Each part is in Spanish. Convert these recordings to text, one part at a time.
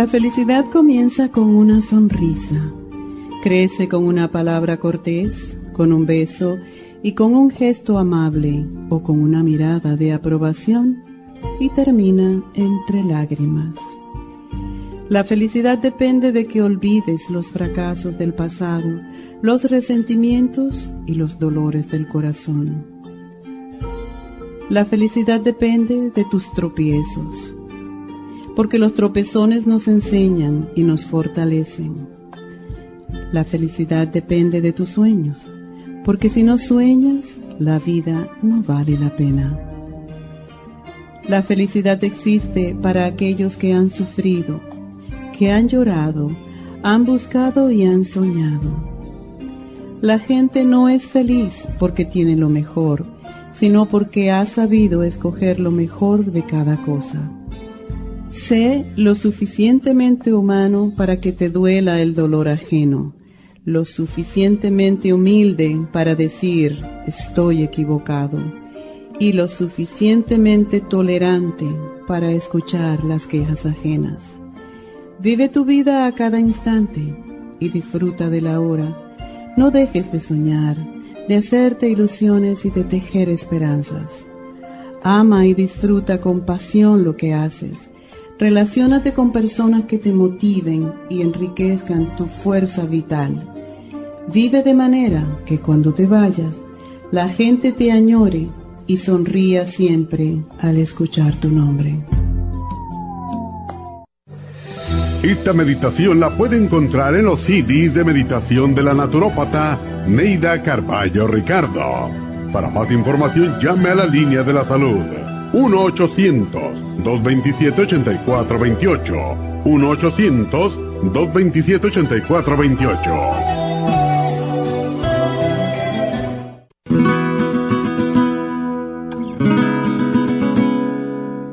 La felicidad comienza con una sonrisa, crece con una palabra cortés, con un beso y con un gesto amable o con una mirada de aprobación y termina entre lágrimas. La felicidad depende de que olvides los fracasos del pasado, los resentimientos y los dolores del corazón. La felicidad depende de tus tropiezos porque los tropezones nos enseñan y nos fortalecen. La felicidad depende de tus sueños, porque si no sueñas, la vida no vale la pena. La felicidad existe para aquellos que han sufrido, que han llorado, han buscado y han soñado. La gente no es feliz porque tiene lo mejor, sino porque ha sabido escoger lo mejor de cada cosa. Sé lo suficientemente humano para que te duela el dolor ajeno, lo suficientemente humilde para decir estoy equivocado y lo suficientemente tolerante para escuchar las quejas ajenas. Vive tu vida a cada instante y disfruta de la hora. No dejes de soñar, de hacerte ilusiones y de tejer esperanzas. Ama y disfruta con pasión lo que haces Relaciónate con personas que te motiven y enriquezcan tu fuerza vital. Vive de manera que cuando te vayas, la gente te añore y sonría siempre al escuchar tu nombre. Esta meditación la puede encontrar en los CDs de meditación de la naturópata Neida Carballo Ricardo. Para más información llame a la línea de la salud 1-800-227-8428. 1-800-227-8428.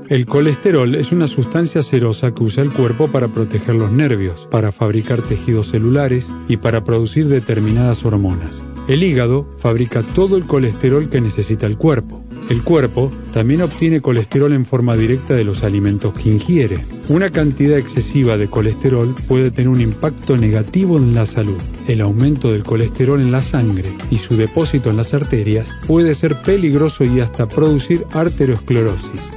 El colesterol es una sustancia serosa que usa el cuerpo para proteger los nervios, para fabricar tejidos celulares y para producir determinadas hormonas. El hígado fabrica todo el colesterol que necesita el cuerpo. El cuerpo también obtiene colesterol en forma directa de los alimentos que ingiere. Una cantidad excesiva de colesterol puede tener un impacto negativo en la salud. El aumento del colesterol en la sangre y su depósito en las arterias puede ser peligroso y hasta producir arteriosclerosis.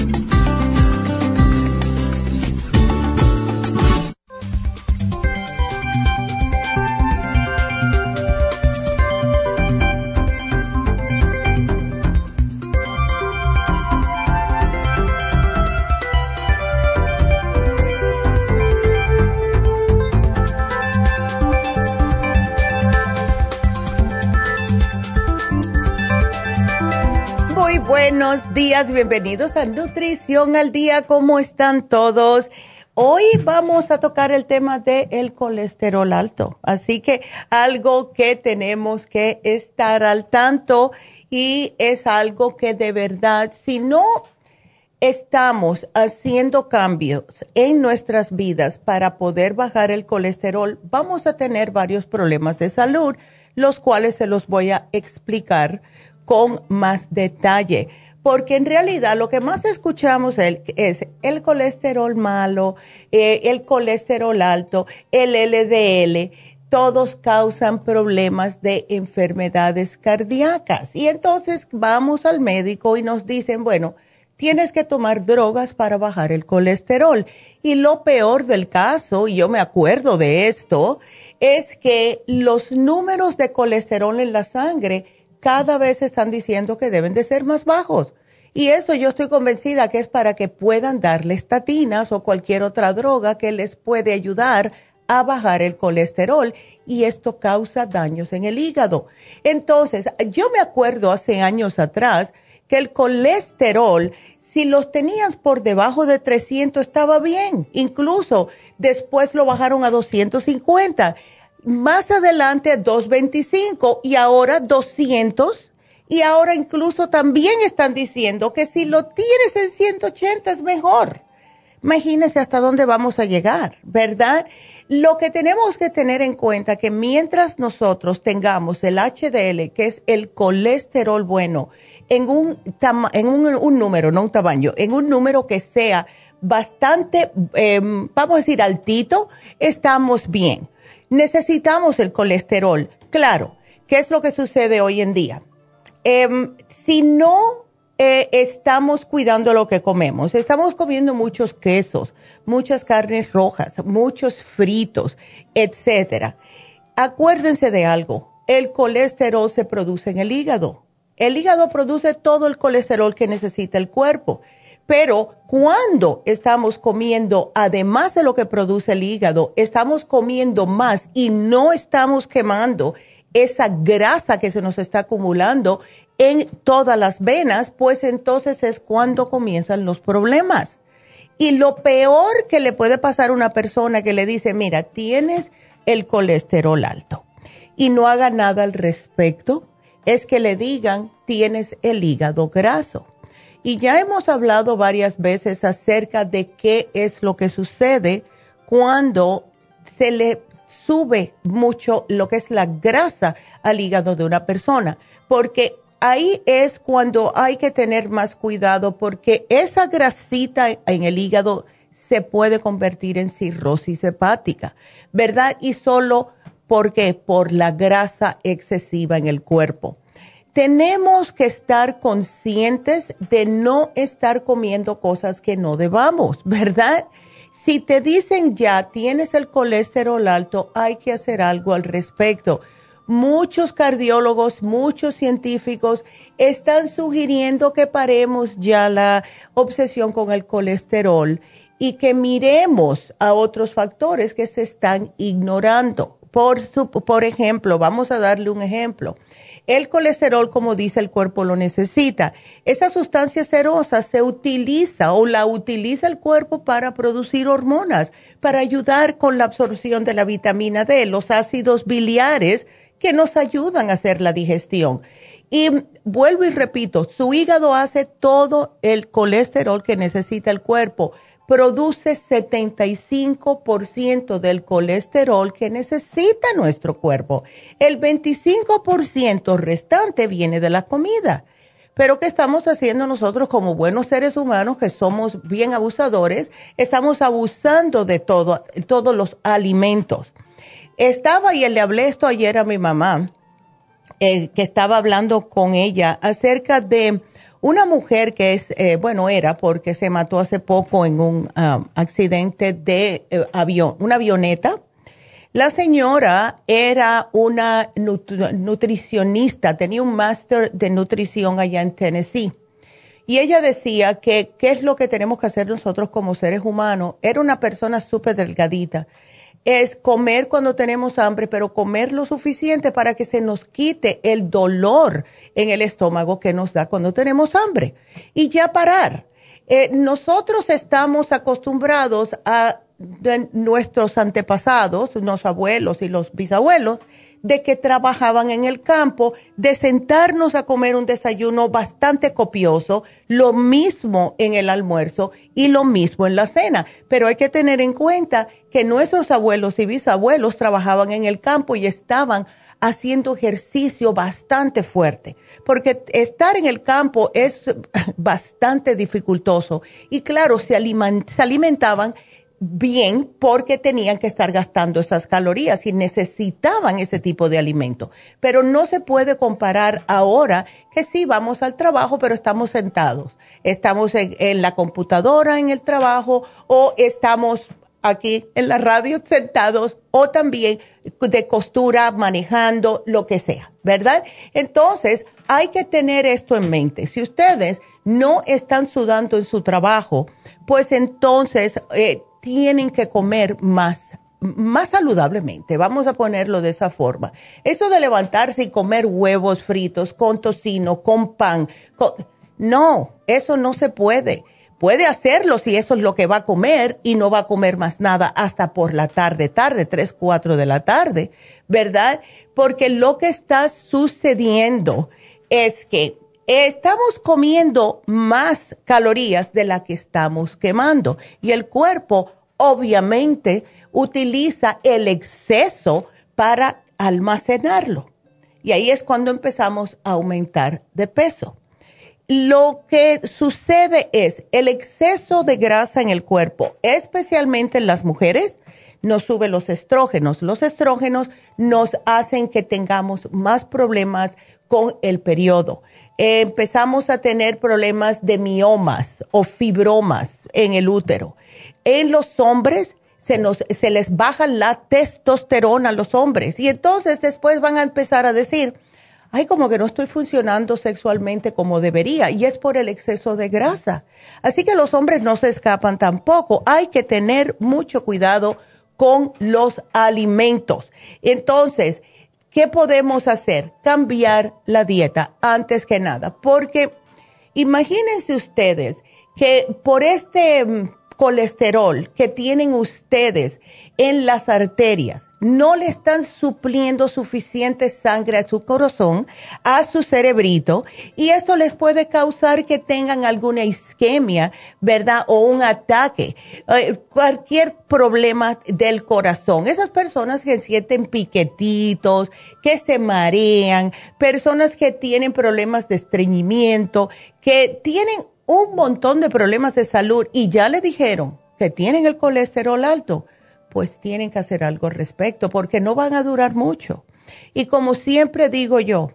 Días, bienvenidos a Nutrición al Día. ¿Cómo están todos? Hoy vamos a tocar el tema del el colesterol alto, así que algo que tenemos que estar al tanto y es algo que de verdad, si no estamos haciendo cambios en nuestras vidas para poder bajar el colesterol, vamos a tener varios problemas de salud, los cuales se los voy a explicar con más detalle porque en realidad lo que más escuchamos es el colesterol malo, eh, el colesterol alto, el LDL, todos causan problemas de enfermedades cardíacas. Y entonces vamos al médico y nos dicen, bueno, tienes que tomar drogas para bajar el colesterol. Y lo peor del caso, y yo me acuerdo de esto, es que los números de colesterol en la sangre cada vez están diciendo que deben de ser más bajos. Y eso yo estoy convencida que es para que puedan darle estatinas o cualquier otra droga que les puede ayudar a bajar el colesterol y esto causa daños en el hígado. Entonces, yo me acuerdo hace años atrás que el colesterol, si los tenías por debajo de 300 estaba bien, incluso después lo bajaron a 250, más adelante a 225 y ahora 200 y ahora incluso también están diciendo que si lo tienes en 180 es mejor. Imagínense hasta dónde vamos a llegar, ¿verdad? Lo que tenemos que tener en cuenta que mientras nosotros tengamos el HDL, que es el colesterol bueno, en un, en un, número, no un tamaño, en un número que sea bastante, em, vamos a decir, altito, estamos bien. Necesitamos el colesterol. Claro, ¿qué es lo que sucede hoy en día? Em, si no eh, estamos cuidando lo que comemos. Estamos comiendo muchos quesos, muchas carnes rojas, muchos fritos, etcétera. Acuérdense de algo, el colesterol se produce en el hígado. El hígado produce todo el colesterol que necesita el cuerpo. Pero cuando estamos comiendo, además de lo que produce el hígado, estamos comiendo más y no estamos quemando esa grasa que se nos está acumulando en todas las venas, pues entonces es cuando comienzan los problemas. Y lo peor que le puede pasar a una persona que le dice, mira, tienes el colesterol alto y no haga nada al respecto, es que le digan, tienes el hígado graso. Y ya hemos hablado varias veces acerca de qué es lo que sucede cuando se le sube mucho lo que es la grasa al hígado de una persona, porque ahí es cuando hay que tener más cuidado porque esa grasita en el hígado se puede convertir en cirrosis hepática, ¿verdad? Y solo porque por la grasa excesiva en el cuerpo. Tenemos que estar conscientes de no estar comiendo cosas que no debamos, ¿verdad? Si te dicen ya tienes el colesterol alto, hay que hacer algo al respecto. Muchos cardiólogos, muchos científicos están sugiriendo que paremos ya la obsesión con el colesterol y que miremos a otros factores que se están ignorando. Por, por ejemplo, vamos a darle un ejemplo. El colesterol, como dice el cuerpo, lo necesita. Esa sustancia cerosa se utiliza o la utiliza el cuerpo para producir hormonas, para ayudar con la absorción de la vitamina D, los ácidos biliares que nos ayudan a hacer la digestión. Y vuelvo y repito, su hígado hace todo el colesterol que necesita el cuerpo produce 75% del colesterol que necesita nuestro cuerpo. El 25% restante viene de la comida. Pero ¿qué estamos haciendo nosotros como buenos seres humanos que somos bien abusadores? Estamos abusando de todo, todos los alimentos. Estaba y le hablé esto ayer a mi mamá, eh, que estaba hablando con ella acerca de una mujer que es, eh, bueno, era porque se mató hace poco en un um, accidente de eh, avión, una avioneta. La señora era una nutricionista, tenía un máster de nutrición allá en Tennessee. Y ella decía que qué es lo que tenemos que hacer nosotros como seres humanos. Era una persona súper delgadita es comer cuando tenemos hambre, pero comer lo suficiente para que se nos quite el dolor en el estómago que nos da cuando tenemos hambre. Y ya parar. Eh, nosotros estamos acostumbrados a nuestros antepasados, los abuelos y los bisabuelos, de que trabajaban en el campo, de sentarnos a comer un desayuno bastante copioso, lo mismo en el almuerzo y lo mismo en la cena. Pero hay que tener en cuenta que nuestros abuelos y bisabuelos trabajaban en el campo y estaban haciendo ejercicio bastante fuerte, porque estar en el campo es bastante dificultoso. Y claro, se, alimentaban bien porque tenían que estar gastando esas calorías y necesitaban ese tipo de alimento. Pero no se puede comparar ahora que sí vamos al trabajo, pero estamos sentados. Estamos en, la computadora en el trabajo o estamos aquí en la radio sentados o también de costura, manejando, lo que sea, ¿verdad? Entonces, hay que tener esto en mente. Si ustedes no están sudando en su trabajo, pues entonces eh, tienen que comer más más saludablemente, vamos a ponerlo de esa forma. Eso de levantarse y comer huevos fritos con tocino, con pan, no, eso no se puede. Puede hacerlo si eso es lo que va a comer y no va a comer más nada hasta por la tarde, tarde, 3, 4 de la tarde, ¿verdad? Porque lo que está sucediendo es que estamos comiendo más calorías de las que estamos quemando y el cuerpo obviamente utiliza el exceso para almacenarlo. Y ahí es cuando empezamos a aumentar de peso. Lo que sucede es el exceso de grasa en el cuerpo, especialmente en las mujeres, nos sube los estrógenos. Los estrógenos nos hacen que tengamos más problemas con el periodo. Empezamos a tener problemas de miomas o fibromas en el útero. En los hombres se, nos, se les baja la testosterona a los hombres y entonces después van a empezar a decir, ay, como que no estoy funcionando sexualmente como debería, y es por el exceso de grasa. Así que los hombres no se escapan tampoco. Hay que tener mucho cuidado con los alimentos. Entonces, ¿qué podemos hacer? Cambiar la dieta antes que nada, porque imagínense ustedes que por este mm, colesterol que tienen ustedes en las arterias, no le están supliendo suficiente sangre a su corazón, a su cerebrito, y esto les puede causar que tengan alguna isquemia, ¿verdad? O un ataque, eh, cualquier problema del corazón. Esas personas que sienten piquetitos, que se marean, personas que tienen problemas de estreñimiento, que tienen un montón de problemas de salud y ya le dijeron que tienen el colesterol alto pues tienen que hacer algo al respecto porque no van a durar mucho. Y como siempre digo yo,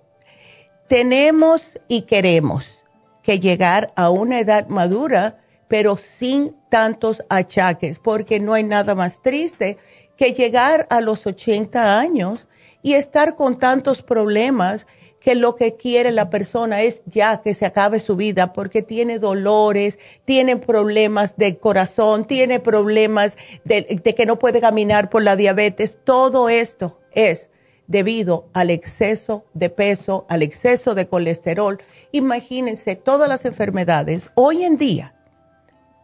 tenemos y queremos que llegar a una edad madura, pero sin tantos achaques, porque no hay nada más triste que llegar a los 80 años y estar con tantos problemas que lo que quiere la persona es ya que se acabe su vida porque tiene dolores, tiene problemas de corazón, tiene problemas de, que no puede caminar por la diabetes. Todo esto es debido al exceso de peso, al exceso de colesterol. Imagínense todas las enfermedades hoy en día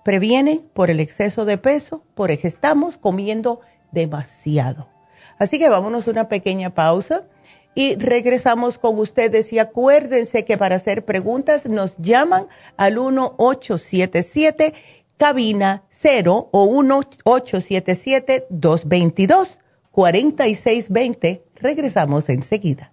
previenen por el exceso de peso, porque estamos comiendo demasiado. Así que vámonos a una pequeña pausa y regresamos con ustedes. Y acuérdense que para hacer preguntas nos llaman al 1-877 cabina 0 o 1-877-222-4620. Regresamos enseguida.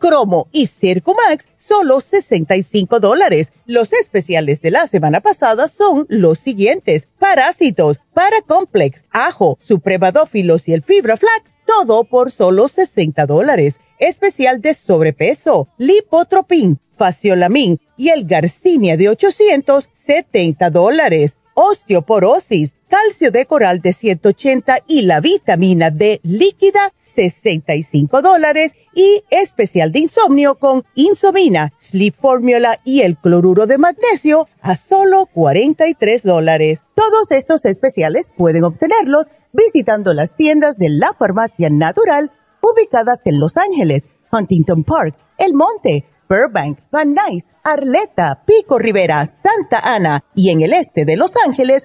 Cromo y Circumax, solo 65 dólares. Los especiales de la semana pasada son los siguientes. Parásitos, Paracomplex, Ajo, Supremadófilos y el Fibra Flax, todo por solo 60 dólares. Especial de sobrepeso, Lipotropin, Faciolamin y el Garcinia de 870 dólares. Osteoporosis, calcio de coral de 180 y la vitamina D líquida 65 dólares y especial de insomnio con insomina, sleep formula y el cloruro de magnesio a solo 43 dólares. Todos estos especiales pueden obtenerlos visitando las tiendas de la farmacia natural ubicadas en Los Ángeles, Huntington Park, El Monte, Burbank, Van Nuys, Arleta, Pico Rivera, Santa Ana y en el este de Los Ángeles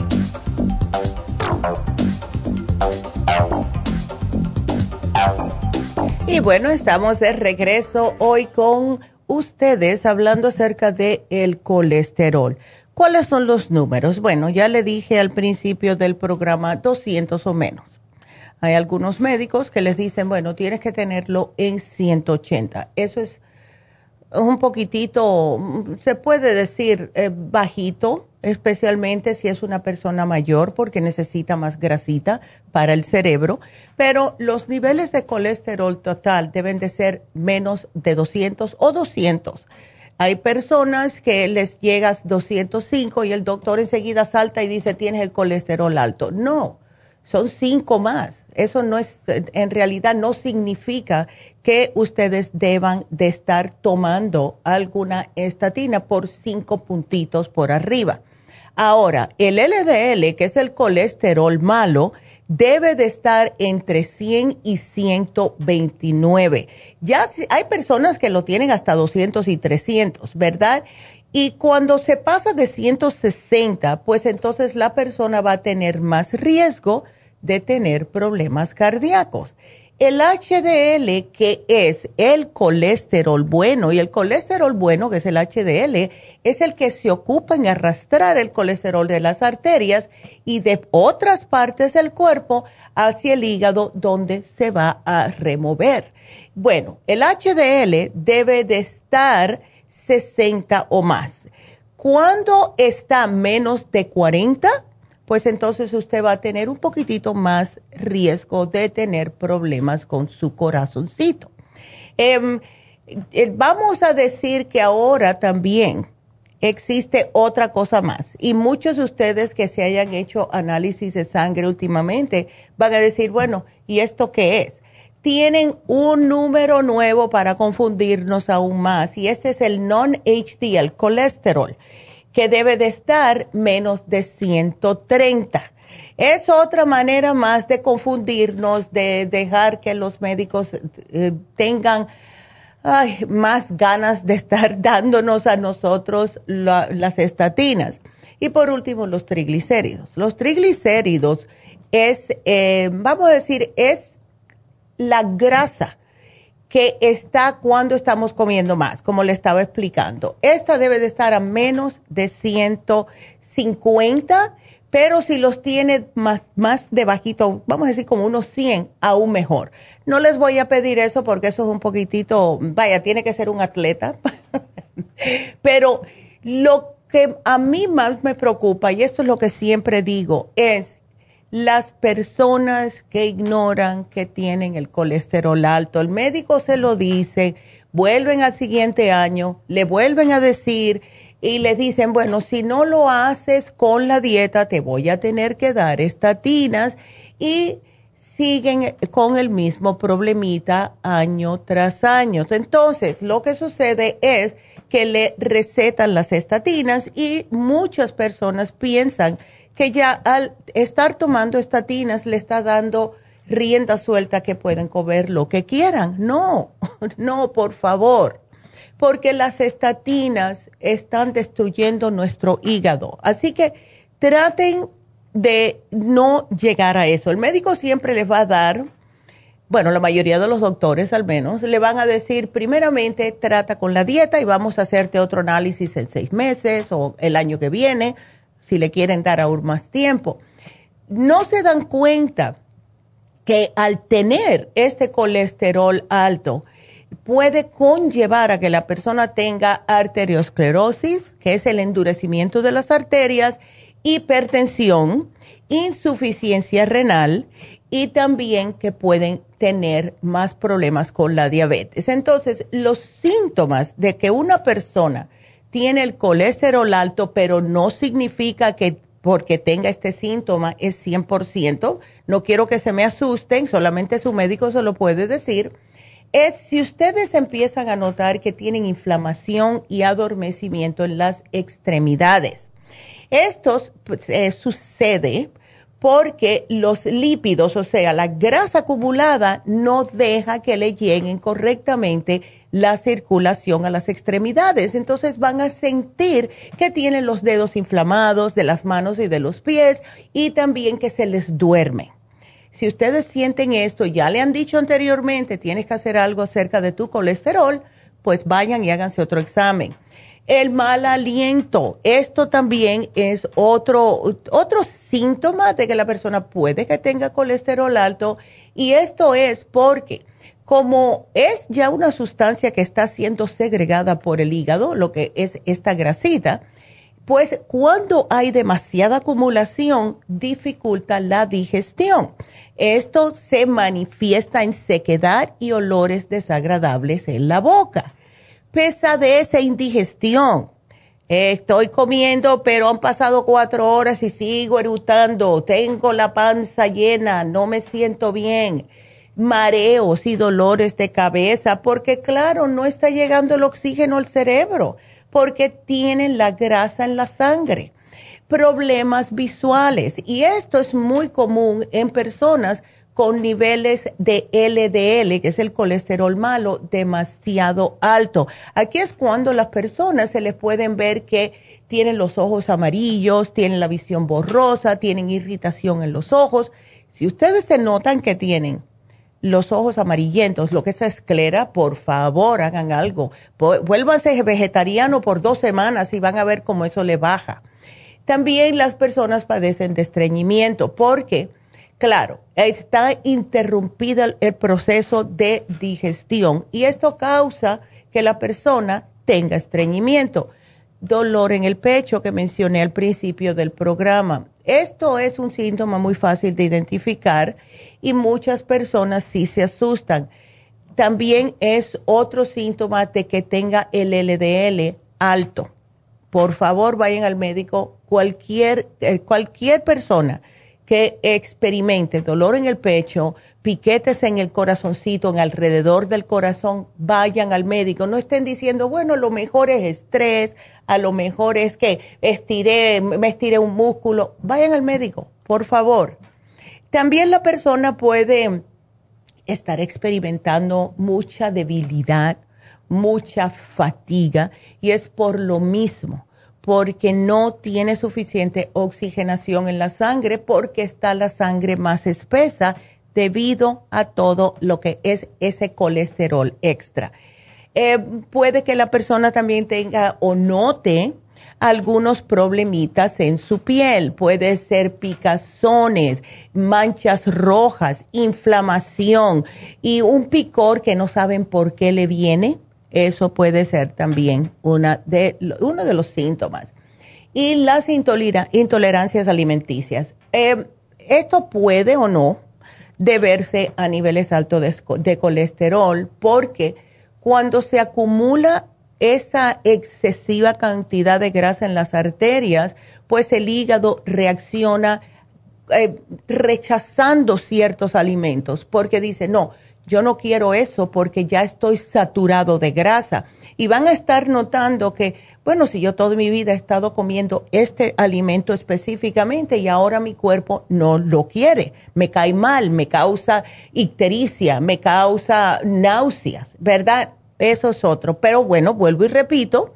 Y bueno, estamos de regreso hoy con ustedes hablando acerca de el colesterol. ¿Cuáles son los números? Bueno, ya le dije al principio del programa 200 o menos. Hay algunos médicos que les dicen, bueno, tienes que tenerlo en 180. Eso es un poquitito, se puede decir eh, bajito, especialmente si es una persona mayor porque necesita más grasita para el cerebro, pero los niveles de colesterol total deben de ser menos de 200 o 200. Hay personas que les llegas 205 y el doctor enseguida salta y dice tienes el colesterol alto. No, son cinco más. Eso no es, en realidad no significa que ustedes deban de estar tomando alguna estatina por cinco puntitos por arriba. Ahora, el LDL, que es el colesterol malo, debe de estar entre 100 y 129. Ya hay personas que lo tienen hasta 200 y 300, ¿verdad? Y cuando se pasa de 160, pues entonces la persona va a tener más riesgo de tener problemas cardíacos. El HDL, que es el colesterol bueno, y el colesterol bueno, que es el HDL, es el que se ocupa en arrastrar el colesterol de las arterias y de otras partes del cuerpo hacia el hígado donde se va a remover. Bueno, el HDL debe de estar 60 o más. Cuando está menos de 40, pues entonces usted va a tener un poquitito más riesgo de tener problemas con su corazoncito. Em, eh, vamos a decir que ahora también existe otra cosa más y muchos de ustedes que se hayan hecho análisis de sangre últimamente van a decir, bueno, ¿y esto qué es? Tienen un número nuevo para confundirnos aún más y este es el non-HDL, colesterol que debe de estar menos de 130. Es otra manera más de confundirnos, de dejar que los médicos eh, tengan más ganas de estar dándonos a nosotros las estatinas. Y por último, los triglicéridos. Los triglicéridos es, eh, vamos a decir, es la grasa que está cuando estamos comiendo más, como le estaba explicando. Esta debe de estar a menos de 150, pero si los tiene más, más de bajito, vamos a decir como unos 100, aún mejor. No les voy a pedir eso porque eso es un poquitito, vaya, tiene que ser un atleta. pero lo que a mí más me preocupa, y esto es lo que siempre digo, es las personas que ignoran que tienen el colesterol alto. El médico se lo dice, vuelven al siguiente año, le vuelven a decir y les dicen, bueno, si no lo haces con la dieta, te voy a tener que dar estatinas y siguen con el mismo problemita año tras año. Entonces, lo que sucede es que le recetan las estatinas y muchas personas piensan que ya al estar tomando estatinas le está dando rienda suelta que pueden comer lo que quieran. No, no, por favor, porque las estatinas están destruyendo nuestro hígado. Así que traten de no llegar a eso. El médico siempre les va a dar, bueno, la mayoría de los doctores al menos, le van a decir, primeramente, trata con la dieta y vamos a hacerte otro análisis en seis meses o el año que viene, si le quieren dar aún más tiempo. No se dan cuenta que al tener este colesterol alto, puede conllevar a que la persona tenga arteriosclerosis, que es el endurecimiento de las arterias, hipertensión, insuficiencia renal y también que pueden tener más problemas con la diabetes. Entonces, los síntomas de que una persona tiene el colesterol alto, pero no significa que porque tenga este síntoma es 100%, no quiero que se me asusten, solamente su médico se lo puede decir, es si ustedes empiezan a notar que tienen inflamación y adormecimiento en las extremidades esto pues, eh, sucede porque los lípidos, o sea, la grasa acumulada, no deja que le lleguen correctamente la circulación a las extremidades. Entonces van a sentir que tienen los dedos inflamados de las manos y de los pies y también que se les duerme. Si ustedes sienten esto, ya le han dicho anteriormente, tienes que hacer algo acerca de tu colesterol, pues vayan y háganse otro examen. El mal aliento, esto también es otro, otro síntoma de que la persona puede que tenga colesterol alto y esto es porque como es ya una sustancia que está siendo segregada por el hígado, lo que es esta grasita, pues cuando hay demasiada acumulación dificulta la digestión. Esto se manifiesta en sequedad y olores desagradables en la boca pesadez e indigestión. Estoy comiendo, pero han pasado cuatro horas y sigo erutando. Tengo la panza llena, no me siento bien. Mareos y dolores de cabeza, porque claro, no está llegando el oxígeno al cerebro, porque tienen la grasa en la sangre. Problemas visuales, y esto es muy común en personas con niveles de LDL, que es el colesterol malo, demasiado alto. Aquí es cuando las personas se les pueden ver que tienen los ojos amarillos, tienen la visión borrosa, tienen irritación en los ojos. Si ustedes se notan que tienen los ojos amarillentos, lo que es esclera, por favor, hagan algo. Vuélvanse vegetariano por dos semanas y van a ver cómo eso le baja. También las personas padecen de estreñimiento porque Claro, está interrumpido el proceso de digestión y esto causa que la persona tenga estreñimiento, dolor en el pecho que mencioné al principio del programa. Esto es un síntoma muy fácil de identificar y muchas personas sí se asustan. También es otro síntoma de que tenga el LDL alto. Por favor, vayan al médico. Cualquier, eh, cualquier persona que experimente dolor en el pecho, piquetes en el corazoncito, en alrededor del corazón, vayan al médico. No estén diciendo, bueno, lo mejor es estrés, a lo mejor es que estiré, me estiré un músculo. Vayan al médico, por favor. También la persona puede estar experimentando mucha debilidad, mucha fatiga, y es por lo mismo porque no tiene suficiente oxigenación en la sangre porque está la sangre más espesa debido a todo lo que es ese colesterol extra. Eh, puede que la persona también tenga o note algunos problemitas en su piel. Puede ser picazones, manchas rojas, inflamación y un picor que no saben por qué le viene eso puede ser también una de, uno de los síntomas. Y las intolerancias alimenticias. Eh, esto puede o no deberse a niveles altos de, colesterol porque cuando se acumula esa excesiva cantidad de grasa en las arterias, pues el hígado reacciona eh, rechazando ciertos alimentos porque dice, no, yo no quiero eso porque ya estoy saturado de grasa. Y van a estar notando que, bueno, si yo toda mi vida he estado comiendo este alimento específicamente y ahora mi cuerpo no lo quiere, me cae mal, me causa ictericia, me causa náuseas, ¿verdad? Eso es otro. Pero bueno, vuelvo y repito,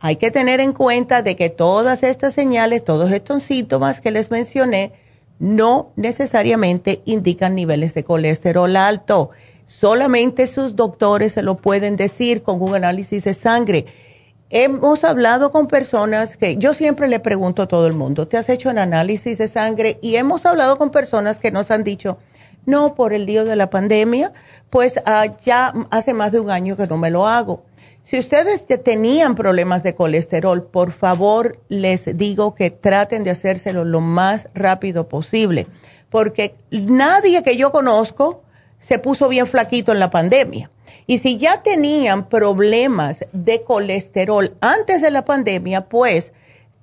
hay que tener en cuenta de que todas estas señales, todos estos síntomas que les mencioné, no necesariamente indican niveles de colesterol alto. Solamente sus doctores se lo pueden decir con un análisis de sangre. Hemos hablado con personas que yo siempre le pregunto a todo el mundo, ¿te has hecho un análisis de sangre? Y hemos hablado con personas que nos han dicho, no, por el lío de la pandemia, pues ah, ya hace más de un año que no me lo hago. Si ustedes tenían problemas de colesterol, por favor les digo que traten de hacérselo lo más rápido posible, porque nadie que yo conozco se puso bien flaquito en la pandemia. Y si ya tenían problemas de colesterol antes de la pandemia, pues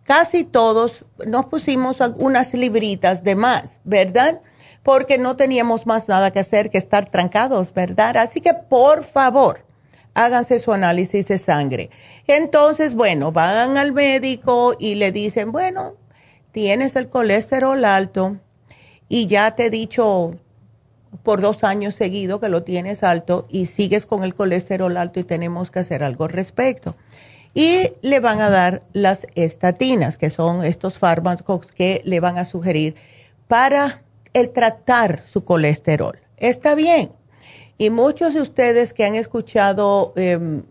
casi todos nos pusimos unas libritas de más, ¿verdad? Porque no teníamos más nada que hacer que estar trancados, ¿verdad? Así que por favor, háganse su análisis de sangre. Entonces, bueno, van al médico y le dicen, bueno, tienes el colesterol alto y ya te he dicho por dos años seguidos que lo tienes alto y sigues con el colesterol alto y tenemos que hacer algo al respecto. Y le van a dar las estatinas, que son estos fármacos que le van a sugerir para el tratar su colesterol. Está bien, y muchos de ustedes que han escuchado em,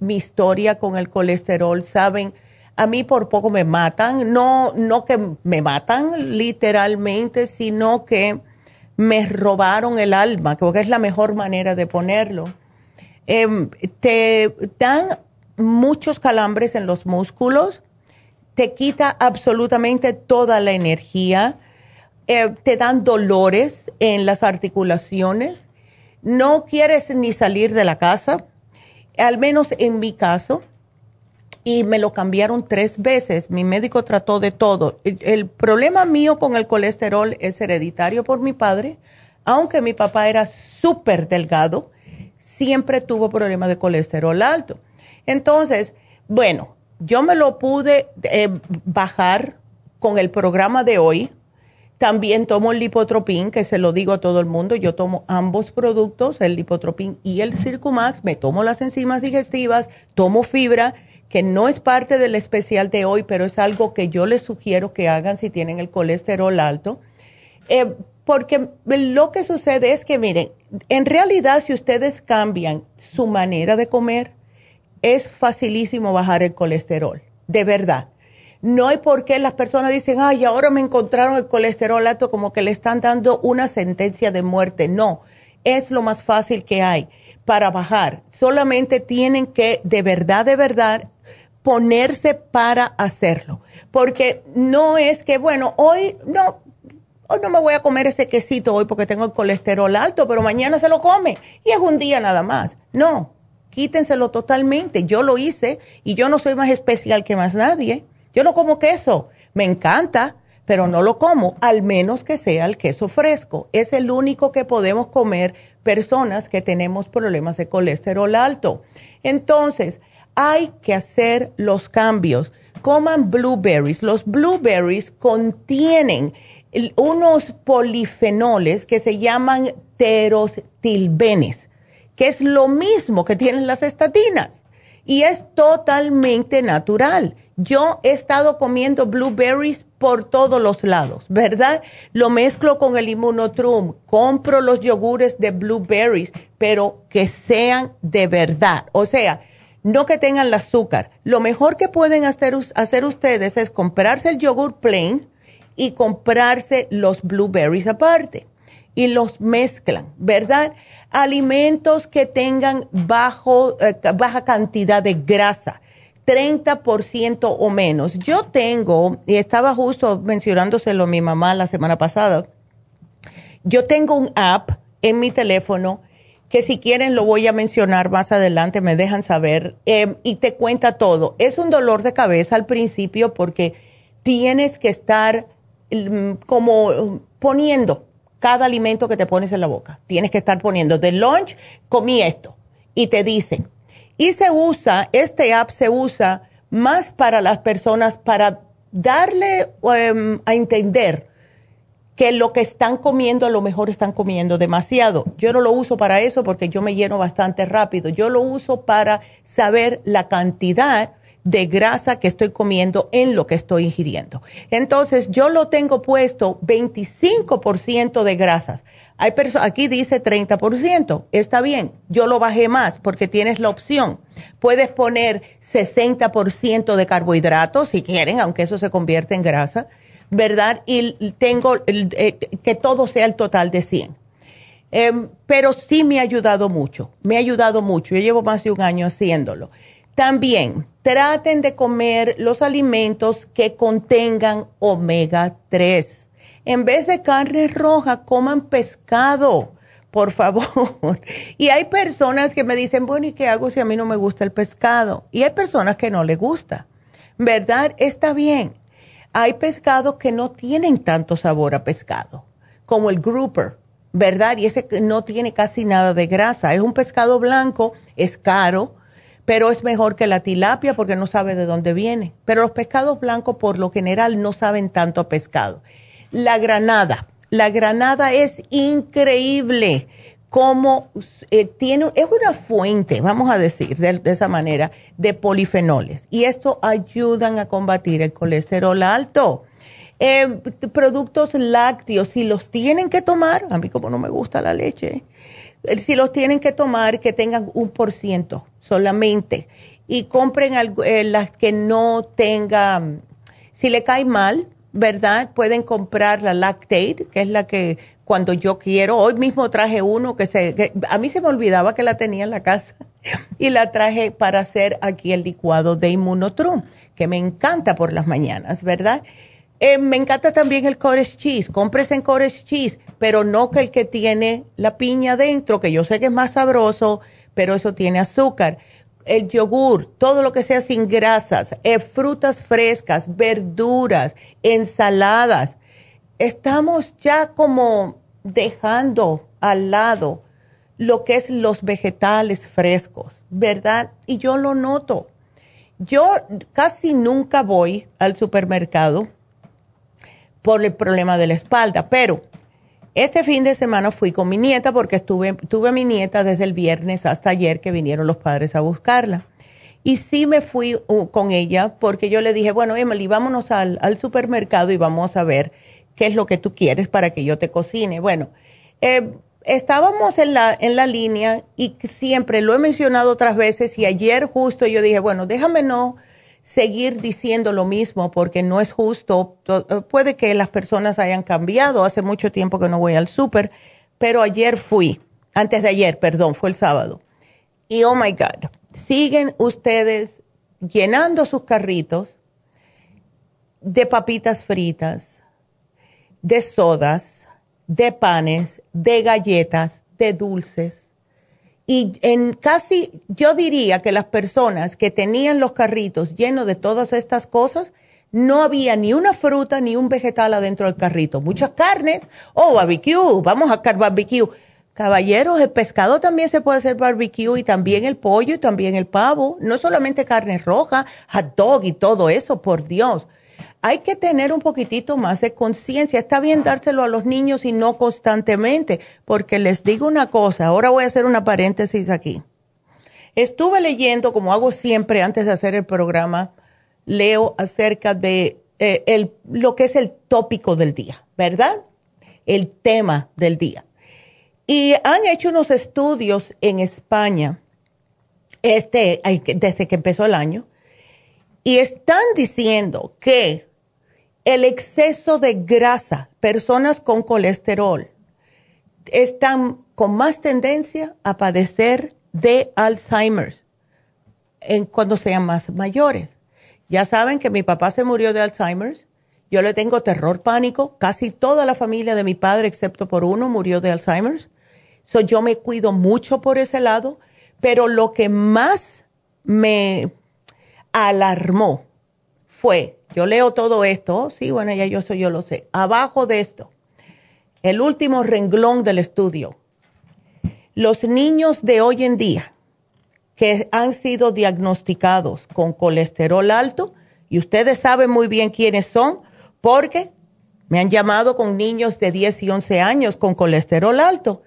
mi historia con el colesterol saben, a mí por poco me matan, no, no que me matan literalmente, sino que me robaron el alma, creo que es la mejor manera de ponerlo. Em, te dan muchos calambres en los músculos, te quita absolutamente toda la energía, eh, te dan dolores en las articulaciones no quieres ni salir de la casa, al menos en mi caso, y me lo cambiaron tres veces. Mi médico trató de todo. El, problema mío con el colesterol es hereditario por mi padre, aunque mi papá era súper delgado, siempre tuvo problemas de colesterol alto. Entonces, bueno, yo me lo pude eh, bajar con el programa de hoy, también tomo el lipotropín, que se lo digo a todo el mundo. Yo tomo ambos productos, el lipotropín y el Circumax. Me tomo las enzimas digestivas, tomo fibra, que no es parte del especial de hoy, pero es algo que yo les sugiero que hagan si tienen el colesterol alto. Eh, porque lo que sucede es que, miren, en realidad si ustedes cambian su manera de comer, es facilísimo bajar el colesterol, de verdad. No hay por qué las personas dicen, ay, ahora me encontraron el colesterol alto como que le están dando una sentencia de muerte. No, es lo más fácil que hay para bajar. Solamente tienen que, de verdad, de verdad, ponerse para hacerlo. Porque no es que, bueno, hoy no, hoy no me voy a comer ese quesito hoy porque tengo el colesterol alto, pero mañana se lo come y es un día nada más. No, quítenselo totalmente. Yo lo hice y yo no soy más especial que más nadie. Yo no como queso, me encanta, pero no lo como, al menos que sea el queso fresco. Es el único que podemos comer personas que tenemos problemas de colesterol alto. Entonces, hay que hacer los cambios. Coman blueberries. Los blueberries contienen unos polifenoles que se llaman terostilbenes, que es lo mismo que tienen las estatinas y es totalmente natural. Yo he estado comiendo blueberries por todos los lados, ¿verdad? Lo mezclo con el inmunotrum, compro los yogures de blueberries, pero que sean de verdad. O sea, no que tengan el azúcar. Lo mejor que pueden hacer, hacer ustedes es comprarse el yogur plain y comprarse los blueberries aparte y los mezclan, ¿verdad? Alimentos que tengan bajo, eh, baja cantidad de grasa 30% o menos. Yo tengo, y estaba justo mencionándoselo a mi mamá la semana pasada, yo tengo un app en mi teléfono que si quieren lo voy a mencionar más adelante, me dejan saber, em, y te cuenta todo. Es un dolor de cabeza al principio porque tienes que estar mm, como poniendo cada alimento que te pones en la boca. Tienes que estar poniendo, de lunch comí esto y te dicen. Y se usa, este app se usa más para las personas para darle em, a entender que lo que están comiendo a lo mejor están comiendo demasiado. Yo no lo uso para eso porque yo me lleno bastante rápido. Yo lo uso para saber la cantidad de grasa que estoy comiendo en lo que estoy ingiriendo. Entonces, yo lo tengo puesto 25% de grasas. Hay aquí dice 30%, está bien, yo lo bajé más porque tienes la opción. Puedes poner 60% de carbohidratos si quieren, aunque eso se convierte en grasa ¿verdad? Y tengo eh, que todo sea el total de 100. Em, pero sí me ha ayudado mucho, me ha ayudado mucho. Yo llevo más de un año haciéndolo. También traten de comer los alimentos que contengan omega 3. En vez de carne roja, coman pescado, por favor. Y hay personas que me dicen, bueno, ¿y qué hago si a mí no me gusta el pescado? Y hay personas que no les gusta, ¿verdad? Está bien hay pescados que no tienen tanto sabor a pescado, como el grouper, ¿verdad? Y ese no tiene casi nada de grasa. Es un pescado blanco, es caro, pero es mejor que la tilapia porque no sabe de dónde viene. Pero los pescados blancos por lo general no saben tanto a pescado. La granada, la granada es increíble como eh, tiene, es una fuente, vamos a decir de, esa manera, de polifenoles. Y esto ayudan a combatir el colesterol alto. Eh, productos lácteos, si los tienen que tomar, a mí como no me gusta la leche, eh, si los tienen que tomar, que tengan un por ciento solamente. Y compren las que no tengan, si le cae mal, ¿verdad? Pueden comprar la Lactate, que es la que cuando yo quiero. Hoy mismo traje uno que se, a mí se me olvidaba que la tenía en la casa y la traje para hacer aquí el licuado de Inmunotrum, que me encanta por las mañanas, ¿verdad? Eh, me encanta también el cottage cheese. Compres en cottage cheese, pero no que el que tiene la piña dentro, que yo sé que es más sabroso, pero eso tiene azúcar. El yogur, todo lo que sea sin grasas, eh, frutas frescas, verduras, ensaladas. Estamos ya como dejando al lado lo que es los vegetales frescos, ¿verdad? Y yo lo noto. Yo casi nunca voy al supermercado por el problema de la espalda, pero este fin de semana fui con mi nieta porque tuve a mi nieta desde el viernes hasta ayer que vinieron los padres a buscarla. Y sí me fui uh, con ella porque yo le dije, bueno, Emily, vámonos al, al supermercado y vamos a ver qué es lo que tú quieres para que yo te cocine. Bueno, eh, estábamos en la, en la línea y siempre lo he mencionado otras veces y ayer justo yo dije, bueno, déjame no seguir diciendo lo mismo porque no es justo. Eh, puede que las personas hayan cambiado, hace mucho tiempo que no voy al súper, pero ayer fui, antes de ayer, perdón, fue el sábado. Y oh my God, siguen ustedes llenando sus carritos de papitas fritas, de sodas, de panes, de galletas, de dulces. Y en casi, yo diría que las personas que tenían los carritos llenos de todas estas cosas, no había ni una fruta ni un vegetal adentro del carrito. Muchas carnes, oh, barbecue, vamos a hacer barbecue. Caballeros, el pescado también se puede hacer barbecue y también el pollo y también el pavo. No solamente carne roja, hot dog y todo eso, por Dios hay que tener un poquitito más de conciencia. Está bien dárselo a los niños y no constantemente, porque les digo una cosa, ahora voy a hacer una paréntesis aquí. Estuve leyendo, como hago siempre antes de hacer el programa, leo acerca de eh, lo que es el tópico del día, ¿verdad? El tema del día. Y han hecho unos estudios en España, este, desde que empezó el año, y están diciendo que el exceso de grasa, personas con colesterol, están con más tendencia a padecer de Alzheimer en cuando sean más mayores. Ya saben que mi papá se murió de Alzheimer. Yo le tengo terror pánico. Casi toda la familia de mi padre, excepto por uno, murió de Alzheimer. So, yo me cuido mucho por ese lado. Pero lo que más me alarmó fue yo leo todo esto, sí, bueno, ya yo soy, yo lo sé. Abajo de esto, el último renglón del estudio. Los niños de hoy en día que han sido diagnosticados con colesterol alto, y ustedes saben muy bien quiénes son, porque me han llamado con niños de 10 y 11 años con colesterol alto.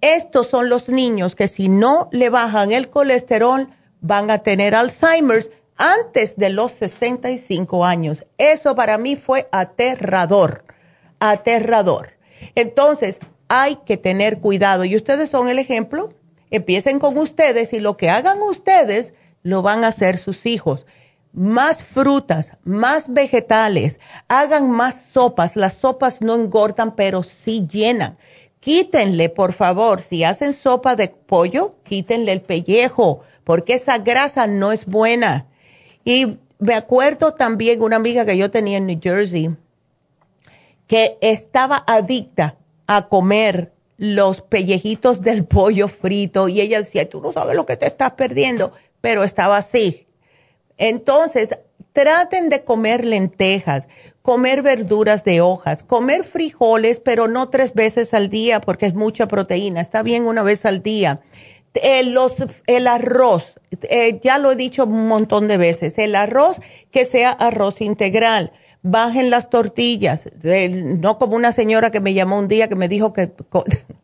Estos son los niños que si no le bajan el colesterol van a tener Alzheimer's antes de los 65 años. Eso para mí fue aterrador, aterrador. Entonces, hay que tener cuidado y ustedes son el ejemplo. Empiecen con ustedes y lo que hagan ustedes lo van a hacer sus hijos. Más frutas, más vegetales, hagan más sopas. Las sopas no engordan, pero sí llenan. Quítenle, por favor, si hacen sopa de pollo, quítenle el pellejo, porque esa grasa no es buena. Y me acuerdo también una amiga que yo tenía en New Jersey que estaba adicta a comer los pellejitos del pollo frito y ella decía, tú no sabes lo que te estás perdiendo, pero estaba así. Entonces, traten de comer lentejas, comer verduras de hojas, comer frijoles, pero no tres veces al día porque es mucha proteína, está bien una vez al día. Eh, el arroz, eh, ya lo he dicho un montón de veces, el arroz que sea arroz integral. Bajen las tortillas, eh, no como una señora que me llamó un día que me dijo que,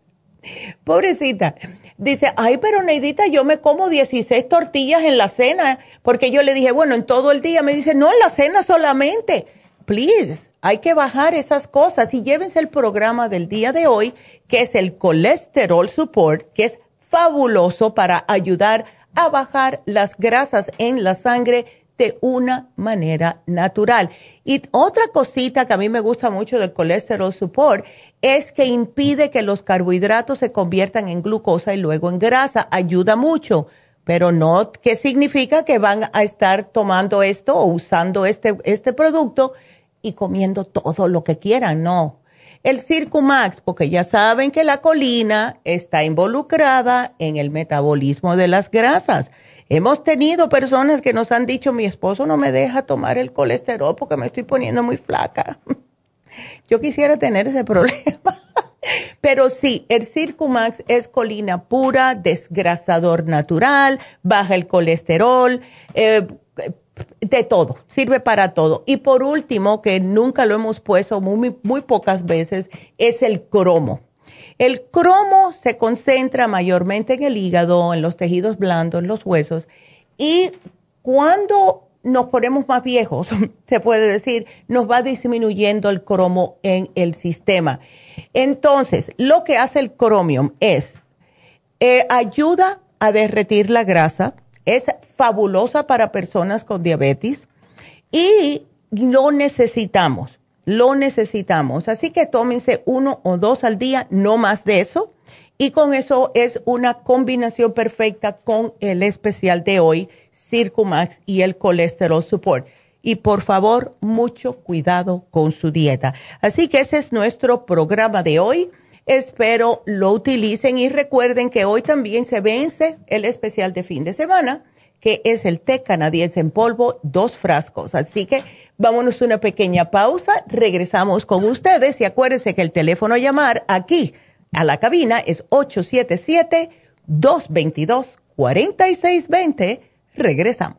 pobrecita, dice, ay, pero Neidita, yo me como 16 tortillas en la cena, porque yo le dije, bueno, en todo el día, me dice, no, en la cena solamente. Please, hay que bajar esas cosas y llévense el programa del día de hoy, que es el Colesterol Support, que es fabuloso para ayudar a bajar las grasas en la sangre de una manera natural. Y otra cosita que a mí me gusta mucho del colesterol support es que impide que los carbohidratos se conviertan en glucosa y luego en grasa. Ayuda mucho, pero no que significa que van a estar tomando esto o usando este, este producto y comiendo todo lo que quieran. No, el Circumax, porque ya saben que la colina está involucrada en el metabolismo de las grasas. Hemos tenido personas que nos han dicho, mi esposo no me deja tomar el colesterol porque me estoy poniendo muy flaca. Yo quisiera tener ese problema. Pero sí, el Circumax es colina pura, desgrasador natural, baja el colesterol, eh, de todo, sirve para todo. Y por último, que nunca lo hemos puesto muy, muy pocas veces, es el cromo. El cromo se concentra mayormente en el hígado, en los tejidos blandos, en los huesos. Y cuando nos ponemos más viejos, se puede decir, nos va disminuyendo el cromo en el sistema. Entonces, lo que hace el cromium es, eh, ayuda a derretir la grasa, es fabulosa para personas con diabetes y lo necesitamos, lo necesitamos. Así que tómense uno o dos al día, no más de eso. Y con eso es una combinación perfecta con el especial de hoy, Circumax y el colesterol support. Y por favor, mucho cuidado con su dieta. Así que ese es nuestro programa de hoy. Espero lo utilicen y recuerden que hoy también se vence el especial de fin de semana, que es el té canadiense en polvo, dos frascos. Así que vámonos una pequeña pausa, regresamos con ustedes y acuérdense que el teléfono a llamar aquí a la cabina es 877-222-4620. Regresamos.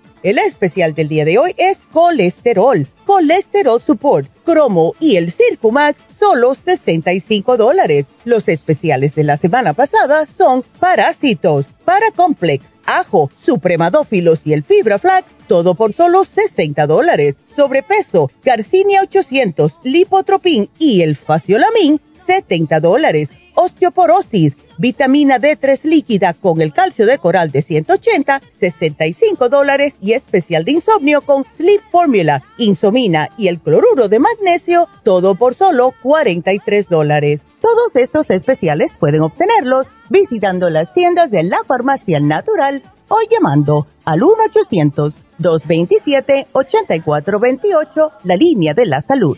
El especial del día de hoy es colesterol, colesterol support, cromo y el Circumax, solo 65 dólares. Los especiales de la semana pasada son parásitos, paracomplex, ajo, supremadófilos y el fibra flax, todo por solo 60 dólares. Sobrepeso, Garcinia 800, lipotropin y el faciolamin, 70 dólares. Osteoporosis, vitamina D3 líquida con el calcio de coral de 180, 65 dólares y especial de insomnio con Sleep Formula, Insomina y el cloruro de magnesio, todo por solo 43 dólares. Todos estos especiales pueden obtenerlos visitando las tiendas de la farmacia natural o llamando al 1-800-227-8428, la línea de la salud.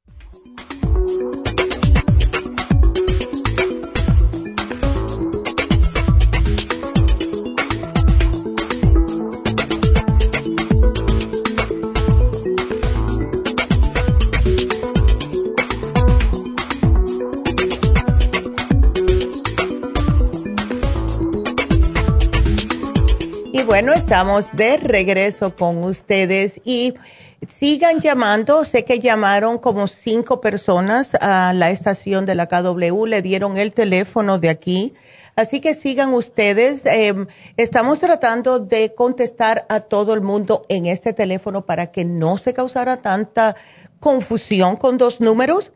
Bueno, estamos de regreso con ustedes y sigan llamando. Sé que llamaron como cinco personas a la estación de la KW, le dieron el teléfono de aquí. Así que sigan ustedes. Em, estamos tratando de contestar a todo el mundo en este teléfono para que no se causara tanta confusión con dos números.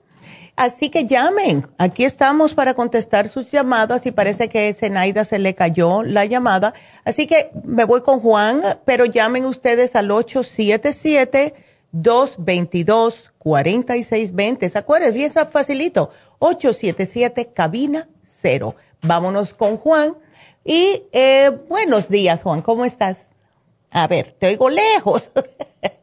Así que llamen. Aquí estamos para contestar sus llamadas y parece que Zenaida se le cayó la llamada. Así que me voy con Juan, pero llamen ustedes al 877-222-4620. ¿Se acuerdan? Bien facilito. 877 cabina cero. Vámonos con Juan. Y eh, buenos días, Juan. ¿Cómo estás? A ver, te oigo lejos.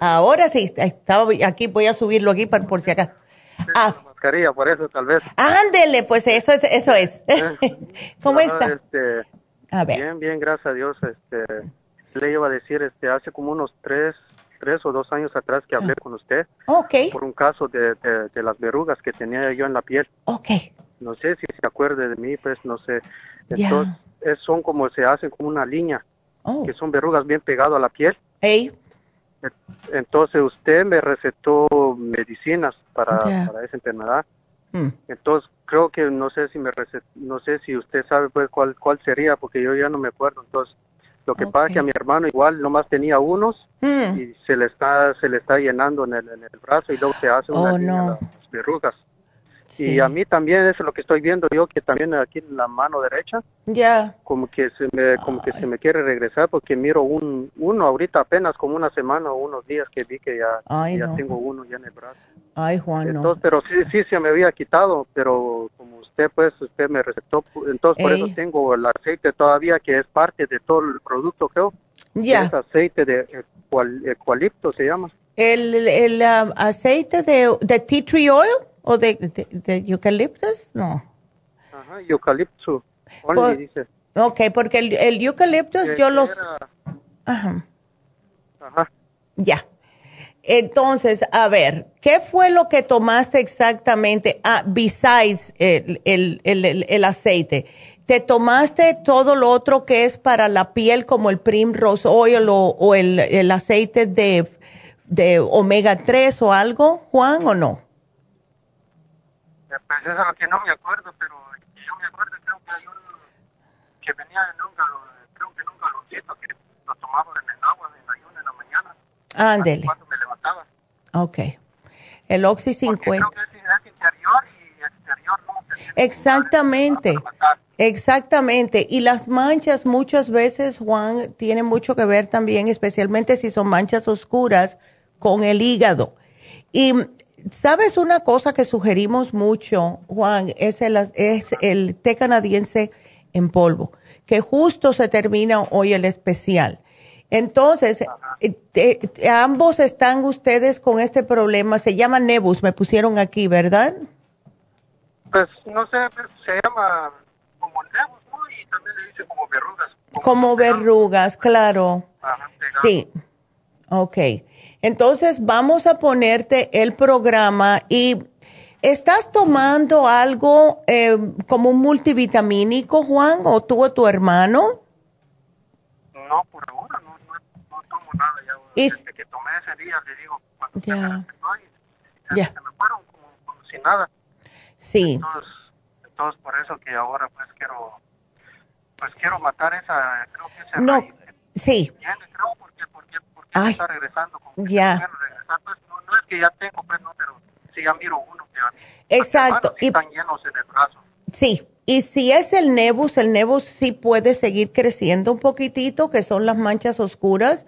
Ahora sí, estaba aquí, voy a subirlo aquí por, por si acaso. Ah. mascarilla, por eso tal vez. Ándele, pues eso es. Eso es. ¿Cómo está? Este, a ver. Bien, bien, gracias a Dios. Este, le iba a decir, este, hace como unos tres, tres o dos años atrás que hablé ah. con usted. Ok. Por un caso de, de, las verrugas que tenía yo en la piel. Ok. No sé si se acuerde de mí, pues no sé. Entonces, son como se hacen como una línea. Oh. Que son verrugas bien pegadas a la piel. Hey. Entonces usted me recetó medicinas para, para esa enfermedad. Hmm. Entonces creo que no sé si me no sé si usted sabe pues cuál cuál sería porque yo ya no me acuerdo. Entonces lo que pasa es que a mi hermano igual nomás tenía unos hmm. y se le está se le está llenando en el, en el brazo y luego se hace una oh, las verrugas. Y a mí también eso es lo que estoy viendo yo, que también aquí en la mano derecha, ya como que se me como que se me quiere regresar porque miro un uno ahorita apenas como una semana o unos días que vi que ya, ya tengo uno ya en el brazo. Ay, Juan, entonces, Pero sí, sí, se me había quitado, pero como usted, pues, usted me recetó, entonces por eso tengo el aceite todavía, que es parte de todo el producto, creo. Ya. Es aceite de eucalipto, se llama. ¿El, el um, aceite de, de tea tree oil? ¿O de, de, eucaliptus? No. Ajá, eucalipto. dice. Ok, porque el, el eucaliptus yo los... Ajá. Ajá. Ya. Entonces, a ver, ¿qué fue lo que tomaste exactamente? Ah, besides el, el, el, el, aceite. ¿Te tomaste todo lo otro que es para la piel, como el Primrose Oil o, o el, el aceite de, de omega 3 o algo, Juan, o no? Pues eso es lo que no me acuerdo, pero yo me acuerdo, creo que hay un que venía en un galón, creo que en un galoncito que lo tomaba en el agua, en ayuno en la mañana. Ándele. Cuando me levantaba. Ok. El Oxy 50. Creo que es interior y exterior, ¿no? Exactamente. Exactamente. Y las manchas muchas veces, Juan, tienen mucho que ver también, especialmente si son manchas oscuras, con el hígado. Y sabes una cosa que sugerimos mucho, Juan, es el, es el té canadiense en polvo, que justo se termina hoy el especial. Entonces, eh, ambos están ustedes con este problema, se llama Nebus, me pusieron aquí, ¿verdad? Pues no sé, pues, se llama como Nebus, ¿no? Y también le dice como verrugas. Como, verrugas, claro. sí. Ok. Entonces vamos a ponerte el programa y ¿estás tomando algo eh, como un multivitamínico, Juan, o tú o tu hermano? No, por ahora no, no, tomo nada. Ya, desde que tomé ese día, le digo, cuando ya. Me ya. se me fueron como, sin nada. Sí. Entonces, entonces, por eso que ahora pues quiero, pues quiero matar esa, creo que esa No, sí. creo, porque, porque, porque está regresando. Ya. Pues, no, es que ya tengo, pues, no, pero sí ya miro uno que a mí, Exacto. Y, están llenos en el brazo. Sí, y si es el nebus, el nebus sí puede seguir creciendo un poquitito, que son las manchas oscuras.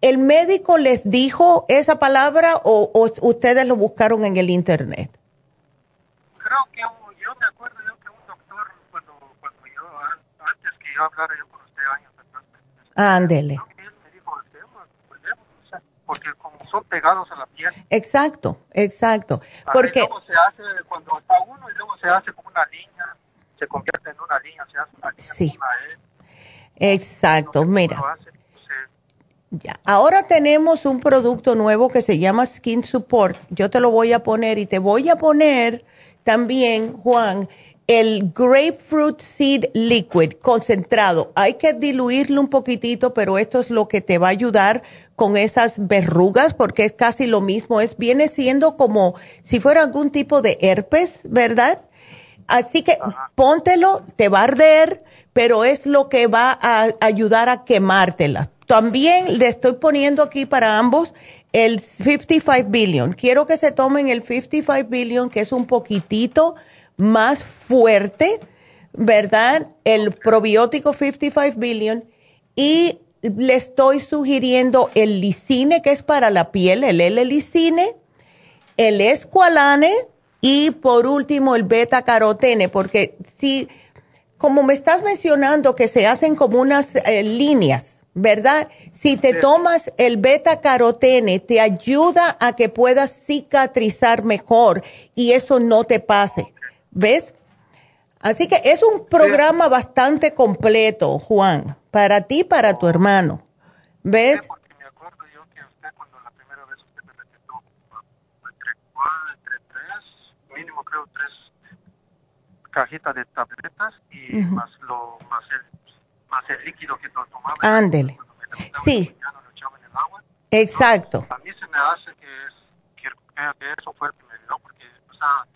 ¿El médico les dijo esa palabra o, ustedes lo buscaron en el internet? Creo que yo me acuerdo yo que un doctor, cuando, cuando yo, antes que yo hablara yo con usted años atrás, Ándele porque como son pegados a la piel. Exacto, exacto. Porque luego se hace cuando está uno y luego se hace como una línea, se convierte en una línea, se hace una línea sí. Exacto, mira. ya. Ahora tenemos un producto nuevo que se llama Skin Support. Yo te lo voy a poner y te voy a poner también, Juan, el grapefruit seed liquid concentrado. Hay que diluirlo un poquitito, pero esto es lo que te va a ayudar con esas verrugas porque es casi lo mismo. Es viene siendo como si fuera algún tipo de herpes, ¿verdad? Así que póntelo, te va a arder, pero es lo que va a ayudar a quemártela. También le estoy poniendo aquí para ambos el 55 billion. Quiero que se tomen el 55 billion, que es un poquitito más fuerte, ¿verdad? El probiótico 55 billion y le estoy sugiriendo el lisine, que es para la piel, el L-lisine, el escualane y por último el beta carotene, porque si, como me estás mencionando que se hacen como unas eh, líneas, ¿verdad? Si te tomas el beta carotene, te ayuda a que puedas cicatrizar mejor y eso no te pase. ¿Ves? Así que es un programa bastante completo, Juan, para ti y para tu hermano. ¿Ves? Sí, porque me acuerdo yo que usted cuando la primera vez usted me recetó entre cuatro, entre tres, mínimo creo tres cajitas de tabletas y más lo más el más el líquido que tomaba. Ándele. Sí. Exacto. a mí se me hace que es que, que eso fue el que me dio porque o sea,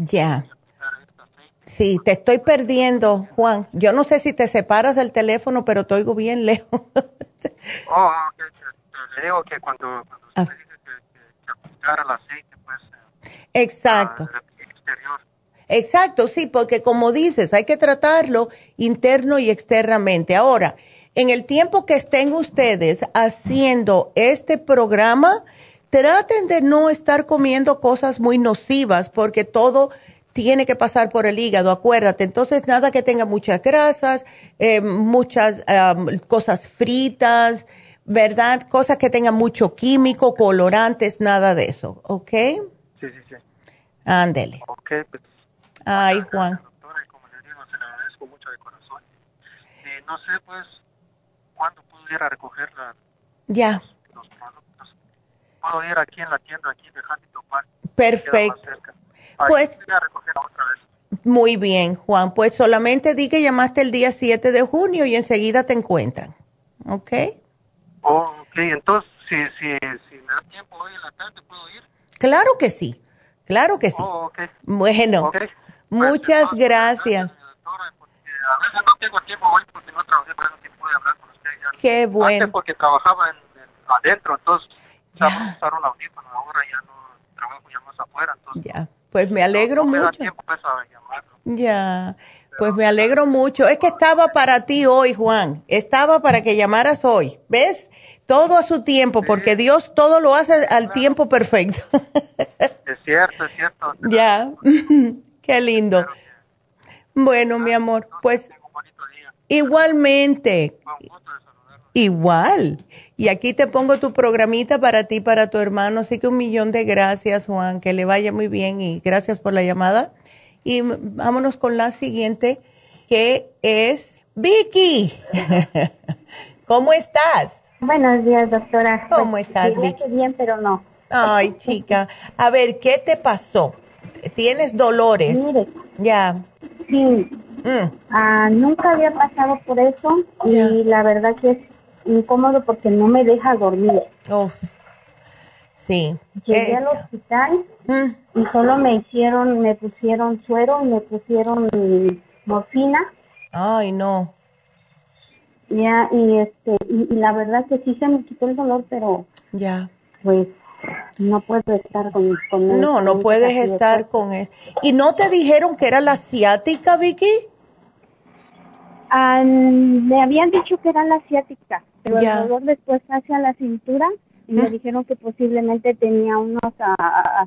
Ya. Sí, te estoy perdiendo, Juan. Yo no sé si te separas del teléfono, pero te oigo bien lejos. oh, le digo que cuando, cuando usted ah. dice que, que, el aceite, pues... Eh, Exacto. exterior. Exacto, sí, porque como dices, hay que tratarlo interno y externamente. Ahora, en el tiempo que estén ustedes haciendo este programa, traten de no estar comiendo cosas muy nocivas porque todo tiene que pasar por el hígado, acuérdate. Entonces, nada que tenga muchas grasas, eh, muchas cosas fritas, ¿verdad? Cosas que tengan mucho químico, colorantes, nada de eso, ¿ok? Sí, sí, sí. Ándele. Ok, pues. Ay, Juan. Doctora, y como le digo, se le agradezco mucho de corazón. Eh, no sé, pues, ¿cuándo pudiera recogerla? Ya puedo ir aquí en la tienda, aquí de Huntington Park. Perfecto. Pues, muy bien, Juan. Pues solamente di que llamaste el día 7 de junio y enseguida te encuentran. ¿Ok? Oh, ok, entonces, si, si, si me da tiempo hoy en la tarde, ¿puedo ir? Claro que sí, claro que sí. Oh, okay. Bueno, okay. muchas pues, gracias. a veces no tengo tiempo hoy porque no trabajé, pero no pude hablar con usted ya. Qué bueno. Antes porque trabajaba en, adentro, entonces audífono, ahora ya no trabajo ya más afuera. Entonces, ya, pues me alegro no, mucho. Me da tiempo pues, a. Ya, pues me alegro mucho. Es que estaba para ti hoy, Juan. Estaba para que llamaras hoy. ¿Ves? Todo a su tiempo, porque Dios todo lo hace al tiempo perfecto. es cierto, es cierto. Ya, qué lindo. Bueno, mi amor, pues igualmente. Igual. Y aquí te pongo tu programita para ti, para tu hermano. Así que un millón de gracias, Juan. Que le vaya muy bien y gracias por la llamada. Y vámonos con la siguiente, que es Vicky. ¿Cómo estás? Buenos días, doctora. ¿Cómo Pues, estás, diría Vicky? que bien, pero no. Ay, chica. A ver, ¿qué te pasó? ¿Tienes dolores? Mire, Ya. sí, Mm, ah, nunca había pasado por eso y la verdad que es incómodo porque no me deja dormir. uf. Sí. Llegué Eh, al hospital mm, y solo me hicieron, me pusieron suero y me pusieron morfina. Ay, no. Ya, y este, y, y la verdad que sí se me quitó el dolor, pero Ya. pues no puedo estar con, con No, no puedes estar con eso. ¿Y no te dijeron que era la ciática, Vicky? Ah, me habían dicho que era la asiática, pero el dolor después hacia la cintura y me Mm. dijeron que posiblemente tenía unos ah, ah,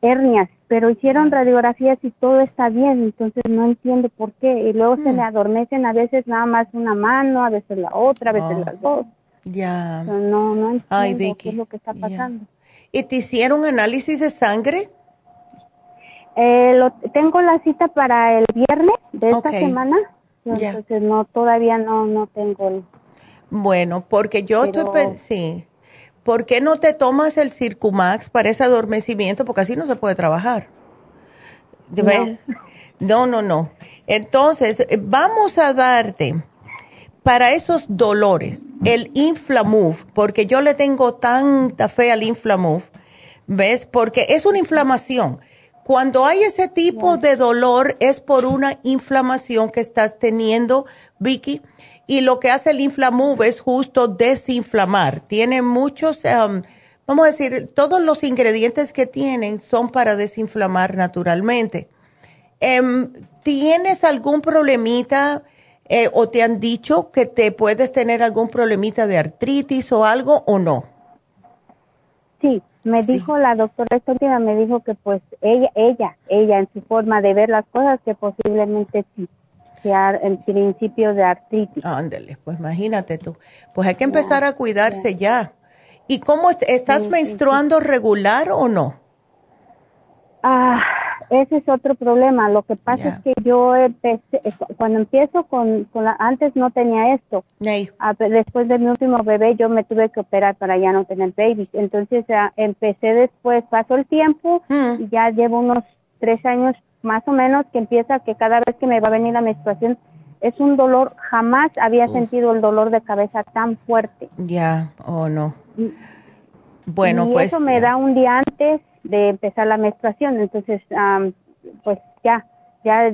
hernias, pero hicieron radiografías y todo está bien, entonces no entiendo por qué. Y luego se Mm. me adormecen a veces nada más una mano, a veces la otra, a veces Oh. las dos. Ya. No, no, no entiendo Ay, qué es lo que está pasando. ¿Y te hicieron análisis de sangre? Eh, lo, tengo la cita para el viernes de esta semana, entonces no, todavía no, no tengo el... Bueno, porque yo estoy Pero- pe- sí. ¿Por qué no te tomas el Circumax para ese adormecimiento? Porque así no se puede trabajar. ¿Ves? No, no, no. Entonces, eh, vamos a darte para esos dolores el Inflamove, porque yo le tengo tanta fe al Inflamove, ¿ves? Porque es una inflamación. Cuando hay ese tipo de dolor es por una inflamación que estás teniendo, Vicky, y lo que hace el Inflamove es justo desinflamar. Tiene muchos, um, vamos a decir, todos los ingredientes que tienen son para desinflamar naturalmente. Em, ¿Tienes algún problemita eh, o te han dicho que te puedes tener algún problemita de artritis o algo o no? Sí, me Sí. dijo la doctora esta última, me dijo que pues ella, ella, ella en su forma de ver las cosas, que posiblemente sí el principio de artritis. Ándale, pues imagínate tú. Pues hay que empezar a cuidarse ya. ¿Y cómo est- estás Sí, sí, menstruando regular o no? Ah, ese es otro problema. Lo que pasa es que yo empecé, eh, cuando empiezo con, con la, antes no tenía esto. Ey, Ah, pero después de mi último bebé yo me tuve que operar para ya no tener babies. Entonces ah, empecé después, pasó el tiempo Mm. y ya llevo unos tres años más o menos que empieza que cada vez que me va a venir la menstruación es un dolor, jamás había sentido el dolor de cabeza tan fuerte. Ya, o no. Bueno, y pues. eso me ya. da un día antes de empezar la menstruación, entonces ah, pues ya, ya.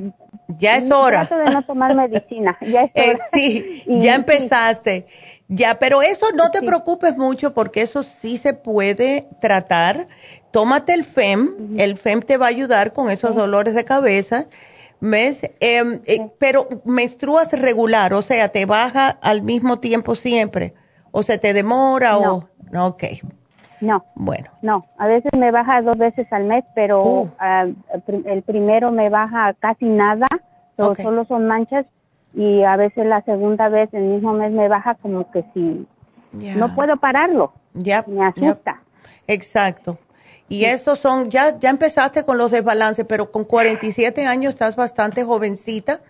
Ya es hora. De no tomar medicina, ya es Eh, hora. sí, Y ya empezaste. Ya, pero eso no te Sí. preocupes mucho porque eso sí se puede tratar. Tómate el FEM, el FEM te va a ayudar con esos dolores de cabeza. ¿Ves? Em, eh, pero menstruas regular, o sea, te baja al mismo tiempo siempre. O se te demora o... No, ok, No, bueno. no, a veces me baja dos veces al mes, pero Uh. ah, el prim- el primero me baja casi nada, solo son manchas, y a veces la segunda vez, el mismo mes me baja como que si no puedo pararlo, Ya, me asusta. Exacto. Y esos son, ya, ya empezaste con los desbalances, pero con 47 años estás bastante jovencita.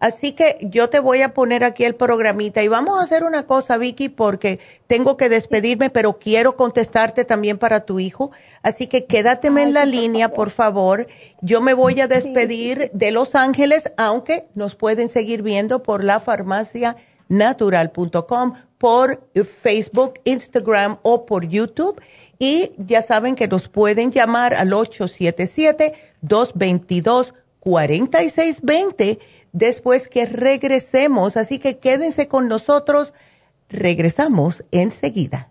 Así que yo te voy a poner aquí el programita y vamos a hacer una cosa, Vicky, porque tengo que despedirme, pero quiero contestarte también para tu hijo. Así que quédateme en la línea, por favor. Yo me voy a despedir de Los Ángeles, aunque nos pueden seguir viendo por la farmacia natural.com, por Facebook, Instagram o por YouTube. Y ya saben que nos pueden llamar al 877-222-4620 después que regresemos. Así que quédense con nosotros. Regresamos enseguida.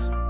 podcast.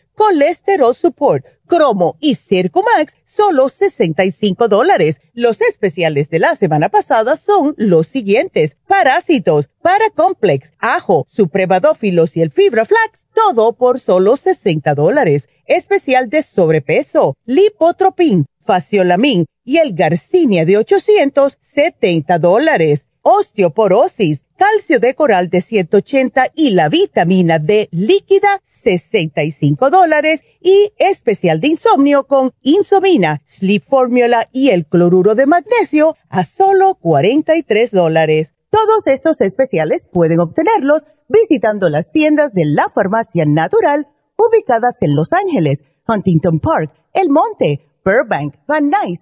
colesterol support, cromo y Circumax, solo 65 dólares. Los especiales de la semana pasada son los siguientes. Parásitos, Paracomplex, ajo, supremadófilos y el fibra flax, todo por solo 60 dólares. Especial de sobrepeso, lipotropin, faciolamin y el Garcinia de 870 dólares. Osteoporosis, calcio de coral de 180 y la vitamina D líquida, 65 dólares. Y especial de insomnio con insomina, sleep formula y el cloruro de magnesio a solo 43 dólares. Todos estos especiales pueden obtenerlos visitando las tiendas de la farmacia natural ubicadas en Los Ángeles, Huntington Park, El Monte, Burbank, Van Nuys,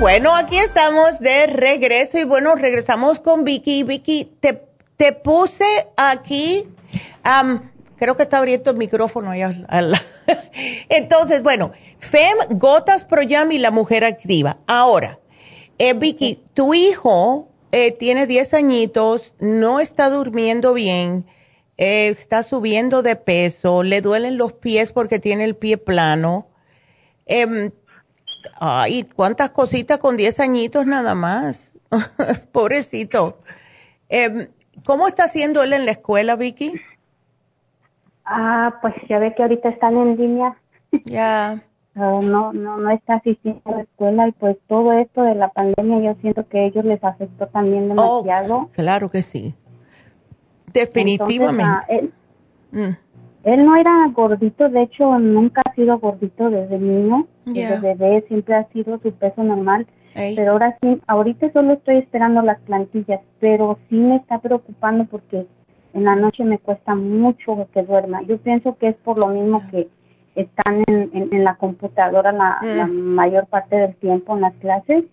Bueno, aquí estamos de regreso y bueno, regresamos con Vicky. Vicky, te, te puse aquí, creo que está abierto el micrófono allá. Entonces, bueno, FEM, Gotas Pro y la Mujer Activa. Ahora, eh, Vicky, tu hijo eh, tiene 10 añitos, no está durmiendo bien, eh, está subiendo de peso, le duelen los pies porque tiene el pie plano. Ay, cuántas cositas con 10 añitos nada más. Pobrecito. Eh, ¿Cómo está haciendo él en la escuela, Vicky? Ah, pues ya ve que ahorita están en línea. Ya. no, no, no está asistiendo a la escuela y pues todo esto de la pandemia yo siento que a ellos les afectó también oh, demasiado. claro que sí. Definitivamente. Ah, mm. Él no era gordito, de hecho nunca ha sido gordito desde niño, desde bebé siempre ha sido su peso normal. Pero ahora sí, ahorita solo estoy esperando las plantillas, pero sí me está preocupando porque en la noche me cuesta mucho que duerma. Yo pienso que es por lo mismo que están en, en, la computadora la, la, mm. mayor parte del tiempo en las clases.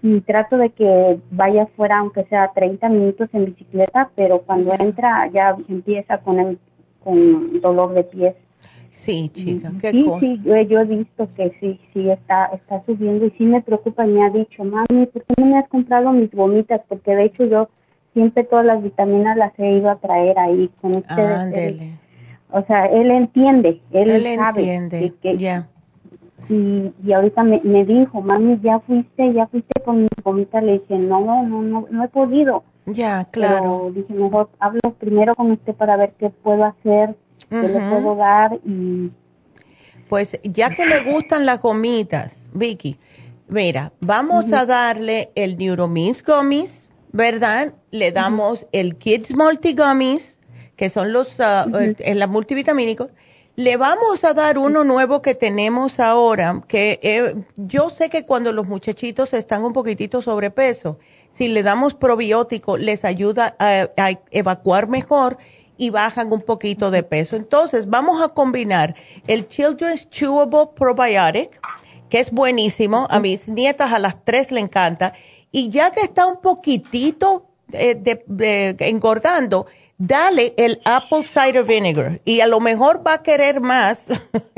Y trato de que vaya fuera, aunque sea 30 minutos en bicicleta, pero cuando entra ya empieza con el con dolor de pies. Sí, chica, qué sí, cosa. Sí, yo, he visto que sí, sí está, está subiendo y sí me preocupa. Me ha dicho, mami, ¿por qué no me has comprado mis gomitas? Porque de hecho yo siempre todas las vitaminas las he ido a traer ahí con ustedes. Ándele. o sea, él entiende, él, Él sabe entiende, que, ya. Y, y ahorita me, me dijo, mami, ya fuiste, ya fuiste con mis gomitas. Le dije, no, no, no, no he podido. Ya, claro. Pero dije, mejor hablo primero con usted para ver qué puedo hacer, qué le puedo dar y... Pues ya que le gustan las gomitas, Vicky, mira, vamos a darle el Neuromins Gummies, ¿verdad? Le damos el Kids Multi Gummies, que son los ah, eh, en las multivitamínicos. Le vamos a dar uno nuevo que tenemos ahora, que eh, yo sé que cuando los muchachitos están un poquitito sobrepeso, si le damos probiótico, les ayuda a, a evacuar mejor y bajan un poquito de peso. Entonces, vamos a combinar el Children's Chewable Probiotic, que es buenísimo, a mis nietas a las tres le encanta, y ya que está un poquitito eh, de- de- engordando, dale el Apple Cider Vinegar, y a lo mejor va a querer más,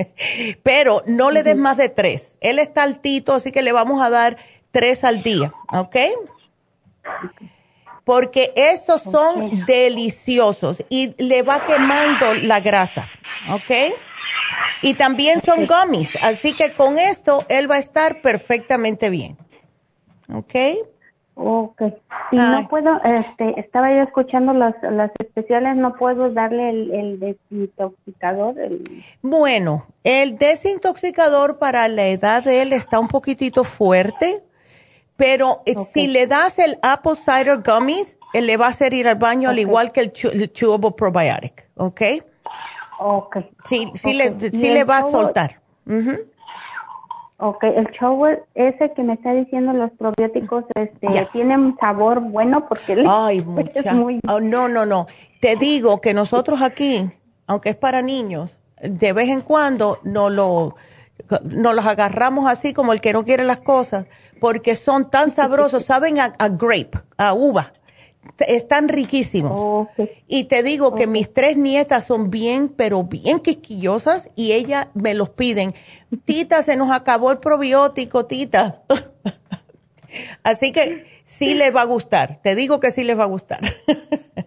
pero no le des más de tres. Él está altito, así que le vamos a dar tres al día, ¿ok? Porque esos son deliciosos y le va quemando la grasa, ¿ok? Y también son gummies, así que con esto él va a estar perfectamente bien, ¿ok? Ok. Y Ay. no puedo, este, estaba yo escuchando las, las especiales, no puedo darle el, el desintoxicador. El, Bueno, el desintoxicador para la edad de él está un poquitito fuerte, pero eh, si le das el Apple Cider Gummies, él le va a hacer ir al baño al igual que el, chew- el Chewable Probiotic, ¿ok? ok. Sí, sí, Ok. le, ¿Y sí le va a soltar. Ujú. Ok, el shower ese que me está diciendo los probióticos, este, Ya. tiene un sabor bueno porque Ay, es mucha. muy... Oh, no, no, no. Te digo que nosotros aquí, aunque es para niños, de vez en cuando no lo nos los agarramos así como el que no quiere las cosas, porque son tan sabrosos, saben a, a grape, a uva. Están riquísimos. Ok. Y te digo que mis tres nietas son bien, pero bien quisquillosas y ellas me los piden. Tita, se nos acabó el probiótico, tita. Así que sí les va a gustar. Te digo que sí les va a gustar. Ok,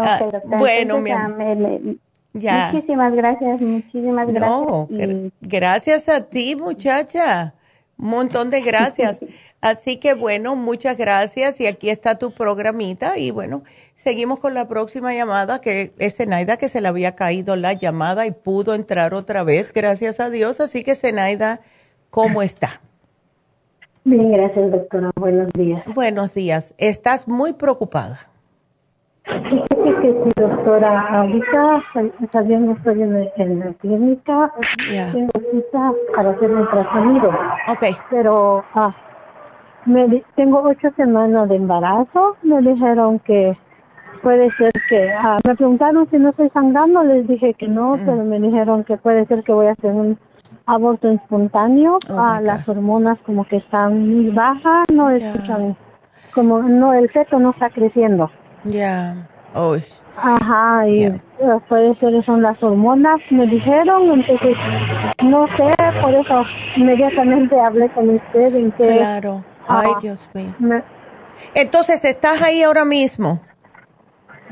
Ah, doctora, bueno, mi amor. Ya. Muchísimas gracias, muchísimas gracias. No, y- gr- gracias a ti, muchacha. Un montón de gracias. Así que bueno, muchas gracias y aquí está tu programita y bueno, seguimos con la próxima llamada que es Zenaida que se le había caído la llamada y pudo entrar otra vez, gracias a Dios. Así que Zenaida, ¿cómo está? Bien, gracias, doctora. Buenos días. Buenos días. Estás muy preocupada. Que sí, doctora, ahorita todavía no estoy en, en la clínica, tengo cita para hacer mi pero ah, me tengo ocho semanas de embarazo, me dijeron que puede ser que, ah, me preguntaron si no estoy sangrando, les dije que no, pero me dijeron que puede ser que voy a hacer un aborto espontáneo, Oh, Ah, las hormonas como que están muy bajas, no escuchan, como no, el feto no está creciendo. ya. Uy. Ajá, y Ya. eh, puede ser son las hormonas, me dijeron, entonces no sé, por eso inmediatamente hablé con usted en que Claro. Ay, Ah. Dios mío. me- Entonces, ¿estás ahí ahora mismo?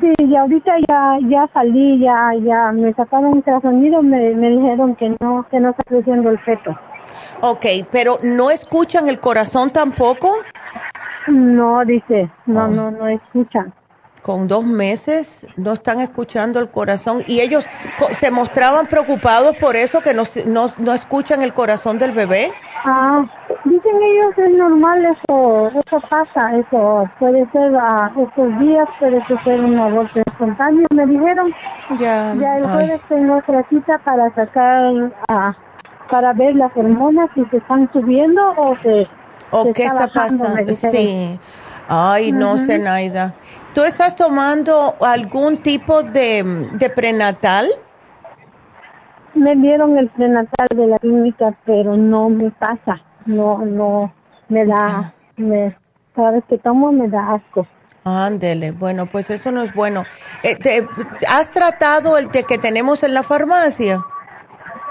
sí, y ahorita ya ya salí, ya ya me sacaron un ultrasonido, me, me dijeron que no que no está creciendo el feto. Ok, pero ¿no escuchan el corazón tampoco? No, dice, no, Oh. no, no escuchan. Con dos meses no están escuchando el corazón y ellos se mostraban preocupados por eso que no, no, no escuchan el corazón del bebé. Ah, dicen ellos es normal eso, eso pasa, eso puede ser a estos días, puede ser un aborto espontáneo, me dijeron. Ya, Ya el ay, jueves tengo otra cita para sacar, ah, para ver las hormonas si se están subiendo o se, ¿O se qué está me pasando? Sí. Ay, no sé, Naida. ¿Tú estás tomando algún tipo de, de prenatal? Me dieron el prenatal de la clínica, pero no me pasa, no, no, me da, me, cada vez que tomo me da asco. Ándele, bueno, pues eso no es bueno. Eh, te- ¿Has tratado el de que tenemos en la farmacia?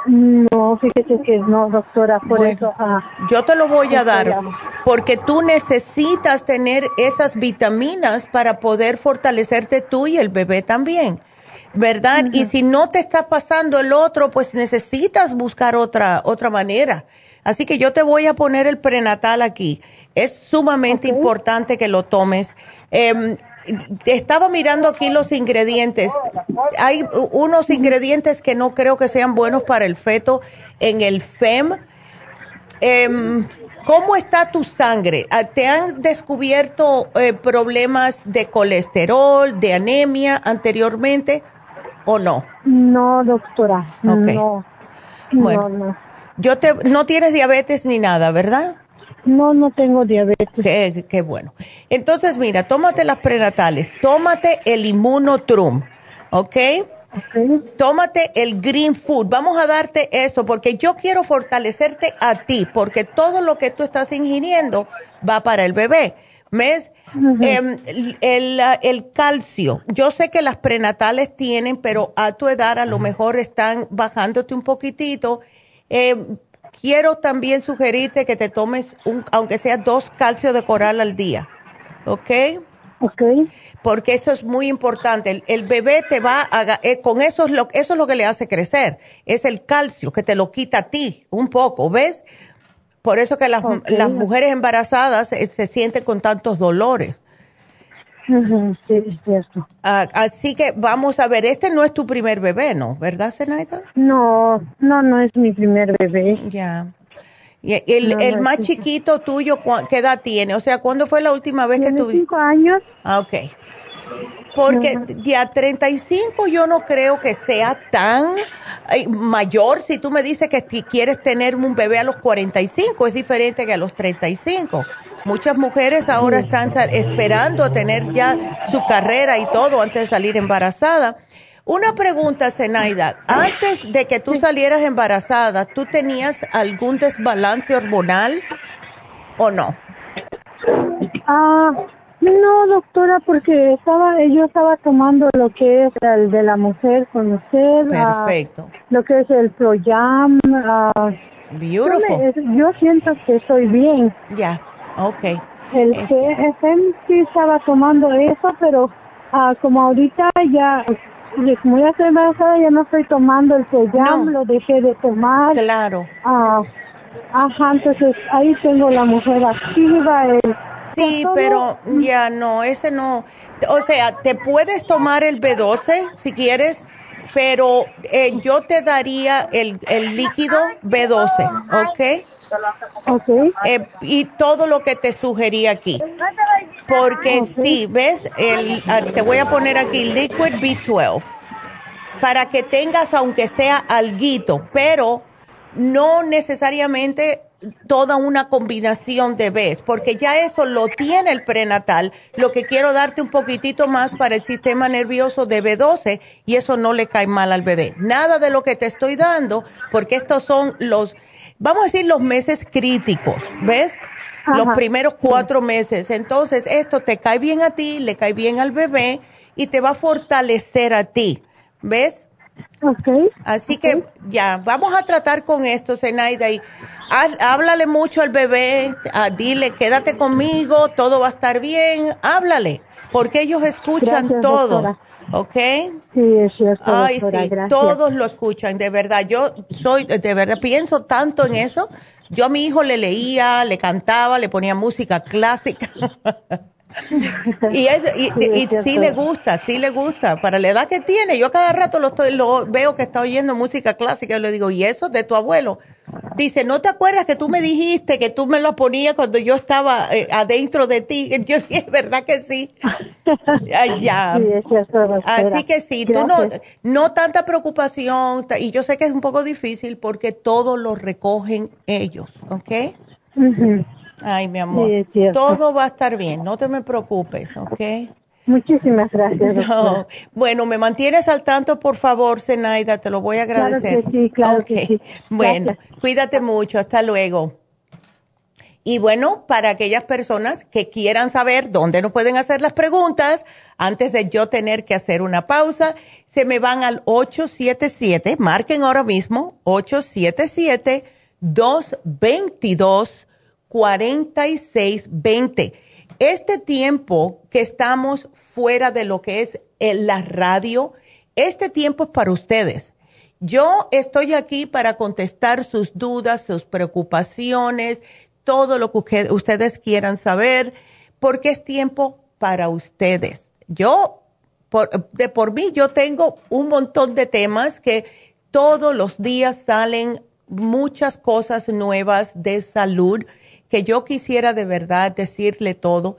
No, fíjese que no, doctora, por eso. Ah, yo te lo voy a dar porque tú necesitas tener esas vitaminas para poder fortalecerte tú y el bebé también, ¿verdad? Y si no te está pasando el otro, pues necesitas buscar otra otra manera. Así que yo te voy a poner el prenatal aquí. Es sumamente importante que lo tomes. Eh, estaba mirando aquí los ingredientes. Hay unos ingredientes que no creo que sean buenos para el feto en el FEM. Em, ¿Cómo está tu sangre? Ah, ¿Te han descubierto eh, problemas de colesterol, de anemia anteriormente o no? No, doctora. No. Bueno, no. Yo te, no tienes diabetes ni nada, ¿verdad? No, no tengo diabetes. Qué, bueno. Entonces, mira, tómate las prenatales, tómate el inmunotrum, ¿ok? Tómate el green food. Vamos a darte esto porque yo quiero fortalecerte a ti, porque todo lo que tú estás ingiriendo va para el bebé. ¿Ves? Em, el, el, calcio. Yo sé que las prenatales tienen, pero a tu edad a lo mejor están bajándote un poquitito. Eh, quiero también sugerirte que te tomes, un, aunque sea dos calcios de coral al día, ¿ok? Ok. Porque eso es muy importante. El, bebé te va a, eh, con eso es, lo, eso es lo que le hace crecer. Es el calcio que te lo quita a ti un poco, ¿ves? Por eso que las, las mujeres embarazadas se, se sienten con tantos dolores. Sí, es cierto. Ah, así que vamos a ver, este no es tu primer bebé, ¿no? ¿Verdad, Zenaida? No, no, no es mi primer bebé. Ya. Y el, el más chiquito tuyo, ¿qué edad tiene? O sea, ¿cuándo fue la última vez que tuviste? Cinco años. Ah, ok. Porque ya 35 yo no creo que sea tan mayor. Si tú me dices que quieres tener un bebé a los 45, es diferente que a los 35. Muchas mujeres ahora están esperando tener ya su carrera y todo antes de salir embarazada. Una pregunta, Zenaida. Antes de que tú salieras embarazada, ¿tú tenías algún desbalance hormonal o no? Ah, no, doctora, porque estaba, yo estaba tomando lo que es el de la mujer conocer. Ah, Perfecto. lo que es el Proyam. Uh, Beautiful. Yo, siento que estoy bien. Ya. Ok. El GFM sí estaba tomando eso, pero ah, como ahorita ya, como ya estoy embarazada, ya no estoy tomando el Seyam, lo dejé de tomar. Claro. Ah, ajá, entonces ahí tengo la mujer activa. El, sí, pero ya no, ese no. O sea, te puedes tomar el B12 si quieres, pero eh, yo te daría el, el líquido B12, ¿ok? Okay. Eh, y todo lo que te sugerí aquí. Porque sí, ¿ves? El, ah, te voy a poner aquí Liquid B12 para que tengas aunque sea alguito, pero no necesariamente toda una combinación de Bs, porque ya eso lo tiene el prenatal. Lo que quiero darte un poquitito más para el sistema nervioso de B12 y eso no le cae mal al bebé. Nada de lo que te estoy dando, porque estos son los vamos a decir los meses críticos, ¿ves? Los primeros cuatro meses. Entonces, esto te cae bien a ti, le cae bien al bebé y te va a fortalecer a ti, ¿ves? Ok. Así que ya, vamos a tratar con esto, Zenaida, y háblale mucho al bebé, dile, quédate conmigo, todo va a estar bien, háblale, porque ellos escuchan todo. ¿Ok? Sí, es cierto. Ay, sí, todos lo escuchan, de verdad. Yo soy, de verdad, pienso tanto en eso. Yo a mi hijo le leía, le cantaba, le ponía música clásica. y, y, sí, le gusta, sí le gusta. Para la edad que tiene, yo cada rato lo, estoy, lo veo que está oyendo música clásica y le digo, ¿y eso de tu abuelo? Dice, ¿no te acuerdas que tú me dijiste que tú me lo ponías cuando yo estaba eh, adentro de ti? Yo dije, ¿verdad que sí? ya. Así que sí, tú no, no tanta preocupación, y yo sé que es un poco difícil porque todo lo recogen ellos, ¿ok? Ay, mi amor, todo va a estar bien, no te me preocupes, ¿ok? Muchísimas gracias. Bueno, me mantienes al tanto, por favor, Zenaida, te lo voy a agradecer. Claro que sí, claro que sí. Bueno, cuídate mucho, hasta luego. Y bueno, para aquellas personas que quieran saber dónde nos pueden hacer las preguntas, antes de yo tener que hacer una pausa, se me van al 877, marquen ahora mismo, 877-222-4620. Este tiempo que estamos fuera de lo que es eh, la radio, este tiempo es para ustedes. Yo estoy aquí para contestar sus dudas, sus preocupaciones, todo lo que ustedes quieran saber, porque es tiempo para ustedes. Yo, de por mí, yo tengo un montón de temas que todos los días salen muchas cosas nuevas de salud que yo quisiera de verdad decirle todo.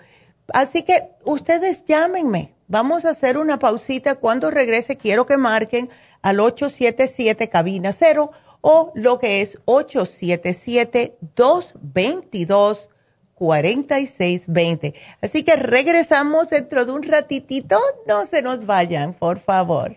Así que ustedes llámenme. Vamos a hacer una pausita. Cuando regrese, quiero que marquen al 877 cabina 0 o lo que es 877-222-4620. Así que regresamos dentro de un ratitito. No se nos vayan, por favor.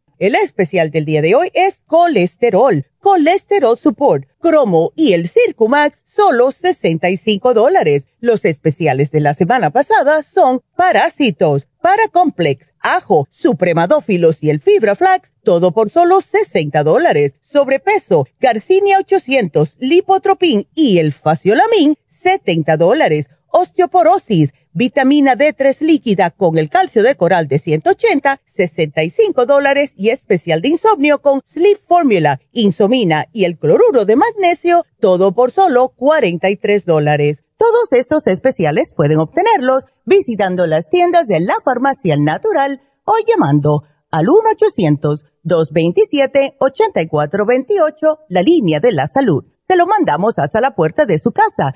El especial del día de hoy es colesterol, colesterol support, cromo y el Circumax, solo 65 dólares. Los especiales de la semana pasada son parásitos, paracomplex, ajo, supremadófilos y el fibra flax, todo por solo 60 dólares. Sobrepeso, Garcinia 800, lipotropin y el faciolamin, 70 dólares. Osteoporosis, vitamina D3 líquida con el calcio de coral de 180, 65 dólares y especial de insomnio con Sleep Formula, Insomina y el cloruro de magnesio, todo por solo 43 dólares. Todos estos especiales pueden obtenerlos visitando las tiendas de la farmacia natural o llamando al 1-800-227-8428, la línea de la salud se lo mandamos hasta la puerta de su casa.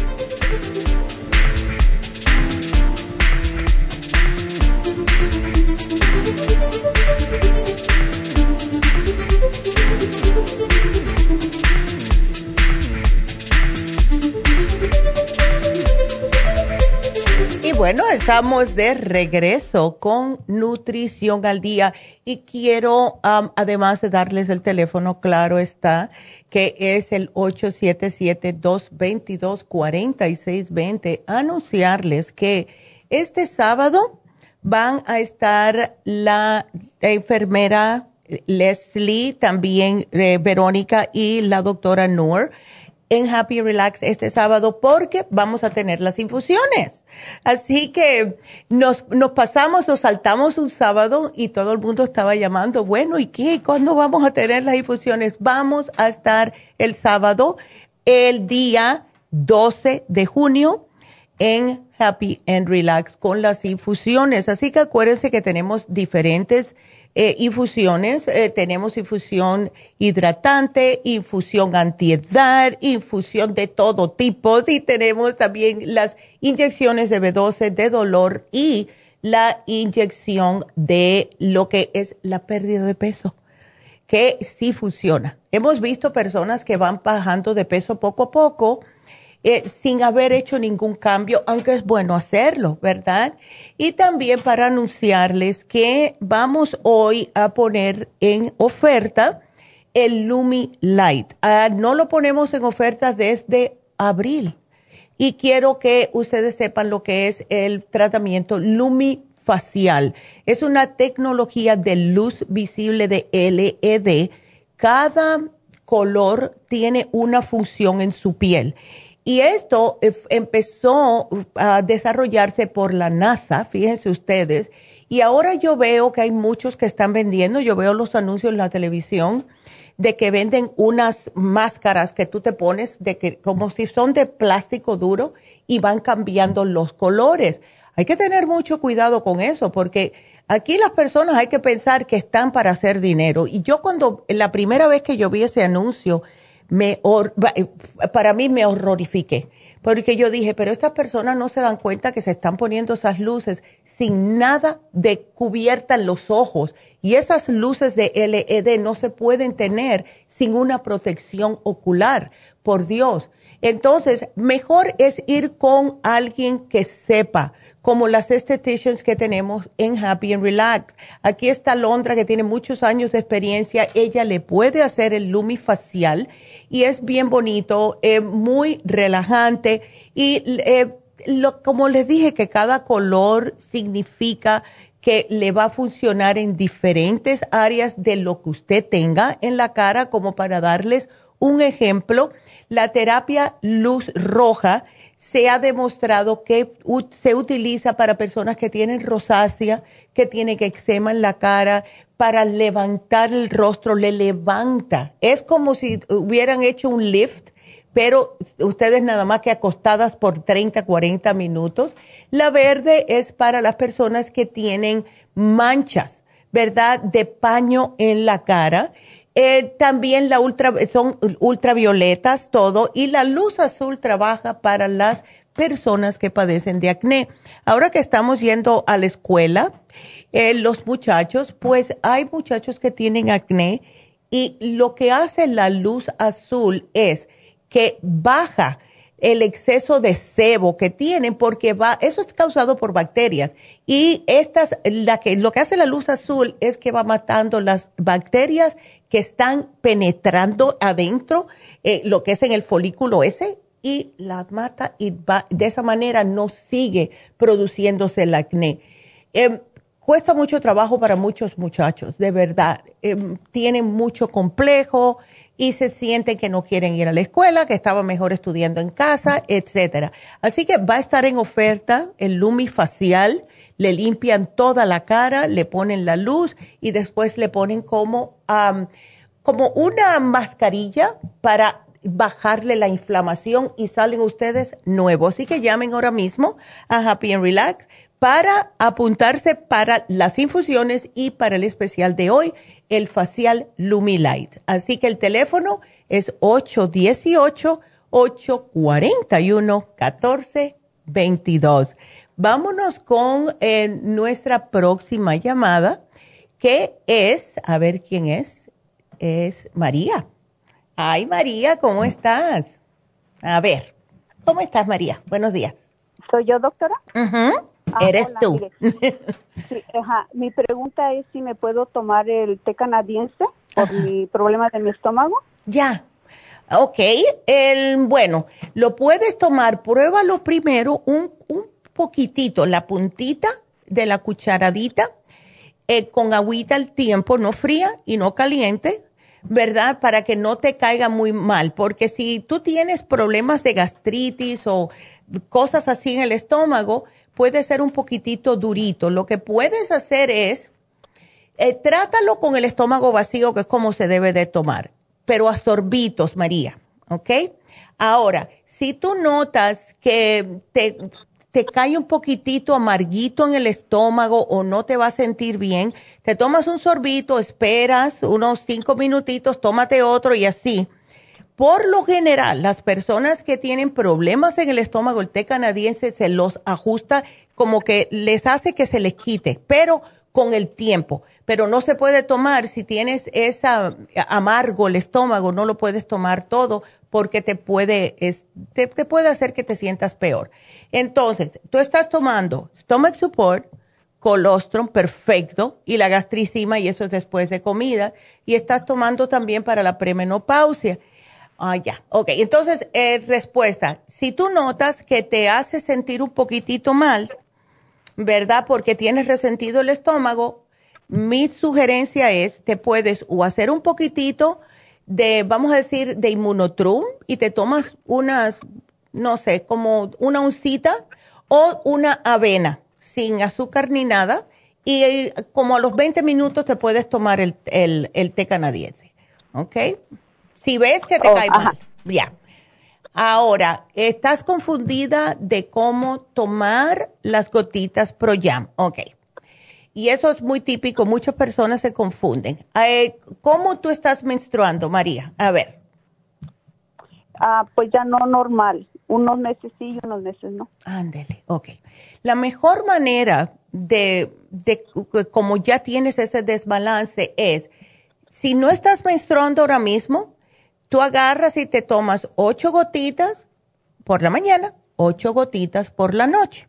Bueno, estamos de regreso con Nutrición al Día y quiero, además de darles el teléfono, claro está, que es el 877-222-4620, anunciarles que este sábado van a estar la, enfermera Leslie, también eh, Verónica y la doctora Noor en Happy Relax este sábado porque vamos a tener las infusiones. Así que nos, nos pasamos, nos saltamos un sábado y todo el mundo estaba llamando, bueno, ¿y qué? ¿Cuándo vamos a tener las infusiones? Vamos a estar el sábado, el día 12 de junio en Happy and Relax con las infusiones. Así que acuérdense que tenemos diferentes eh, infusiones. Eh, tenemos infusión hidratante, infusión antiedad, infusión de todo tipo y tenemos también las inyecciones de B12 de dolor y la inyección de lo que es la pérdida de peso, que sí funciona. Hemos visto personas que van bajando de peso poco a poco eh, sin haber hecho ningún cambio, aunque es bueno hacerlo, ¿verdad? Y también para anunciarles que vamos hoy a poner en oferta el Lumi Light. Ah, no lo ponemos en oferta desde abril. Y quiero que ustedes sepan lo que es el tratamiento Lumi facial. Es una tecnología de luz visible de LED. Cada color tiene una función en su piel y esto eh, empezó uh, a desarrollarse por la NASA, fíjense ustedes, y ahora yo veo que hay muchos que están vendiendo, yo veo los anuncios en la televisión de que venden unas máscaras que tú te pones de que como si son de plástico duro y van cambiando los colores. Hay que tener mucho cuidado con eso porque aquí las personas hay que pensar que están para hacer dinero. Y yo cuando la primera vez que yo vi ese anuncio, me eh, para mí me horrorifiqué, porque yo dije, pero estas personas no se dan cuenta que se están poniendo esas luces sin nada de cubierta en los ojos y esas luces de LED no se pueden tener sin una protección ocular, por Dios. Entonces, mejor es ir con alguien que sepa, como las esteticians que tenemos en Happy and Relax. Aquí está Londra, que tiene muchos años de experiencia. Ella le puede hacer el lumifacial y es bien bonito, eh, muy relajante y eh, lo, como les dije que cada color significa que le va a funcionar en diferentes áreas de lo que usted tenga en la cara, como para darles un ejemplo, la terapia luz roja se ha demostrado que se utiliza para personas que tienen rosácea, que tienen eczema en la cara, para levantar el rostro, le levanta. Es como si hubieran hecho un lift, pero ustedes nada más que acostadas por 30, 40 minutos. La verde es para las personas que tienen manchas, ¿verdad? De paño en la cara eh, también la ultra, son ultravioletas, todo, y la luz azul trabaja para las personas que padecen de acné. Ahora que estamos yendo a la escuela, eh, los muchachos, pues hay muchachos que tienen acné y lo que hace la luz azul es que baja el exceso de sebo que tienen porque va, eso es causado por bacterias y estas, la que, lo que hace la luz azul es que va matando las bacterias que están penetrando adentro, eh, lo que es en el folículo ese, y la mata y va, de esa manera no sigue produciéndose el acné. Em, cuesta mucho trabajo para muchos muchachos, de verdad. Em, tienen mucho complejo y se sienten que no quieren ir a la escuela, que estaban mejor estudiando en casa, etcétera. Así que va a estar en oferta el Lumi facial le limpian toda la cara, le ponen la luz y después le ponen como, como una mascarilla para bajarle la inflamación y salen ustedes nuevos. Así que llamen ahora mismo a Happy and Relax para apuntarse para las infusiones y para el especial de hoy, el facial Lumilight. Así que el teléfono es 818 841 1422. Vámonos con eh, nuestra próxima llamada, que es, a ver quién es, es María. Ay, María, ¿cómo estás? A ver, ¿cómo estás, María? Buenos días. ¿Soy yo, doctora? Ah, Eres tú. Mi pregunta es si me puedo tomar el té canadiense por mi problema de mi estómago. Ya. Ok, el, bueno, lo puedes tomar, pruébalo primero un, un poquitito, la puntita de la cucharadita, eh, con agüita al tiempo, no fría y no caliente, ¿verdad? Para que no te caiga muy mal, porque si tú tienes problemas de gastritis o cosas así en el estómago, puede ser un poquitito durito. Lo que puedes hacer es, eh, trátalo con el estómago vacío, que es como se debe de tomar, pero a sorbitos, María, ¿ok? Ahora, si tú notas que te te cae un poquitito amarguito en el estómago o no te va a sentir bien, te tomas un sorbito, esperas unos cinco minutitos, tómate otro y así. Por lo general, las personas que tienen problemas en el estómago, el té canadiense se los ajusta como que les hace que se les quite, pero con el tiempo. Pero no se puede tomar, si tienes esa amargo el estómago, no lo puedes tomar todo porque te puede, te, puede hacer que te sientas peor. Entonces, tú estás tomando stomach support, colostrum perfecto y la gastricima y eso es después de comida y estás tomando también para la premenopausia. Ah, ya, ok. Entonces, eh, respuesta, si tú notas que te hace sentir un poquitito mal, ¿verdad? Porque tienes resentido el estómago, mi sugerencia es, te puedes o hacer un poquitito de, vamos a decir, de inmunotrum y te tomas unas, no sé, como una uncita o una avena sin azúcar ni nada y como a los 20 minutos te puedes tomar el, el, té canadiense. ¿Ok? Si ves que te oh, cae mal, ya. Ahora, estás confundida de cómo tomar las gotitas ProYam. Ok. Y eso es muy típico, muchas personas se confunden. Eh, ¿Cómo tú estás menstruando, María? A ver. Ah, pues ya no normal, unos meses sí y unos meses no. Ándele, ok. La mejor manera de, de, como ya tienes ese desbalance es, si no estás menstruando ahora mismo, tú agarras y te tomas ocho gotitas por la mañana, ocho gotitas por la noche.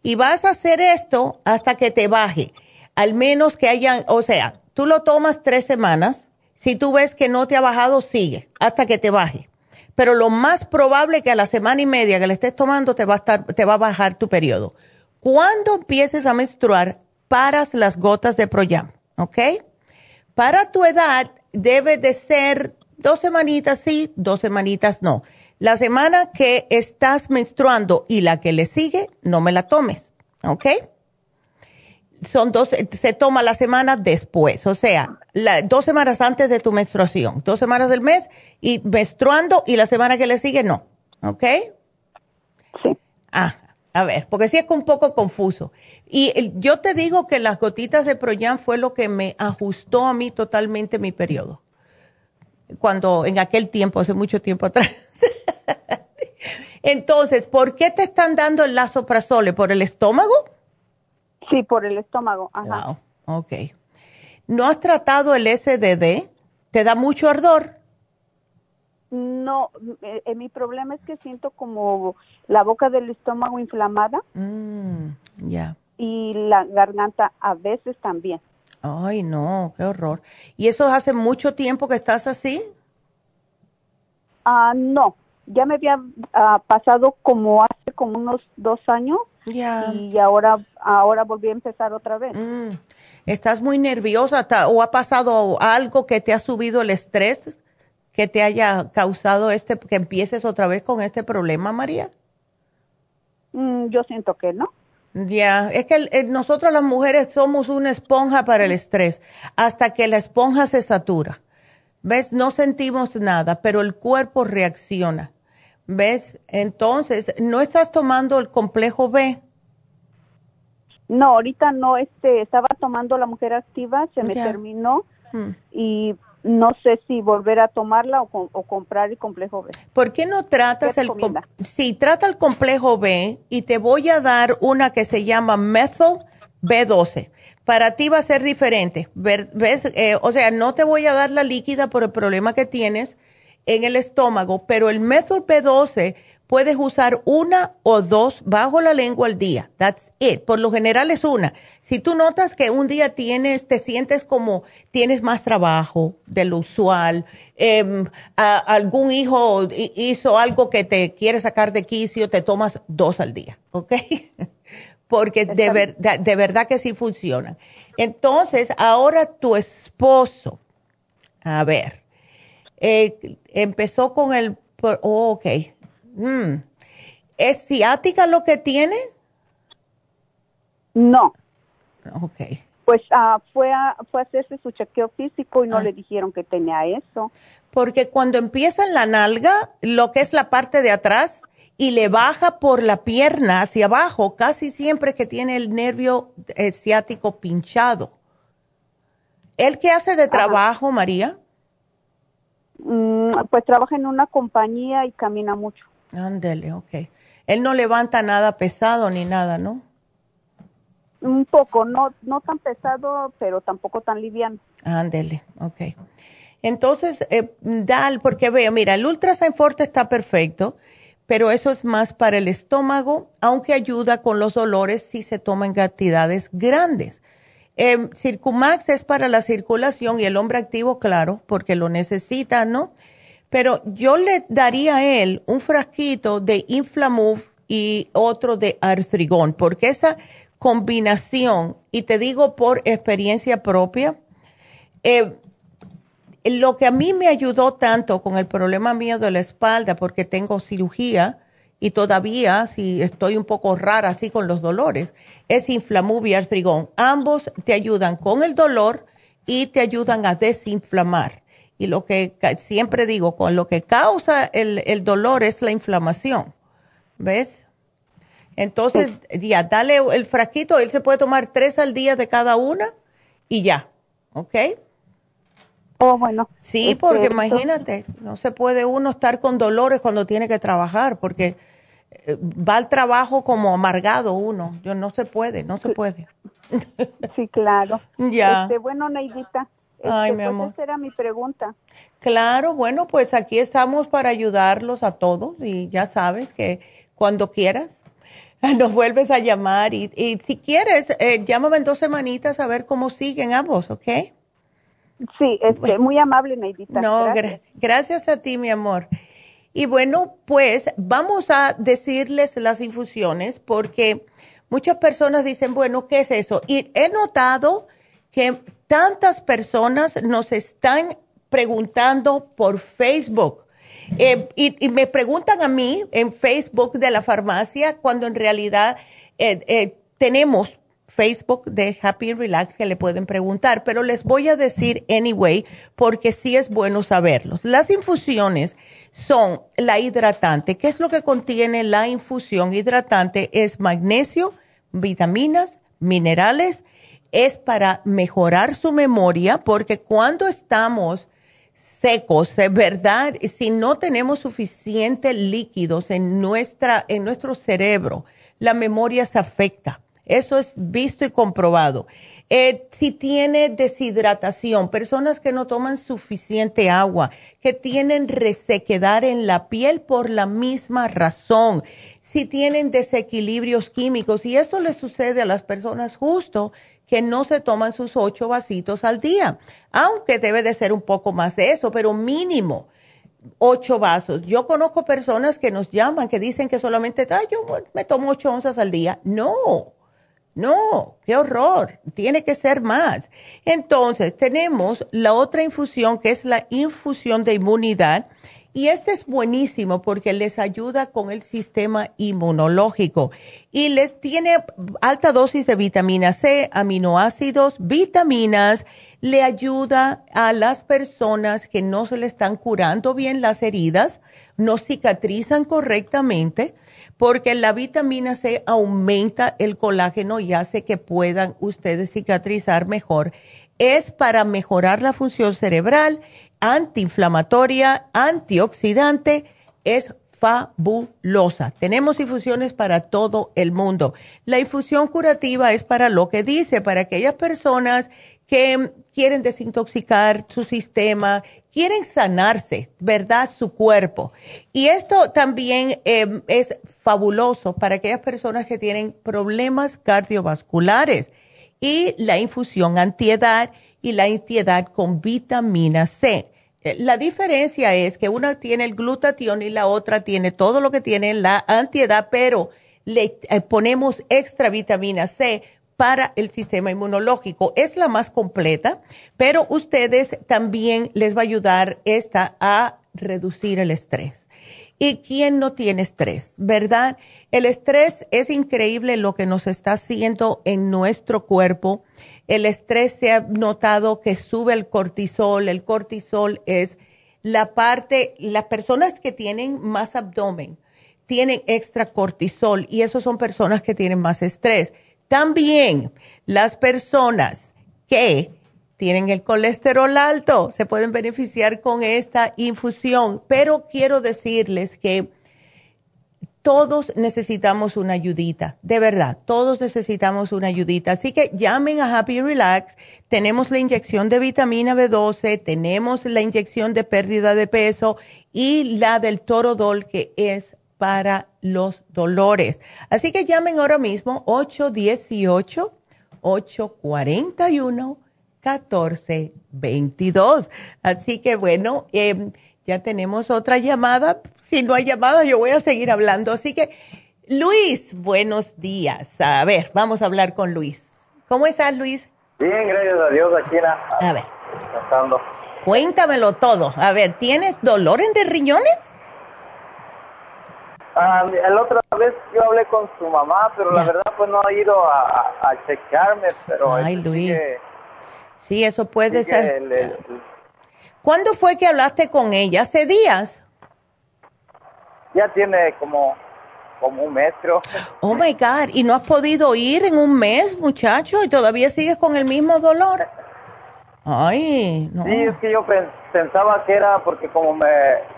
Y vas a hacer esto hasta que te baje. Al menos que hayan, o sea, tú lo tomas tres semanas. Si tú ves que no te ha bajado, sigue hasta que te baje. Pero lo más probable que a la semana y media que le estés tomando te va a, estar, te va a bajar tu periodo. Cuando empieces a menstruar, paras las gotas de Proyam, ¿ok? Para tu edad debe de ser dos semanitas sí, dos semanitas no. La semana que estás menstruando y la que le sigue, no me la tomes, ¿ok? Son dos, se toma la semana después, o sea, dos semanas antes de tu menstruación, dos semanas del mes y menstruando y la semana que le sigue, no, ¿ok? Sí. Ah, a ver, porque sí es un poco confuso. Y yo te digo que las gotitas de Proyan fue lo que me ajustó a mí totalmente mi periodo. Cuando, en aquel tiempo, hace mucho tiempo atrás. Entonces, ¿por qué te están dando el lazoprazole? ¿Por el estómago? Sí, por el estómago. Ajá. Wow, ok. ¿No has tratado el SDD? ¿Te da mucho ardor? No, eh, eh, mi problema es que siento como la boca del estómago inflamada. Mm, ya. Y la garganta a veces también. Ay, no, qué horror. ¿Y eso hace mucho tiempo que estás así? Ah, no, ya me había ah, pasado como hace como unos dos años y ahora ahora volví a empezar otra vez. Mm. ¿Estás muy nerviosa o ha pasado algo que te ha subido el estrés que te haya causado este que empieces otra vez con este problema, María? Mm, yo siento que no. Ya, es que nosotros las mujeres somos una esponja para el estrés hasta que la esponja se satura. ¿Ves? No sentimos nada, pero el cuerpo reacciona. ¿Ves? Entonces, ¿no estás tomando el complejo B? No, ahorita no, este, estaba tomando la mujer activa, se me terminó hmm. y no sé si volver a tomarla o, comprar el complejo B. ¿Por qué no tratas el sí, trata el complejo B y te voy a dar una que se llama Methyl B12 para ti va a ser diferente. ¿Ves? Eh, o sea, no te voy a dar la líquida por el problema que tienes en el estómago, pero el método P12 puedes usar una o dos bajo la lengua al día. That's it. Por lo general es una. Si tú notas que un día tienes, te sientes como tienes más trabajo de lo usual, em, algún hijo hizo algo que te quiere sacar de quicio, te tomas dos al día, ¿ok? porque de, de, verdad que sí funcionan. Entonces, ahora tu esposo, a ver, eh, empezó con el, oh, ok, mm. ¿es ciática lo que tiene? No. Ok. Pues uh, fue, a, fue a hacerse su chequeo físico y no ah. le dijeron que tenía eso. Porque cuando empieza en la nalga, lo que es la parte de atrás, y le baja por la pierna hacia abajo, casi siempre que tiene el nervio eh, ciático pinchado. ¿Él qué hace de trabajo, María? Mm, pues trabaja en una compañía y camina mucho. Ándele, ok. Él no levanta nada pesado ni nada, ¿no? Un poco, no, no tan pesado, pero tampoco tan liviano. Ándele, ok. Entonces, eh, Dal, porque veo, mira, el Ultrasign Forte está perfecto, pero eso es más para el estómago, aunque ayuda con los dolores si se toma en cantidades grandes. Eh, Circumax es para la circulación y el hombre activo, claro, porque lo necesita, ¿no? Pero yo le daría a él un frasquito de Inflamove y otro de Artrigón, porque esa combinación, y te digo por experiencia propia, eh, lo que a mí me ayudó tanto con el problema mío de la espalda, porque tengo cirugía y todavía si estoy un poco rara así con los dolores, es Inflamub y Artrigón. Ambos te ayudan con el dolor y te ayudan a desinflamar. Y lo que siempre digo, con lo que causa el, el dolor es la inflamación. ¿Ves? Entonces, ya, dale el frasquito, él se puede tomar tres al día de cada una y ya, ¿ok? Oh, bueno. Sí, porque imagínate, no se puede uno estar con dolores cuando tiene que trabajar, porque eh, va al trabajo como amargado uno. Yo no se puede, no se puede. Sí, claro. ya. Este, bueno, Neidita. Ay, mi pues amor. Esa era mi pregunta. Claro, bueno, pues aquí estamos para ayudarlos a todos y ya sabes que cuando quieras nos vuelves a llamar y, y si quieres, eh, llámame en dos semanitas a ver cómo siguen ambos, ¿ok? Sí, este, muy amable, Neidita. No, Gracias. gracias. gracias a ti, mi amor. Y bueno, pues vamos a decirles las infusiones porque muchas personas dicen, bueno, ¿qué es eso? Y he notado que tantas personas nos están preguntando por Facebook. Eh, y, me preguntan a mí en Facebook de la farmacia cuando en realidad eh, eh, tenemos Facebook de Happy Relax que le pueden preguntar, pero les voy a decir anyway porque sí es bueno saberlos. Las infusiones son la hidratante. ¿Qué es lo que contiene la infusión hidratante? Es magnesio, vitaminas, minerales. Es para mejorar su memoria porque cuando estamos secos, verdad, si no tenemos suficientes líquidos en, nuestra, en nuestro cerebro, la memoria se afecta. Eso es visto y comprobado. Eh, si tiene deshidratación, personas que no toman suficiente agua, que tienen resequedad en la piel por la misma razón, si tienen desequilibrios químicos, y esto le sucede a las personas justo que no se toman sus ocho vasitos al día, aunque debe de ser un poco más de eso, pero mínimo ocho vasos. Yo conozco personas que nos llaman, que dicen que solamente, Ay, yo me tomo ocho onzas al día. No, no, qué horror, tiene que ser más. Entonces, tenemos la otra infusión que es la infusión de inmunidad. Y este es buenísimo porque les ayuda con el sistema inmunológico y les tiene alta dosis de vitamina C, aminoácidos, vitaminas, le ayuda a las personas que no se le están curando bien las heridas, no cicatrizan correctamente, porque la vitamina C aumenta el colágeno y hace que puedan ustedes cicatrizar mejor. Es para mejorar la función cerebral antiinflamatoria, antioxidante, es fabulosa. Tenemos infusiones para todo el mundo. La infusión curativa es para lo que dice, para aquellas personas que quieren desintoxicar su sistema, quieren sanarse, ¿verdad? Su cuerpo. Y esto también eh, es fabuloso para aquellas personas que tienen problemas cardiovasculares y la infusión antiedad y la antiedad con vitamina C. Eh, La diferencia es que una tiene el glutatión y la otra tiene todo lo que tiene la antiedad, pero le eh, ponemos extra vitamina C para el sistema inmunológico. Es la más completa, pero ustedes también les va a ayudar esta a reducir el estrés. ¿Y quién no tiene estrés? ¿Verdad? El estrés es increíble lo que nos está haciendo en nuestro cuerpo. El estrés se ha notado que sube el cortisol. El cortisol es la parte, las personas que tienen más abdomen tienen extra cortisol y eso son personas que tienen más estrés. También las personas que tienen el colesterol alto se pueden beneficiar con esta infusión, pero quiero decirles que todos necesitamos una ayudita, de verdad, todos necesitamos una ayudita. Así que llamen a Happy Relax, tenemos la inyección de vitamina B12, tenemos la inyección de pérdida de peso y la del torodol que es para los dolores. Así que llamen ahora mismo 818-841-1422. Así que bueno, eh, ya tenemos otra llamada. Si no hay llamada, yo voy a seguir hablando. Así que, Luis, buenos días. A ver, vamos a hablar con Luis. ¿Cómo estás, Luis? Bien, gracias a Dios, aquí. A ver. Cuéntamelo todo. A ver, ¿tienes dolor en de riñones? Ah, la otra vez yo hablé con su mamá, pero la verdad pues no ha ido a, a checarme, pero... Ay, Luis. Sí, eso puede ser. ¿Cuándo fue que hablaste con ella? ¿Hace días? Ya tiene como, como un mes, creo. Oh, my God. ¿Y no has podido ir en un mes, muchacho? ¿Y todavía sigues con el mismo dolor? Ay, no. Sí, es que yo pensaba que era porque como me,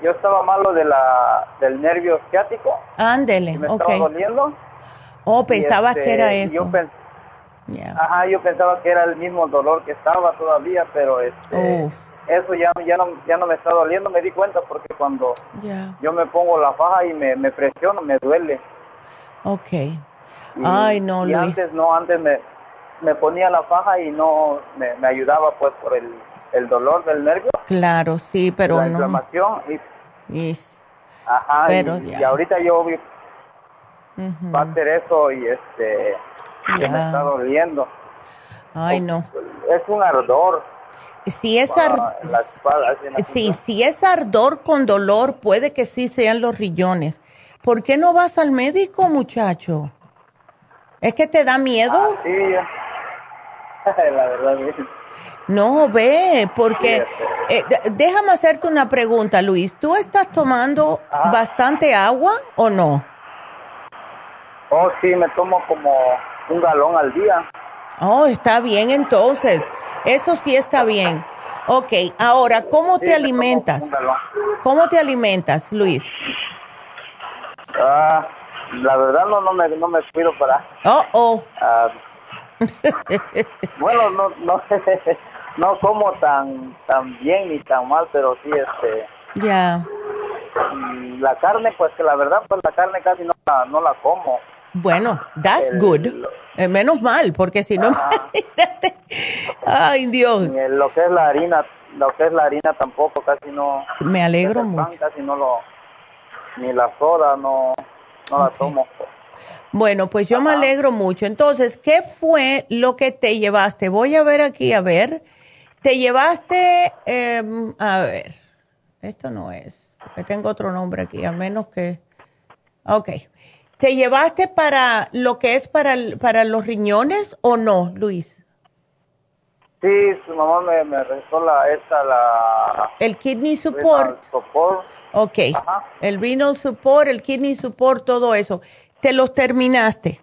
yo estaba malo de la, del nervio ciático. Ándele, me estaba doliendo. Oh, pensabas que era este, eso. Yo Ajá, yo pensaba que era el mismo dolor que estaba todavía, pero este, eso ya, ya, no, ya no me está doliendo, me di cuenta porque cuando yo me pongo la faja y me, me presiono, me duele. Ok. Ay, no, y antes no, antes me, me ponía la faja y no me, me ayudaba pues por el, el, dolor del nervio. Claro, sí, pero la no. inflamación. Y, Ajá, pero y, ahorita yo va a hacer eso y este me está doliendo. Ay, no. Es un ardor. Si es, sí, si es ardor con dolor, puede que sí sean los riñones. ¿Por qué no vas al médico, muchacho? ¿Es que te da miedo? Ah, sí, la verdad. No, ve, porque eh, déjame hacerte una pregunta, Luis. ¿Tú estás tomando bastante agua o no? Oh, sí, me tomo como un galón al día. Oh, está bien entonces. Eso sí está bien. Ok, ahora, ¿cómo te alimentas? ¿Cómo te alimentas, Luis? Ah, la verdad no, no, me, no me cuido para... Oh, oh. Ah, bueno, no, no, no como tan, tan bien ni tan mal, pero sí, este... Ya. La carne, pues que la verdad, pues la carne casi no la, no la como. Bueno, that's good. Eh, menos mal, porque si no, Ay, Dios. lo que es la harina, lo que es la harina tampoco, casi no. Me alegro mucho. casi no lo, ni la soda, no, no la tomo. Bueno, pues yo me alegro mucho. Entonces, ¿qué fue lo que te llevaste? Voy a ver aquí, a ver. Te llevaste, em, a ver, esto no es, porque tengo otro nombre aquí, al menos que, ok. ¿Te llevaste para lo que es para, para los riñones o no, Luis? Sí, su mamá me, me recetó la, esta, la... El kidney support. support. Ok, el renal support, el kidney support, todo eso. ¿Te los terminaste?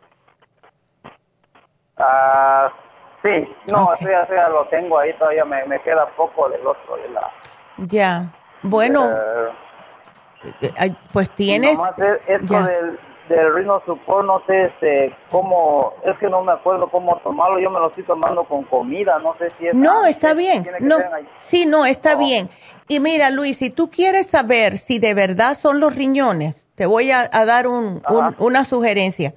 Ah, sí, no, okay. ya, ya lo tengo ahí, todavía me, me, queda poco del otro, de la... Ya, bueno, pues tienes... Nomás esto del, del Rino Support, no sé este, cómo, es que no me acuerdo cómo tomarlo, yo me lo estoy tomando con comida, no sé si es... No, está bien, no, sí, no, está bien. Y mira, Luis, si tú quieres saber si de verdad son los riñones, te voy a, dar un, una sugerencia.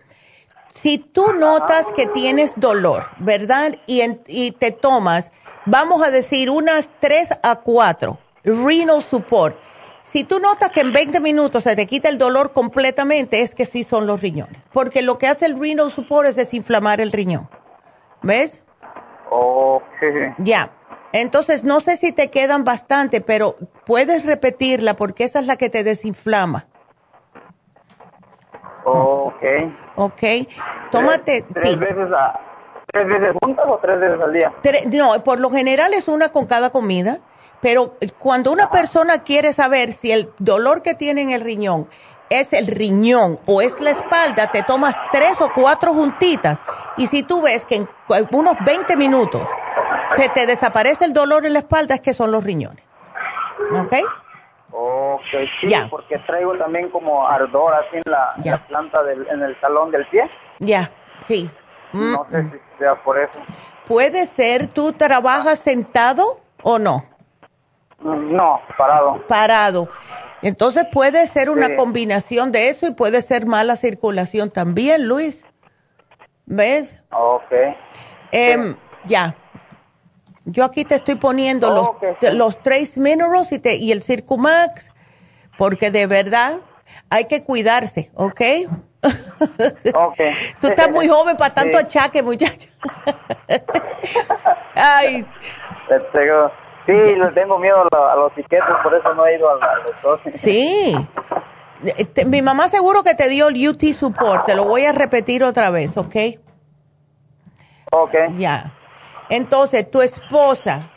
Si tú notas que tienes dolor, ¿verdad? Y, y te tomas, vamos a decir, unas 3 a 4, renal support si tú notas que en 20 minutos se te quita el dolor completamente, es que sí son los riñones. Porque lo que hace el renal support es desinflamar el riñón. ¿Ves? Ok. Ya. Entonces, no sé si te quedan bastante, pero puedes repetirla porque esa es la que te desinflama. Ok. Ok. Tómate. ¿Tres, veces, a, ¿tres veces juntas o tres veces al día? no, por lo general es una con cada comida. Pero cuando una persona quiere saber si el dolor que tiene en el riñón es el riñón o es la espalda, te tomas tres o cuatro juntitas y si tú ves que en unos 20 minutos se te desaparece el dolor en la espalda, es que son los riñones. ¿Ok? Ok, sí, porque traigo también como ardor así en la, planta del, en el talón del pie. Ya, sí. No sé si sea por eso. ¿Puede ser, tú trabajas sentado o no? No, parado. Parado. Entonces puede ser una combinación de eso y puede ser mala circulación también, Luis. ¿Ves? Ok. Em, ya. Yo aquí te estoy poniendo los, los Trace Minerals y, te, y el Circumax, porque de verdad hay que cuidarse, ¿ok? Ok. Tú estás muy joven para tanto achaque, muchacho. Ay. Sí, le tengo miedo a los piquetes, por eso no he ido al, doctor. Sí. Mi mamá seguro que te dio el UT Support, te lo voy a repetir otra vez, ¿ok? Ok. Ya. Entonces, tu esposa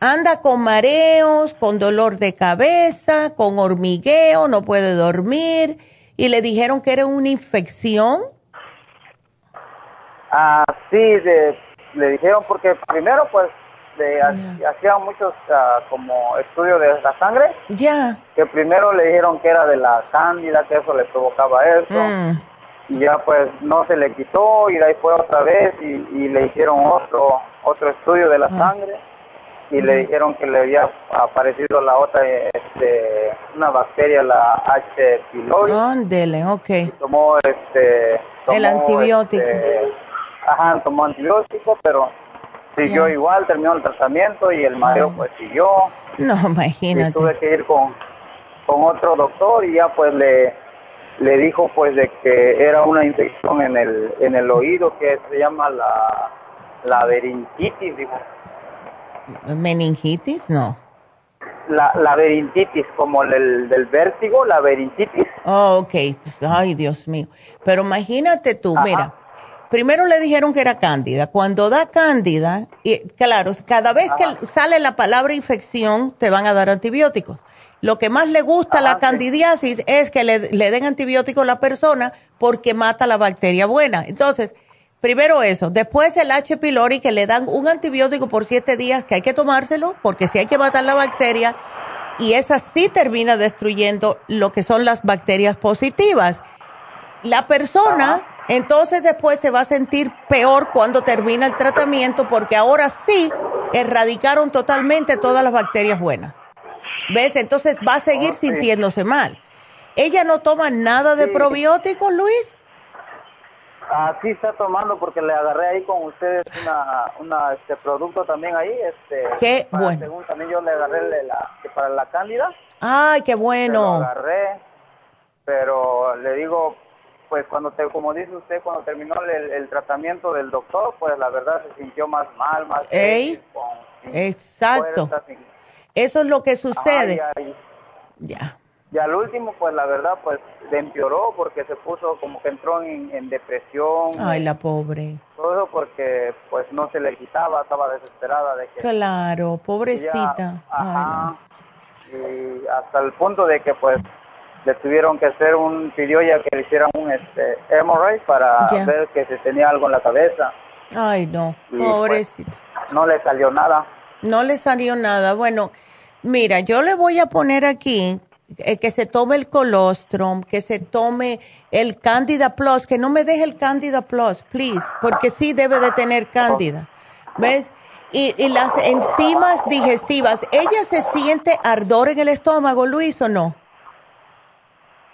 anda con mareos, con dolor de cabeza, con hormigueo, no puede dormir, y le dijeron que era una infección. Ah, sí, le dijeron porque primero pues de, hacían muchos ah, como estudios de la sangre. Ya. Que primero le dijeron que era de la cándida, que eso le provocaba eso. Mm. Y ya pues no se le quitó y de ahí fue otra vez y, le hicieron otro otro estudio de la ah. sangre y le dijeron que le había aparecido la otra, este, una bacteria, la H. pylori. Ándele, ok. Tomó este... el antibiótico. Este, ajá, tomó antibiótico, pero Siguió igual, terminó el tratamiento y el mareo pues siguió. No, imagínate. Y tuve que ir con, con otro doctor y ya pues le, le dijo pues de que era una infección en el, en el oído que se llama la, la laringitis, dijo. ¿Meningitis? No. La laberintitis, como el del vértigo, la laberintitis. Oh, ok. Ay, Dios mío. Pero imagínate tú, mira, primero le dijeron que era cándida. Cuando da cándida, y claro, cada vez que sale la palabra infección, te van a dar antibióticos. Lo que más le gusta a la candidiasis es que le, den antibióticos a la persona porque mata la bacteria buena. Entonces, primero eso. Después el H. pylori que le dan un antibiótico por siete días que hay que tomárselo porque si hay que matar la bacteria y esa sí termina destruyendo lo que son las bacterias positivas. La persona entonces después se va a sentir peor cuando termina el tratamiento porque ahora sí erradicaron totalmente todas las bacterias buenas. ¿Ves? Entonces va a seguir sintiéndose mal. ¿Ella no toma nada de probióticos, Luis? Ah, sí está tomando porque le agarré ahí con ustedes una, una este producto también ahí, este. Qué bueno. Según también yo le agarré la, para la cándida. Ay, qué bueno. Le agarré, pero le digo, pues cuando te, como dice usted, cuando terminó el, tratamiento del doctor, pues la verdad se sintió más mal, más... Ey, exacto. Eso es lo que sucede. ya. Y al último, pues la verdad, pues le empeoró porque se puso como que entró en, depresión. Ay, la pobre. Todo eso porque pues no se le quitaba, estaba desesperada de que... Claro, pobrecita. ajá, Y hasta el punto de que pues le tuvieron que hacer un, pidió ya que le hicieran un este, MRI para ver que se tenía algo en la cabeza. Ay, no, pues, pobrecito. no le salió nada. No le salió nada. Bueno, mira, yo le voy a poner aquí eh, que se tome el colostrum, que se tome el Candida Plus, que no me deje el Candida Plus, please, porque sí debe de tener Candida. ¿Ves? Y, y las enzimas digestivas, ¿ella se siente ardor en el estómago, Luis, o no?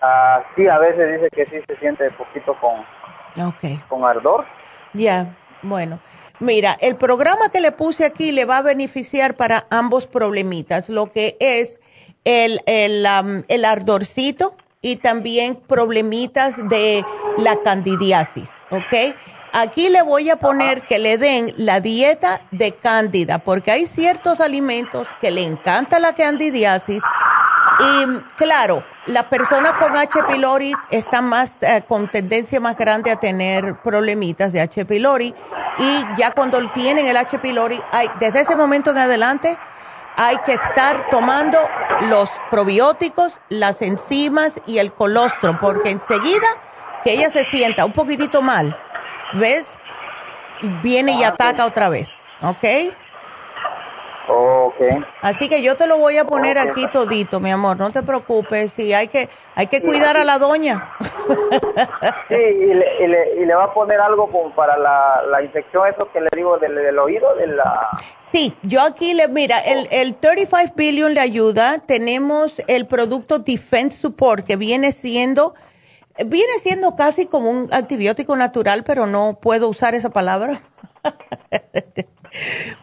Ah, sí, a veces dice que sí se siente un poquito con, con ardor. Ya, bueno. Mira, el programa que le puse aquí le va a beneficiar para ambos problemitas, lo que es el, el, el ardorcito y también problemitas de la candidiasis, ¿ok? Aquí le voy a poner que le den la dieta de cándida, porque hay ciertos alimentos que le encanta la candidiasis y claro, la persona con H. pylori está más, eh, con tendencia más grande a tener problemitas de H. pylori y ya cuando tienen el H. pylori, hay, desde ese momento en adelante hay que estar tomando los probióticos, las enzimas y el colostrum, porque enseguida que ella se sienta un poquitito mal, ¿ves? Viene y ah, ataca otra vez, ¿ok? Okay. Así que yo te lo voy a poner aquí todito, mi amor, no te preocupes, sí, hay que, hay que cuidar a la doña. sí, y le, y, le, y le, va a poner algo como para la, la infección, eso que le digo del, del, oído, de la... Sí, yo aquí le, mira, el, el 35 billion le ayuda, tenemos el producto Defense Support, que viene siendo, viene siendo casi como un antibiótico natural, pero no puedo usar esa palabra.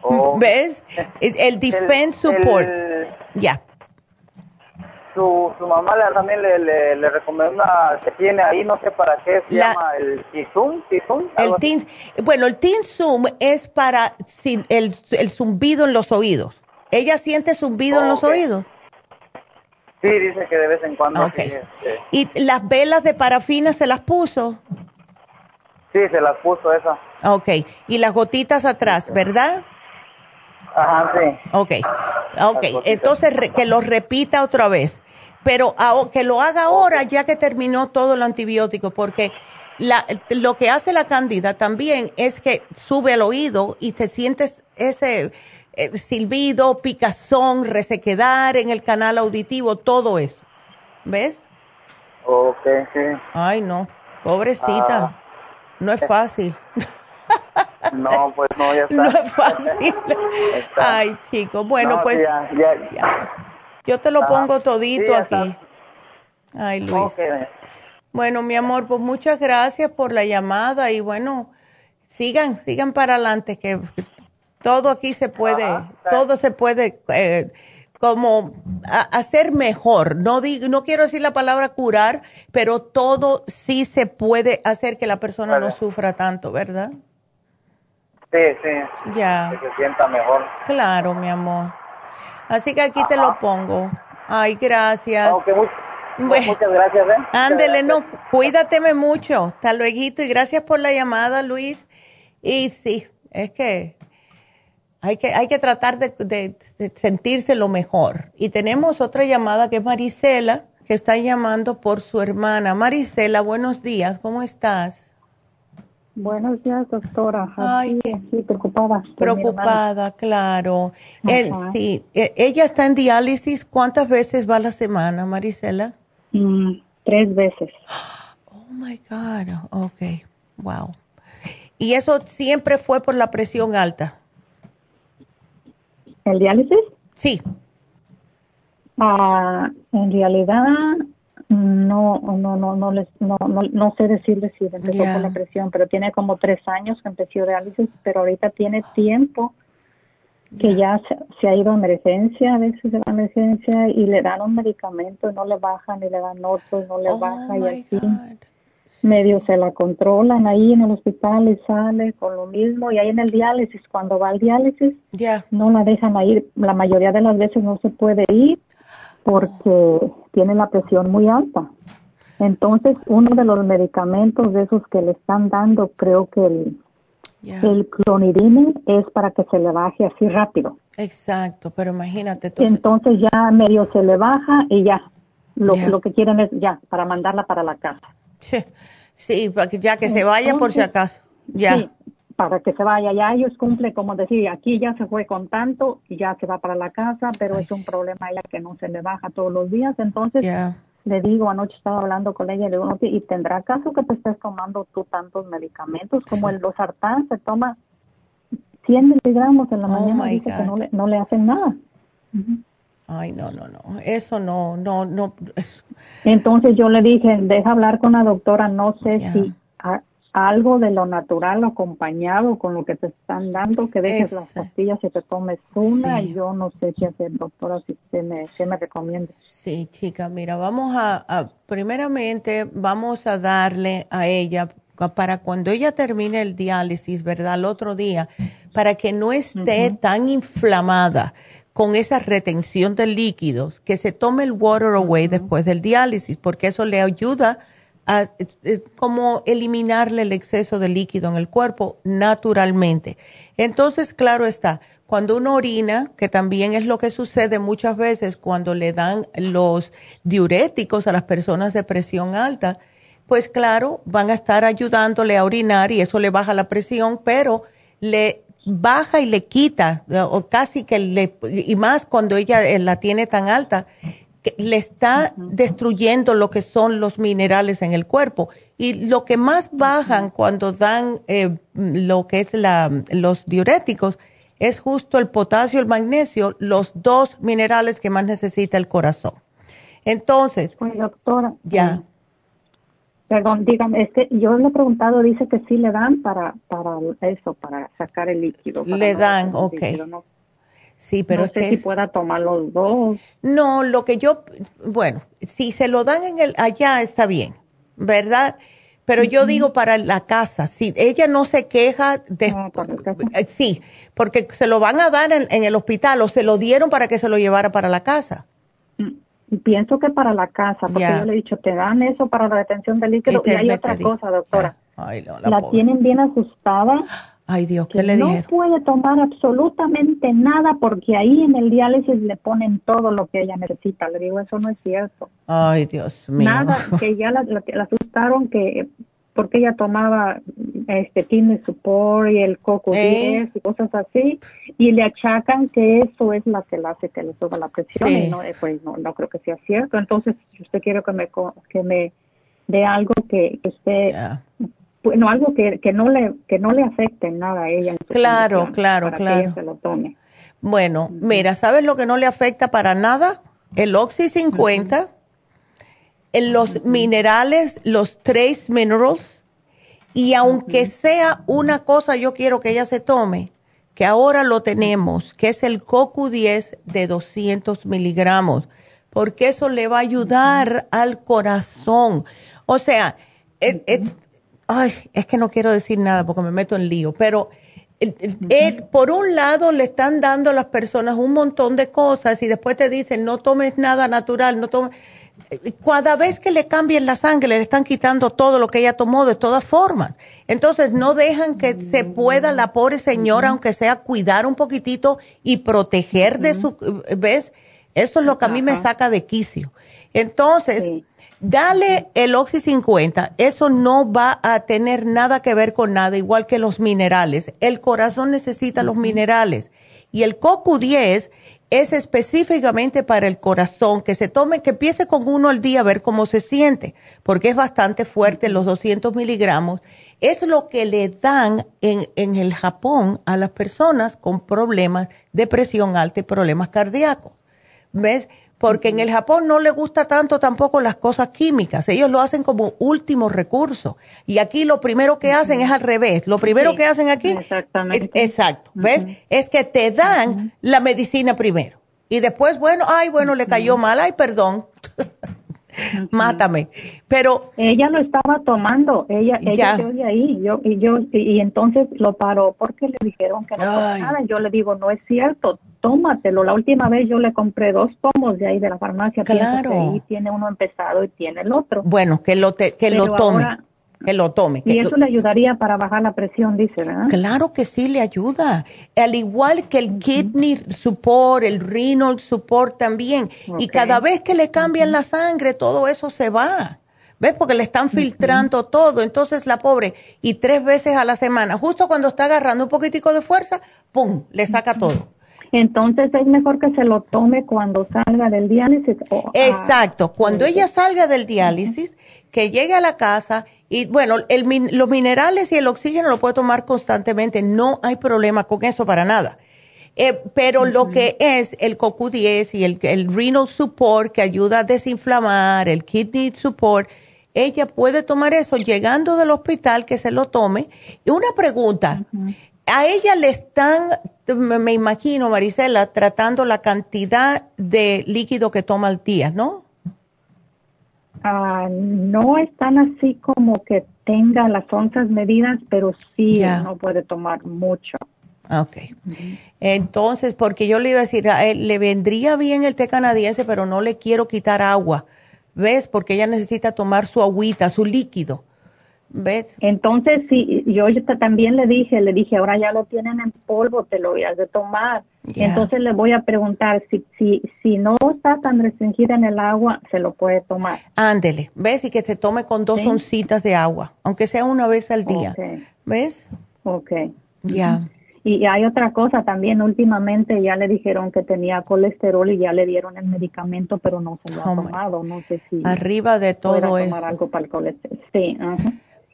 Oh. ¿Ves? El, Defense Support. Ya. Su, su mamá le, también le, le, recomienda que tiene ahí, no sé para qué, se llama el Tizum. el tin, bueno, el Zoom es para el, el zumbido en los oídos. ¿Ella siente zumbido en los oídos? Sí, dice que de vez en cuando. Este. ¿Y las velas de parafina se las puso? Sí, se las puso esa. Ok, y las gotitas atrás, ¿verdad? Ajá, sí. Ok, ok, entonces que lo repita otra vez, pero que lo haga ahora ya que terminó todo el antibiótico, porque la, lo que hace la cándida también es que sube al oído y te sientes ese eh, silbido, picazón, resequedar en el canal auditivo, todo eso. ¿Ves? Ok, sí. Ay, no, pobrecita. Ah. No es fácil. No, pues no, ya está. No es fácil. Ay, chicos. Bueno, pues. Yo te lo pongo todito aquí. Ay, Luis. Bueno, mi amor, pues muchas gracias por la llamada y bueno, sigan, sigan para adelante, que todo aquí se puede, todo se puede eh, como hacer mejor. No, digo, no quiero decir la palabra curar, pero todo sí se puede hacer que la persona no sufra tanto, ¿verdad? Sí, sí. Ya. Que se sienta mejor. Claro, mi amor. Así que aquí te lo pongo. Ay, gracias. muchas gracias, ¿eh? Ándele, no, cuídateme mucho. Hasta luego y gracias por la llamada, Luis. Y sí, es que hay que, hay que tratar de, sentirse lo mejor. Y tenemos otra llamada que es Marisela, que está llamando por su hermana. Marisela, buenos días, ¿cómo estás? Buenos días, doctora. Ay, sí, preocupada. Preocupada, claro. sí, e, ella está en diálisis. ¿Cuántas veces va a la semana, Marisela? Mm, tres veces. Oh, my God. Ok, wow. ¿Y eso siempre fue por la presión alta? ¿El diálisis? Sí. Ah, en realidad no, no, no, no, les, no, no, sé decirle si empezó con la presión, pero tiene como tres años que empezó diálisis, pero ahorita tiene tiempo que ya se, ha ido a emergencia, a veces de la emergencia y le dan un medicamento y no le bajan y le dan otro no le oh baja y así medio se la controlan ahí en el hospital y sale con lo mismo y ahí en el diálisis, cuando va al diálisis, no la dejan ir, la mayoría de las veces no se puede ir porque tiene la presión muy alta. Entonces, uno de los medicamentos de esos que le están dando, creo que el, el clonidine es para que se le baje así rápido. Exacto, pero imagínate. Entonces ya medio se le baja y ya, lo, lo que quieren es ya, para mandarla para la casa. Sí, ya que se vaya por si acaso. Ya. para que se vaya. Ya ellos cumplen, como decir, aquí ya se fue con tanto y ya se va para la casa, pero es un problema ella que no se le baja todos los días. Entonces, le digo, anoche estaba hablando con ella, le digo, ¿y tendrá caso que te estés tomando tú tantos medicamentos? Como el losartán se toma 100 miligramos en la oh mañana, dice que no le, no le hacen nada. Ay, no, no, no, eso no, no, no. Entonces yo le dije, deja hablar con la doctora, no sé si algo de lo natural acompañado con lo que te están dando, que dejes las pastillas y te tomes una, y yo no sé qué hacer, doctora, si usted me, me recomienda. Sí, chica, mira, vamos a, primeramente, vamos a darle a ella para cuando ella termine el diálisis, ¿verdad? El otro día, para que no esté tan inflamada con esa retención de líquidos, que se tome el water away después del diálisis, porque eso le ayuda a como eliminarle el exceso de líquido en el cuerpo naturalmente. Entonces, claro está, cuando uno orina, que también es lo que sucede muchas veces cuando le dan los diuréticos a las personas de presión alta, pues claro, van a estar ayudándole a orinar y eso le baja la presión, pero le baja y le quita, o casi que le, y más cuando ella eh, la tiene tan alta, que le está destruyendo lo que son los minerales en el cuerpo. Y lo que más bajan cuando dan eh, lo que es la, los diuréticos es justo el potasio y el magnesio, los dos minerales que más necesita el corazón. Entonces, pues doctora, ya. Perdón, dígame, es que yo le he preguntado, dice que sí le dan para, para eso, para sacar el líquido. Le dan, ok. sí, pero no sé si pueda tomar los dos. No, lo que yo, bueno, si se lo dan en el allá está bien, ¿verdad? Pero yo digo para la casa, si ella no se queja de... Eh, sí, porque se lo van a dar en, en, el hospital o se lo dieron para que se lo llevara para la casa. Pienso que para la casa, porque yo le he dicho, te dan eso para la retención de líquido. Y, hay otra cosa, doctora. la, tienen bien asustada. Ay, Dios, ¿qué le No puede tomar absolutamente nada porque ahí en el diálisis le ponen todo lo que ella necesita. Le digo, eso no es cierto. Ay, Dios mío. Nada, que ya la, la asustaron que porque ella tomaba este tiene support y el coco 10 eh. y cosas así y le achacan que eso es la que le hace que le suba la presión y no eh, pues no, no creo que sea cierto. Entonces si usted quiere que me que me dé algo que, que usted bueno algo que, que no le que no le afecte nada a ella claro claro claro. se lo tome. Bueno mira sabes lo que no le afecta para nada el oxy 50 en los minerales, los trace minerals, y aunque sea una cosa yo quiero que ella se tome, que ahora lo tenemos, que es el CoQ10 de 200 miligramos, porque eso le va a ayudar al corazón. O sea, ay, es que no quiero decir nada porque me meto en lío, pero por un lado le están dando a las personas un montón de cosas y después te dicen no tomes nada natural, no tomes cada vez que le cambien la sangre le están quitando todo lo que ella tomó de todas formas. Entonces no dejan que se pueda la pobre señora, aunque sea cuidar un poquitito y proteger de su, ¿ves? Eso es lo que a mí me saca de quicio. Entonces, dale el Oxy 50, eso no va a tener nada que ver con nada, igual que los minerales. El corazón necesita los minerales. Y el CoQ10 es específicamente para el corazón, que se tome, que empiece con uno al día a ver cómo se siente, porque es bastante fuerte, los 200 miligramos. Es lo que le dan en, en el Japón a las personas con problemas de presión alta y problemas cardíacos. ¿Ves? Porque en el Japón no le gusta tanto tampoco las cosas químicas, ellos lo hacen como último recurso. Y aquí lo primero que hacen es al revés, lo primero que hacen aquí, exactamente. exacto, ¿ves? Es que te dan la medicina primero. Y después, bueno, ay, bueno, le cayó mal, ay, perdón. Mátame. Pero ella lo estaba tomando, ella ella de ahí, yo y yo y, entonces lo paró porque le dijeron que no nada. Yo le digo, "No es cierto, tómatelo. La última vez yo le compré dos pomos de ahí de la farmacia. Claro. Que ahí tiene uno empezado y tiene el otro. Bueno, que lo, que lo tome. que lo tome. y eso le ayudaría para bajar la presión, dice, ¿verdad? Claro que sí, le ayuda. Al igual que el kidney support, el renal support también. Y cada vez que le cambian la sangre, todo eso se va. ¿Ves? Porque le están filtrando todo. Entonces la pobre, y tres veces a la semana, justo cuando está agarrando un poquitico de fuerza, ¡pum! Le saca todo. Entonces es mejor que se lo tome cuando salga del diálisis. Exacto, cuando ella salga del diálisis, que llegue a la casa y bueno, el, los minerales y el oxígeno lo puede tomar constantemente, no hay problema con eso para nada. Eh, pero lo que es el CoQ10 y el, el renal support que ayuda a desinflamar, el kidney support, ella puede tomar eso llegando del hospital que se lo tome. Y una pregunta, a ella le están me, imagino, Marisela, tratando la cantidad de líquido que toma al día, ¿no? Ah, no están así como que tenga las onzas medidas, pero sí no puede tomar mucho. Ok. Entonces, porque yo le iba a decir, le vendría bien el té canadiense, pero no le quiero quitar agua. ¿Ves? Porque ella necesita tomar su agüita, su líquido. ¿Ves? Entonces, sí, yo, también le dije, le dije, ahora ya lo tienen en polvo, te lo voy a tomar. Entonces le voy a preguntar si, si, si no está tan restringida en el agua, se lo puede tomar. Ándele, ¿ves? Y que se tome con dos oncitas de agua, aunque sea una vez al día. ¿Ves? Ok. Ya. Y hay otra cosa también, últimamente ya le dijeron que tenía colesterol y ya le dieron el medicamento, pero no se lo ha oh, tomado, no sé si... Arriba de todo eso. tomar algo para el colesterol, sí.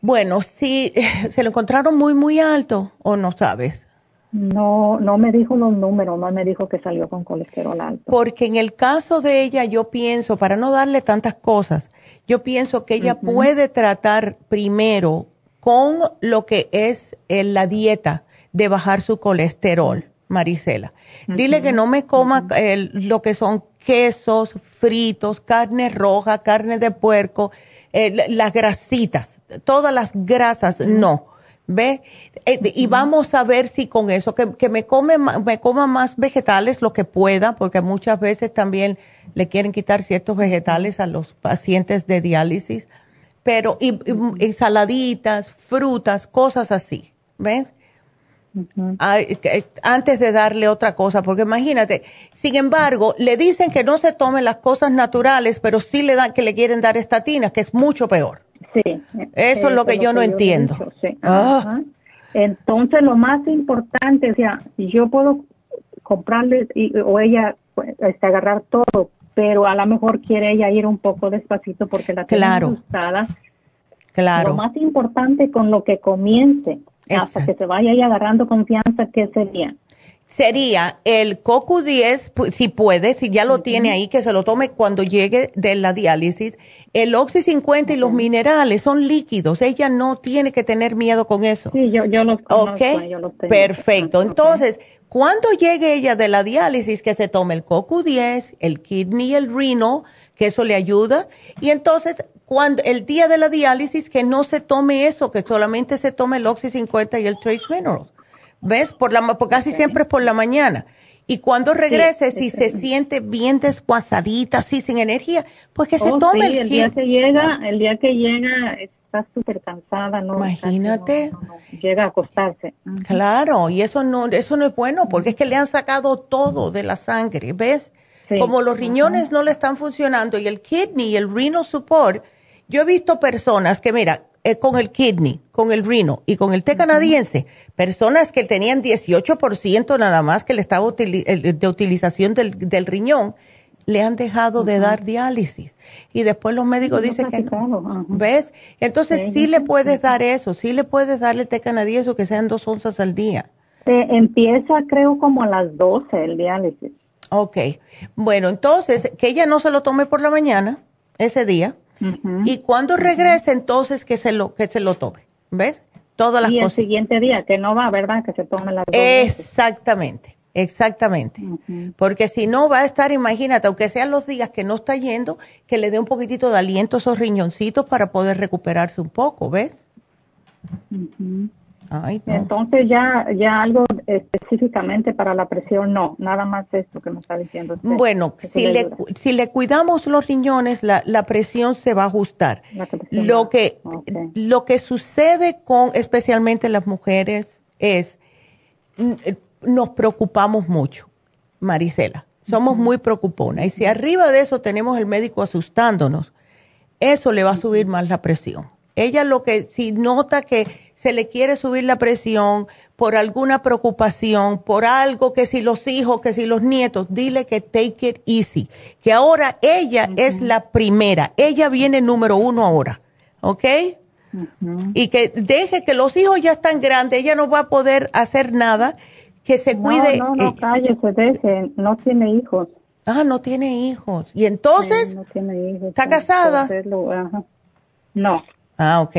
Bueno, si se lo encontraron muy, muy alto o no sabes. No, no me dijo los números, no me dijo que salió con colesterol alto. Porque en el caso de ella, yo pienso, para no darle tantas cosas, yo pienso que ella puede tratar primero con lo que es eh, la dieta de bajar su colesterol, Marisela. Dile que no me coma lo que son quesos, fritos, carne roja, carne de puerco, eh, las grasitas, todas las grasas, no. ¿Ve? Eh, y vamos a ver si con eso, que, me, come, me coma más vegetales lo que pueda, porque muchas veces también le quieren quitar ciertos vegetales a los pacientes de diálisis, pero y, ensaladitas, frutas, cosas así, ¿ves? Antes de darle otra cosa, porque imagínate, sin embargo, le dicen que no se tomen las cosas naturales, pero sí le dan que le quieren dar estatinas, que es mucho peor. Sí. Eso es lo que yo no entiendo. Ah. Entonces, lo más importante, o sea, yo puedo comprarle o ella pues, este, agarrar todo, pero a lo mejor quiere ella ir un poco despacito porque la tiene claro. Claro. Lo más importante con lo que comience hasta que se vaya ahí agarrando confianza, ¿qué sería? Sería el CoQ10, si puede, si ya lo tiene ahí, que se lo tome cuando llegue de la diálisis. El Oxy 50 y los minerales son líquidos. Ella no tiene que tener miedo con eso. Sí, yo, yo los conozco, Ok, perfecto. Entonces, cuando llegue ella de la diálisis, que se tome el CoQ10, el kidney y el renal, que eso le ayuda. Y entonces cuando el día de la diálisis que no se tome eso, que solamente se tome el Oxy 50 y el Trace Minerals. ¿Ves? Por la, porque casi siempre es por la mañana. Y cuando regrese, si se siente bien desguazadita, así sin energía, pues que se oh, tome el, el día que llega, el día que llega está súper cansada, ¿no? Imagínate. llega a acostarse. Claro, y eso no, eso no es bueno, porque es que le han sacado todo de la sangre, ¿ves? Como los riñones no le están funcionando y el kidney y el renal support, yo he visto personas que, mira, eh, con el kidney, con el rino y con el té canadiense, personas que tenían 18% nada más que le estaba de utilización del, riñón, le han dejado de dar diálisis. Y después los médicos dicen que no. ¿Ves? Entonces sí, le puedes dar eso, sí le puedes darle el té canadiense que sean dos onzas al día. empieza creo como a las 12 el diálisis. Ok. Bueno, entonces que ella no se lo tome por la mañana, ese día y cuando regrese, entonces que se lo, que se lo tome. ¿Ves? Todas las y el siguiente día, que no va, ¿verdad? Que se tome la Exactamente, exactamente. Porque si no va a estar, imagínate, aunque sean los días que no está yendo, que le dé un poquitito de aliento a esos riñoncitos para poder recuperarse un poco, ¿ves? Entonces ya, ya algo específicamente para la presión, no, nada más esto que me está diciendo usted. Bueno, si le, si le cuidamos los riñones, la, la presión se va a ajustar. Lo que, lo que sucede con especialmente las mujeres es, nos preocupamos mucho, Marisela, somos muy preocuponas. Y si arriba de eso tenemos el médico asustándonos, eso le va a subir más la presión. Ella lo que, si nota que se le quiere subir la presión por alguna preocupación, por algo que si los hijos, que si los nietos, dile que take it easy, que ahora ella es la primera, ella viene número uno ahora, ¿ok? Y que deje que los hijos ya están grandes, ella no va a poder hacer nada, que se cuide. No, no, cállese, deje, no tiene hijos. Ah, no tiene hijos. ¿Y entonces? no tiene hijos. ¿Está casada? No. Ah, ok.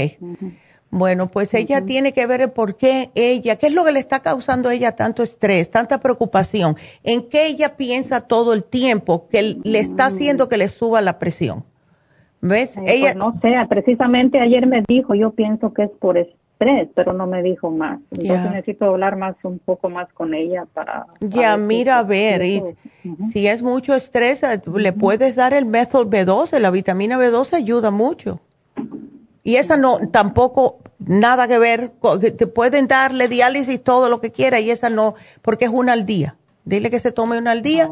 Bueno, pues ella tiene que ver el por qué ella, qué es lo que le está causando a ella tanto estrés, tanta preocupación, en qué ella piensa todo el tiempo que le está haciendo que le suba la presión. ¿Ves? Eh, ella pues no sé, precisamente ayer me dijo, yo pienso que es por estrés, pero no me dijo más. Entonces necesito hablar más un poco más con ella para... Ya, mira, a ver, y, si es mucho estrés, le puedes dar el método B12, la vitamina B12 ayuda mucho Y esa no, tampoco nada que ver, te pueden darle diálisis todo lo que quiera y esa no, porque es una al día. Dile que se tome una al día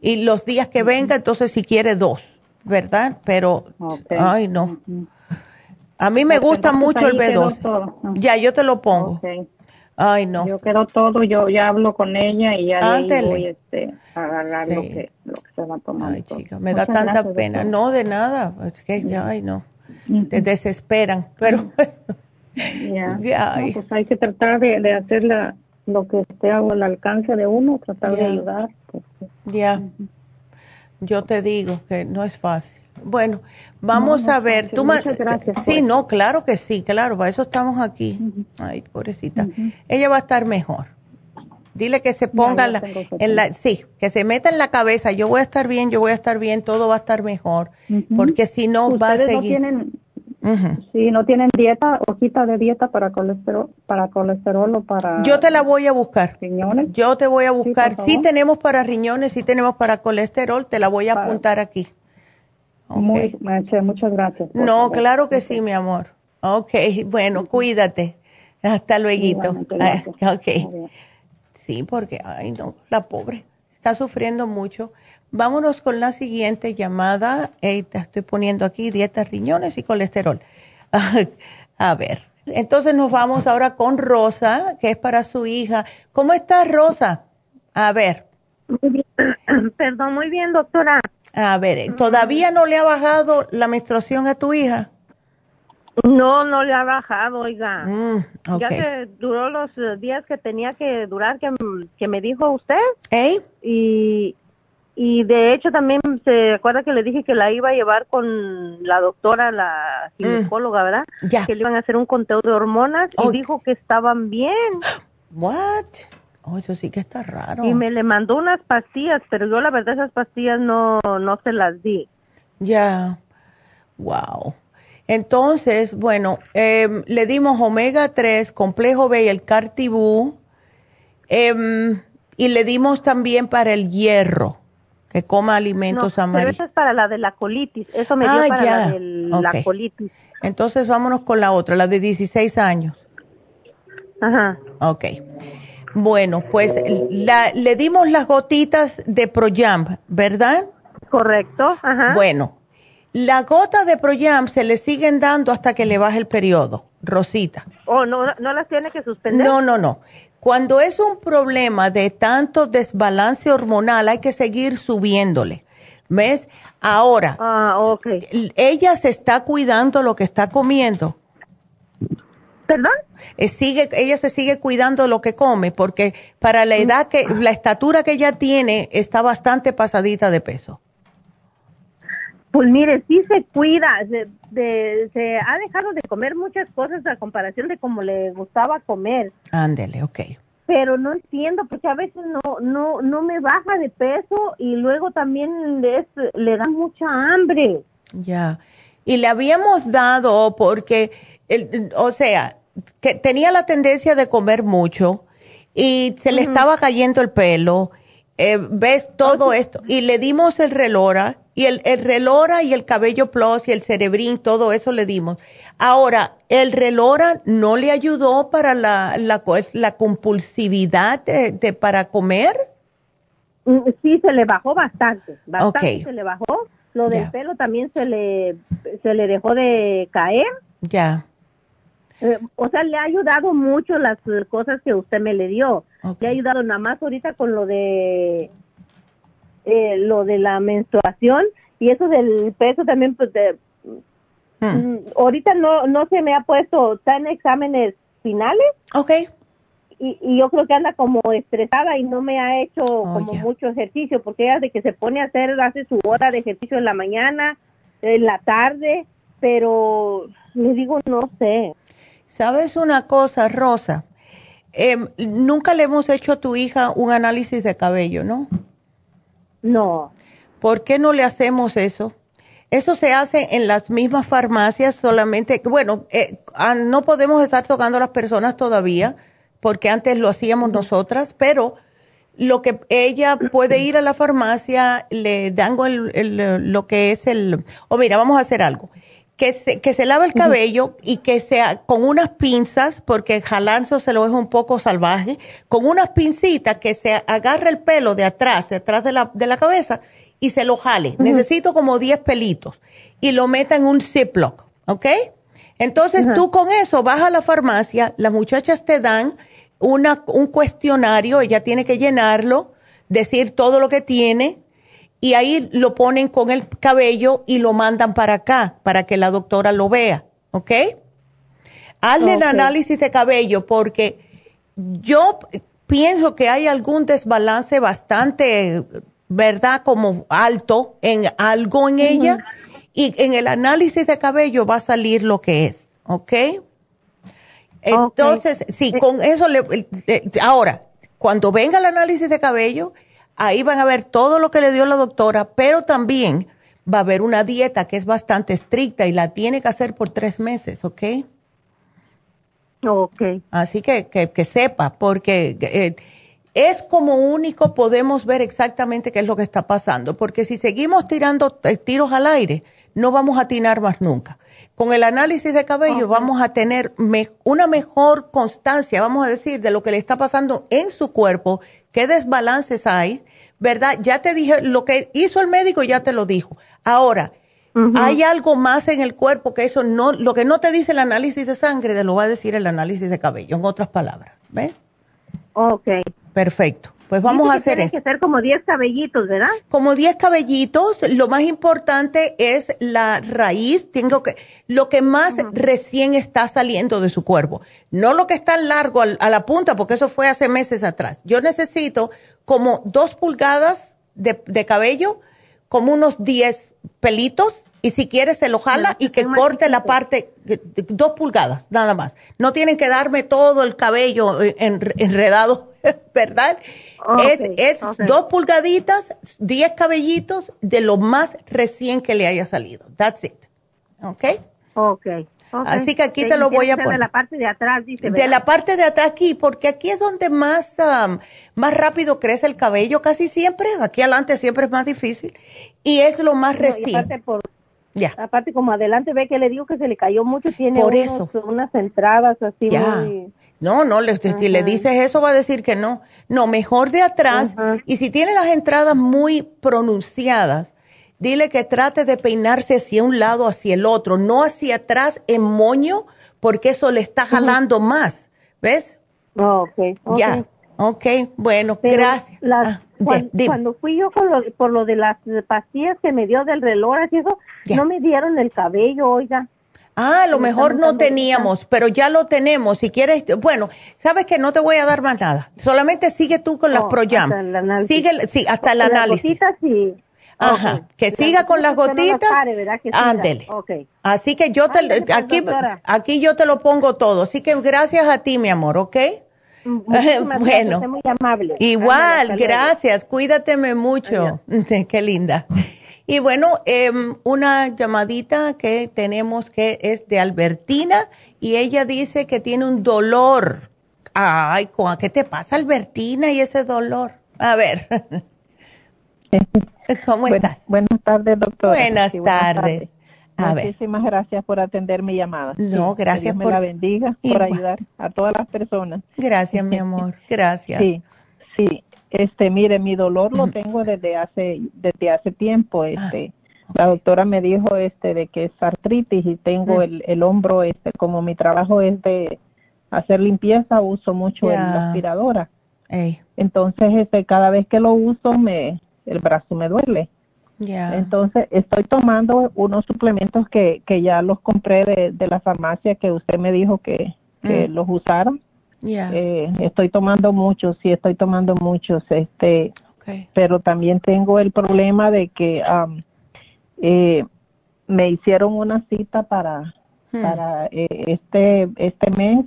y los días que venga, entonces si quiere dos, ¿verdad? Pero, ay no. A mí me gusta mucho el B12. Ya, yo te lo pongo. Ay, no. Yo quiero todo, yo ya hablo con ella y ya le voy este, a agarrar lo, que, lo que se va a tomar. Ay, chica, me da tanta pena. No, de nada. Es que, ya, ay, no. Te desesperan, pero Ya. pues hay que tratar de, de hacer lo que esté al alcance de uno, tratar de ayudar. Pues, ya. Yo te digo que no es fácil. Bueno, vamos a ver. Tú muchas gracias. Sí, no, claro que sí, claro, para eso estamos aquí. Ay, pobrecita. Ella va a estar mejor. Dile que se ponga la, en la, sí, que se meta en la cabeza, yo voy a estar bien, yo voy a estar bien, todo va a estar mejor, porque si no va a seguir. Si no tienen dieta, hojita de dieta para colesterol, para colesterol o para... Yo te la voy a buscar. Riñones. Yo te voy a buscar. Sí, tenemos para riñones, sí tenemos para colesterol, te la voy a apuntar aquí. muchas gracias. No, claro que sí, mi amor. Ok, bueno, cuídate. Hasta luego. Ok. Sí, porque, ay no, la pobre está sufriendo mucho. Vámonos con la siguiente llamada. te estoy poniendo aquí dieta, riñones y colesterol. A ver. Entonces nos vamos ahora con Rosa, que es para su hija. ¿Cómo está Rosa? A ver. Muy bien. Perdón, muy bien, doctora. A ver, ¿todavía no le ha bajado la menstruación a tu hija? No, no le ha bajado, oiga. Mm, ya que duró los días que tenía que durar, que, que me dijo usted. ¿Eh? Y, y de hecho también se acuerda que le dije que la iba a llevar con la doctora, la mm. ginecóloga, ¿verdad? Que le iban a hacer un conteo de hormonas y dijo que estaban bien. What? Oh, eso sí que está raro. Y me le mandó unas pastillas, pero yo la verdad esas pastillas no, no se las di. Ya. Wow. Entonces, bueno, em, le dimos omega 3, complejo B y el cartibú. Em, y le dimos también para el hierro que coma alimentos amarillos. Pero eso es para la de la colitis, eso me dio ah, para la de la colitis. Entonces vámonos con la otra, la de 16 años. Ajá. Ok. Bueno, pues la, le dimos las gotitas de Proyam, ¿verdad? Correcto, ajá. Bueno, la gota de Proyam se le siguen dando hasta que le baje el periodo, Rosita. Oh, no, no las tiene que suspender. No, no, no. Cuando es un problema de tanto desbalance hormonal, hay que seguir subiéndole. ¿Ves? Ahora, ah, ella se está cuidando lo que está comiendo. ¿Perdón? Eh, sigue, ella se sigue cuidando lo que come porque para la edad que, la estatura que ella tiene está bastante pasadita de peso. Pues mire, sí se cuida, se, se ha dejado de comer muchas cosas a comparación de como le gustaba comer. Ándele, ok. Pero no entiendo, porque a veces no, no, no me baja de peso y luego también le, le da mucha hambre. Ya. Y le habíamos dado porque, el, o sea, que tenía la tendencia de comer mucho y se le estaba cayendo el pelo. Eh, ves todo esto y le dimos el relora y el, el relora y el cabello plus y el cerebrín, todo eso le dimos. Ahora, el relora no le ayudó para la, la, la compulsividad de, para comer. Mm, sí, se le bajó bastante, bastante se le bajó. Lo del pelo también se le, se le dejó de caer. Ya. Eh, o sea, le ha ayudado mucho las cosas que usted me le dio. Le ha ayudado nada más ahorita con lo de eh, lo de la menstruación y eso del peso también, pues hmm. mm, ahorita no, no se me ha puesto, está en exámenes finales. Ok. Y, y, yo creo que anda como estresada y no me ha hecho oh, como mucho ejercicio, porque ella de que se pone a hacer, hace su hora de ejercicio en la mañana, en la tarde, pero le digo, no sé. ¿Sabes una cosa, Rosa? Em, nunca le hemos hecho a tu hija un análisis de cabello, ¿no? No. ¿Por qué no le hacemos eso? Eso se hace en las mismas farmacias solamente, bueno, eh, ah, no podemos estar tocando a las personas todavía, porque antes lo hacíamos nosotras, pero lo que ella puede ir a la farmacia, le dan lo que es el, o mira, vamos a hacer algo. Que se, que se lave el cabello y que sea con unas pinzas, porque jalanzo se lo es un poco salvaje, con unas pincitas que se agarre el pelo de atrás, de atrás de la, de la cabeza y se lo jale. Necesito como 10 pelitos y lo meta en un Ziploc, ¿ok? Entonces tú con eso vas a la farmacia, las muchachas te dan una, un cuestionario, ella tiene que llenarlo, decir todo lo que tiene y ahí lo ponen con el cabello y lo mandan para acá para que la doctora lo vea, ¿ok? Hazle el análisis de cabello porque yo pienso que hay algún desbalance bastante, ¿verdad? Como alto en algo en ella y en el análisis de cabello va a salir lo que es, ¿ok? Entonces, sí, eh, con eso le, ahora, cuando venga el análisis de cabello, ahí van a ver todo lo que le dio la doctora, pero también va a haber una dieta que es bastante estricta y la tiene que hacer por tres meses, ¿ok? Ok. Así que que, sepa, porque eh, es como único podemos ver exactamente qué es lo que está pasando, porque si seguimos tirando eh, tiros al aire, no vamos a atinar más nunca. Con el análisis de cabello vamos a tener una mejor constancia, vamos a decir, de lo que le está pasando en su cuerpo, qué desbalances hay, ¿verdad? Ya te dije, lo que hizo el médico ya te lo dijo. Ahora, hay algo más en el cuerpo que eso no, lo que no te dice el análisis de sangre, te lo va a decir el análisis de cabello, en otras palabras, ¿ves? Ok. Perfecto. Pues vamos a hacer eso. Que ser como 10 cabellitos, ¿verdad? Como 10 cabellitos. Lo más importante es la raíz. Tengo que, lo que más recién está saliendo de su cuerpo. No lo que está largo a la punta, porque eso fue hace meses atrás. Yo necesito como dos pulgadas de, de cabello, como unos 10 pelitos y si quieres se lo jala y que corte la parte, dos pulgadas, nada más. No tienen que darme todo el cabello eh, enredado, ¿verdad? Es, dos pulgaditas, diez cabellitos de lo más recién que le haya salido. That's it. ¿Ok? Ok. Así que aquí te lo voy a poner. De la parte de atrás, dice. De la parte de atrás aquí, porque aquí es donde más, um, más rápido crece el cabello, casi siempre. Aquí adelante siempre es más difícil. Y es lo más recién. Ya. Aparte, como adelante ve que le digo que se le cayó mucho, tiene Por eso. unas entradas así muy... No, no, le, si le dices eso va a decir que no. No, mejor de atrás. Y si tiene las entradas muy pronunciadas, dile que trate de peinarse hacia un lado, hacia el otro, no hacia atrás en moño, porque eso le está jalando más. ¿Ves? Oh, okay, Ya. Ok, bueno, gracias. Ah, cuando, fui yo por lo, de las pastillas que me dio del reloj y eso, no me dieron el cabello, oiga. Ah, a lo mejor no teníamos, pero ya lo tenemos. Si quieres, bueno, sabes que no te voy a dar más nada. Solamente sigue tú con las oh, Proyam. Sigue, sí, hasta el análisis. Las sí. Ajá, que siga con las gotitas. Ándele. Así que yo te, aquí, aquí yo te lo pongo todo. Así que gracias a ti, mi amor, ¿ok? bueno, muy amable. Igual, gracias. Cuídateme mucho. Qué linda. Y bueno, em, una llamadita que tenemos que es de Albertina y ella dice que tiene un dolor. Ay, ¿qué te pasa, Albertina, y ese dolor? A ver. ¿Cómo estás? Buenas tardes, doctora. Buenas, tardes. Muchísimas gracias por atender mi llamada. No, gracias por. la bendiga, por ayudar a todas las personas. Gracias, mi amor. Gracias. Sí, sí. Este, mire, mi dolor lo tengo desde hace, desde hace tiempo. Ah, este, la doctora me dijo, este, de que es artritis y tengo el, el hombro, este, como mi trabajo es de hacer limpieza, uso mucho la aspiradora. Entonces, este, cada vez que lo uso, me, el brazo me duele. Entonces, estoy tomando unos suplementos que, que ya los compré de, de la farmacia que usted me dijo que, que mm. los usaron. Eh, estoy tomando muchos, sí, estoy tomando muchos, este, pero también tengo el problema de que eh, me hicieron una cita para, hmm. para eh, este, este mes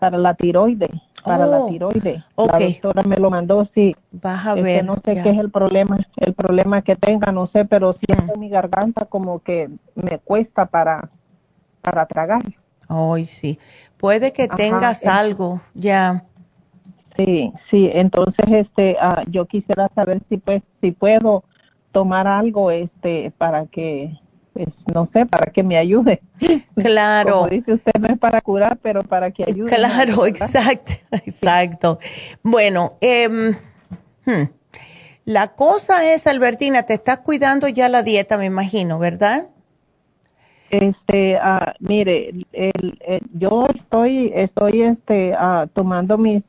para la tiroides para la oh, tiroides. La doctora me lo mandó, sí. Vas a este, ver. no sé qué es el problema, el problema que tenga, no sé, pero siento mm. mi garganta como que me cuesta para, para tragar. Ay, sí. Puede que tengas algo, ya. Sí, sí. Entonces, este, ah, yo quisiera saber si pues, si puedo tomar algo, este, para que pues, no sé, para que me ayude. Claro. Como dice usted, no es para curar, pero para que ayude. Claro, exacto, exacto. Bueno, eh, la cosa es, Albertina, te estás cuidando ya la dieta, me imagino, ¿verdad? Este, ah, mire, el, yo estoy, estoy, este, ah, tomando mis,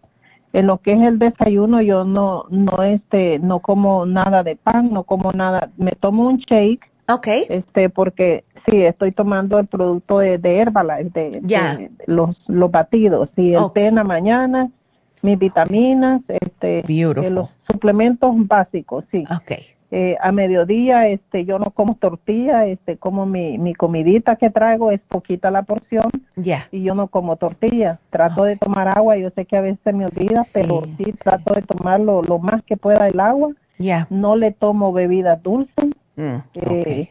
en lo que es el desayuno, yo no, no, este, no como nada de pan, no como nada, me tomo un shake. Okay. Este, porque sí, estoy tomando el producto de, de Herbalife, de, los, los batidos, sí, el té en la mañana, mis vitaminas, este, eh, los suplementos básicos, sí. Okay. Eh, a mediodía, este, yo no como tortilla, este, como mi, mi comidita que traigo es poquita la porción. Ya. Y yo no como tortilla. Trato de tomar agua, yo sé que a veces me olvida, pero sí trato de tomar lo, más que pueda el agua. Ya. No le tomo bebidas dulces. Mm, eh,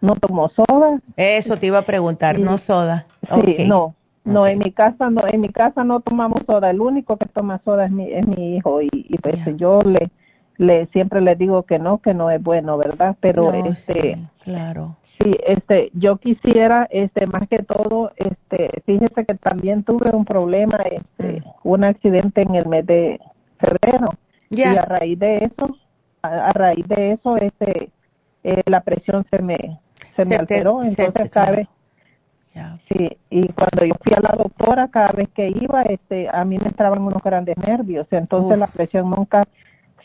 no tomo soda. Eso te iba a preguntar, no soda. Sí, no. No, en mi casa no, en mi casa no tomamos soda. El único que toma soda es mi, es mi hijo y, y pues yo le, le siempre le digo que no, que no es bueno, ¿verdad? Pero este, claro. Sí, este, yo quisiera, este, más que todo, este, fíjese que también tuve un problema, este, mm. un accidente en el mes de febrero. Y a raíz de eso, a, raíz de eso, este, eh, la presión se me, se, me alteró, entonces cada vez Sí, y cuando yo fui a la doctora, cada vez que iba, este, a mí me entraban unos grandes nervios, entonces la presión nunca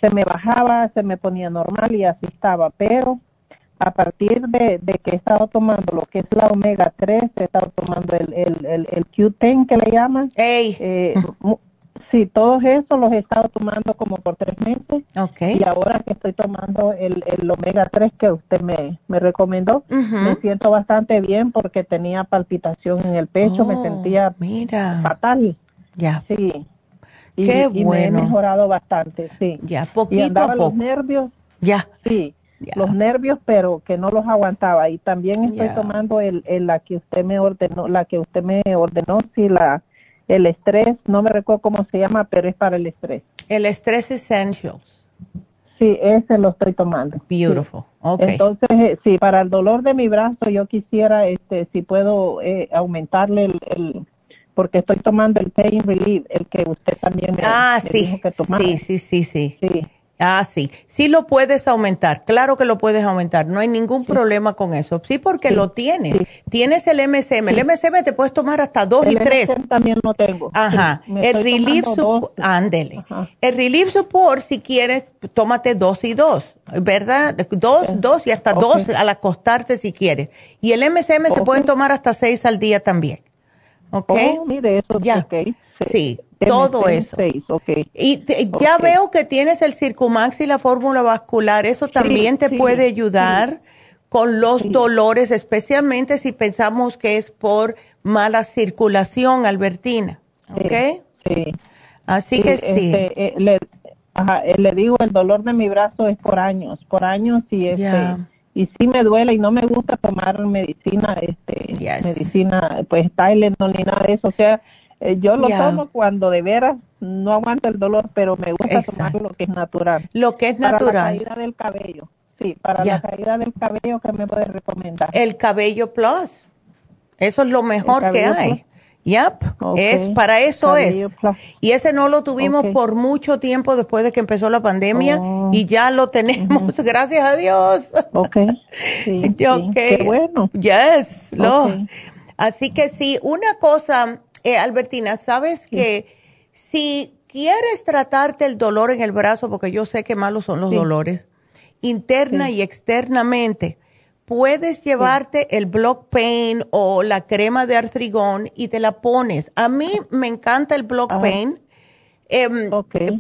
se me bajaba, se me ponía normal y así estaba, pero a partir de, que he estado tomando lo que es la omega 3, he estado tomando el, el, el, el Q10 que le llaman, eh, Sí, todos esos los he estado tomando como por tres meses. Okay. Y ahora que estoy tomando el, el omega 3 que usted me, me recomendó, me siento bastante bien porque tenía palpitación en el pecho, me oh, sentía mira. fatal. Ya. Sí. Y, Qué bueno. me he mejorado bastante, sí. Ya, poquito y andaba a poco. los nervios. Ya. Sí. Los nervios, pero que no los aguantaba. Y también estoy tomando el, el, la que usted me ordenó, la que usted me ordenó, sí, la el estrés, no me recuerdo cómo se llama, pero es para el estrés. El estrés essentials. Sí, ese lo estoy tomando. Beautiful. Okay. Entonces, eh, sí, para el dolor de mi brazo yo quisiera, este, si puedo eh, aumentarle el, porque estoy tomando el pain relief, el que usted también me, ah, sí. dijo que tomara. Sí, sí, sí, sí. Sí. Ah, sí. Sí lo puedes aumentar. Claro que lo puedes aumentar. No hay ningún problema con eso. Sí, porque lo tienes. Tienes el MSM. El MSM te puedes tomar hasta dos y tres. también lo tengo. Ajá. el Relief Support. Ándele. El Relief Support, si quieres, tómate dos y dos. ¿Verdad? Dos, dos y hasta dos al acostarte si quieres. Y el MSM se pueden tomar hasta seis al día también. ¿Ok? Oh, mire, eso ya. Sí todo eso. Y ya veo que tienes el Circumax y la fórmula vascular. Eso también te puede ayudar con los dolores, especialmente si pensamos que es por mala circulación, Albertina. ¿Ok? Sí. Así que sí. Este, eh, le, eh, le, digo, el dolor de mi brazo es por años, por años y este. Y sí me duele y no me gusta tomar medicina, este, medicina, pues Tylenol ni nada de eso. O sea, eh, yo lo tomo cuando de veras no aguanto el dolor, pero me gusta tomar lo que es natural. Lo que es natural. Para la caída del cabello. Sí, para la caída del cabello, ¿qué me puede recomendar? El cabello plus. Eso es lo mejor que hay. Yep, es para eso es. Y ese no lo tuvimos por mucho tiempo después de que empezó la pandemia oh. y ya lo tenemos, gracias a Dios. Ok. Sí, Qué bueno. Yes, no. Así que sí, una cosa eh, Albertina, sabes que si quieres tratarte el dolor en el brazo, porque yo sé que malos son los dolores, interna y externamente, puedes llevarte el Block Pain o la crema de artrigón y te la pones. A mí me encanta el Block Pain. Em,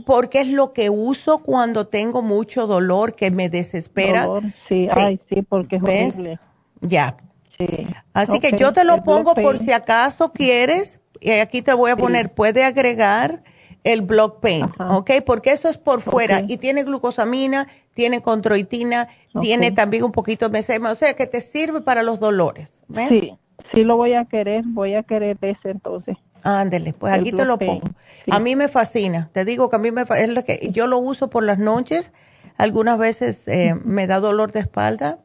porque es lo que uso cuando tengo mucho dolor que me desespera. Sí, ay, sí, porque es horrible. Ya. Así que yo te lo pongo por si acaso quieres, y aquí te voy a poner, puede agregar el block pain, ¿ok? Porque eso es por fuera y tiene glucosamina, tiene controitina, tiene también un poquito de MSM, o sea que te sirve para los dolores. Sí, sí lo voy a querer, voy a querer ese entonces. Ándele, pues aquí te lo pongo. A mí me fascina, te digo que a mí me es lo que yo lo uso por las noches, algunas veces eh, me da dolor de espalda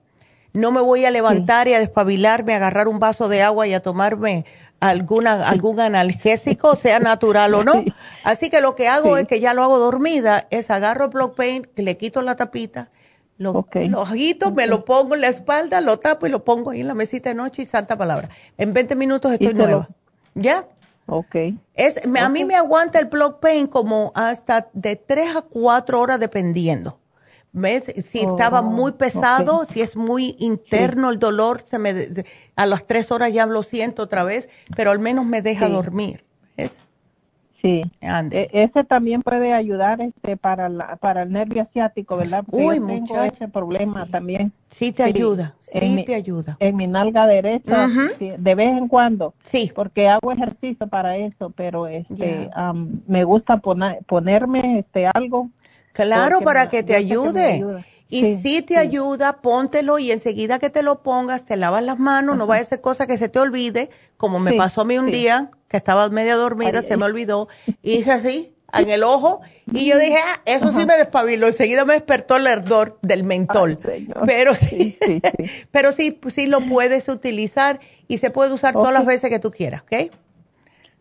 no me voy a levantar y a despabilarme, a agarrar un vaso de agua y a tomarme alguna, algún analgésico, sea natural o no. Así que lo que hago es que ya lo hago dormida, es agarro el block pain, le quito la tapita, lo, agito, me lo pongo en la espalda, lo tapo y lo pongo ahí en la mesita de noche y santa palabra. En 20 minutos estoy nueva. ¿Ya? Ok. Es, A mí me aguanta el block pain como hasta de 3 a 4 horas dependiendo. ¿Ves? Si estaba oh, muy pesado, si es muy interno el dolor, se me a las tres horas ya lo siento otra vez, pero al menos me deja dormir. ¿ves? Sí. E, ese también puede ayudar este para la, para el nervio asiático, ¿verdad? Uy, muchacha. ese problema también. Sí te ayuda, sí te ayuda. En mi nalga derecha, de vez en cuando. Sí. Porque hago ejercicio para eso, pero este me gusta poner, ponerme este algo Claro, para que te ayude. Y si te ayuda, póntelo y enseguida que te lo pongas, te lavas las manos, no vaya a ser cosa que se te olvide, como me pasó a mí un día, que estaba media dormida, se me olvidó, hice así, en el ojo, y yo dije, ah, eso sí me despabiló, enseguida me despertó el ardor del mentol. pero sí, pero sí, sí lo puedes utilizar y se puede usar todas las veces que tú quieras, ¿ok?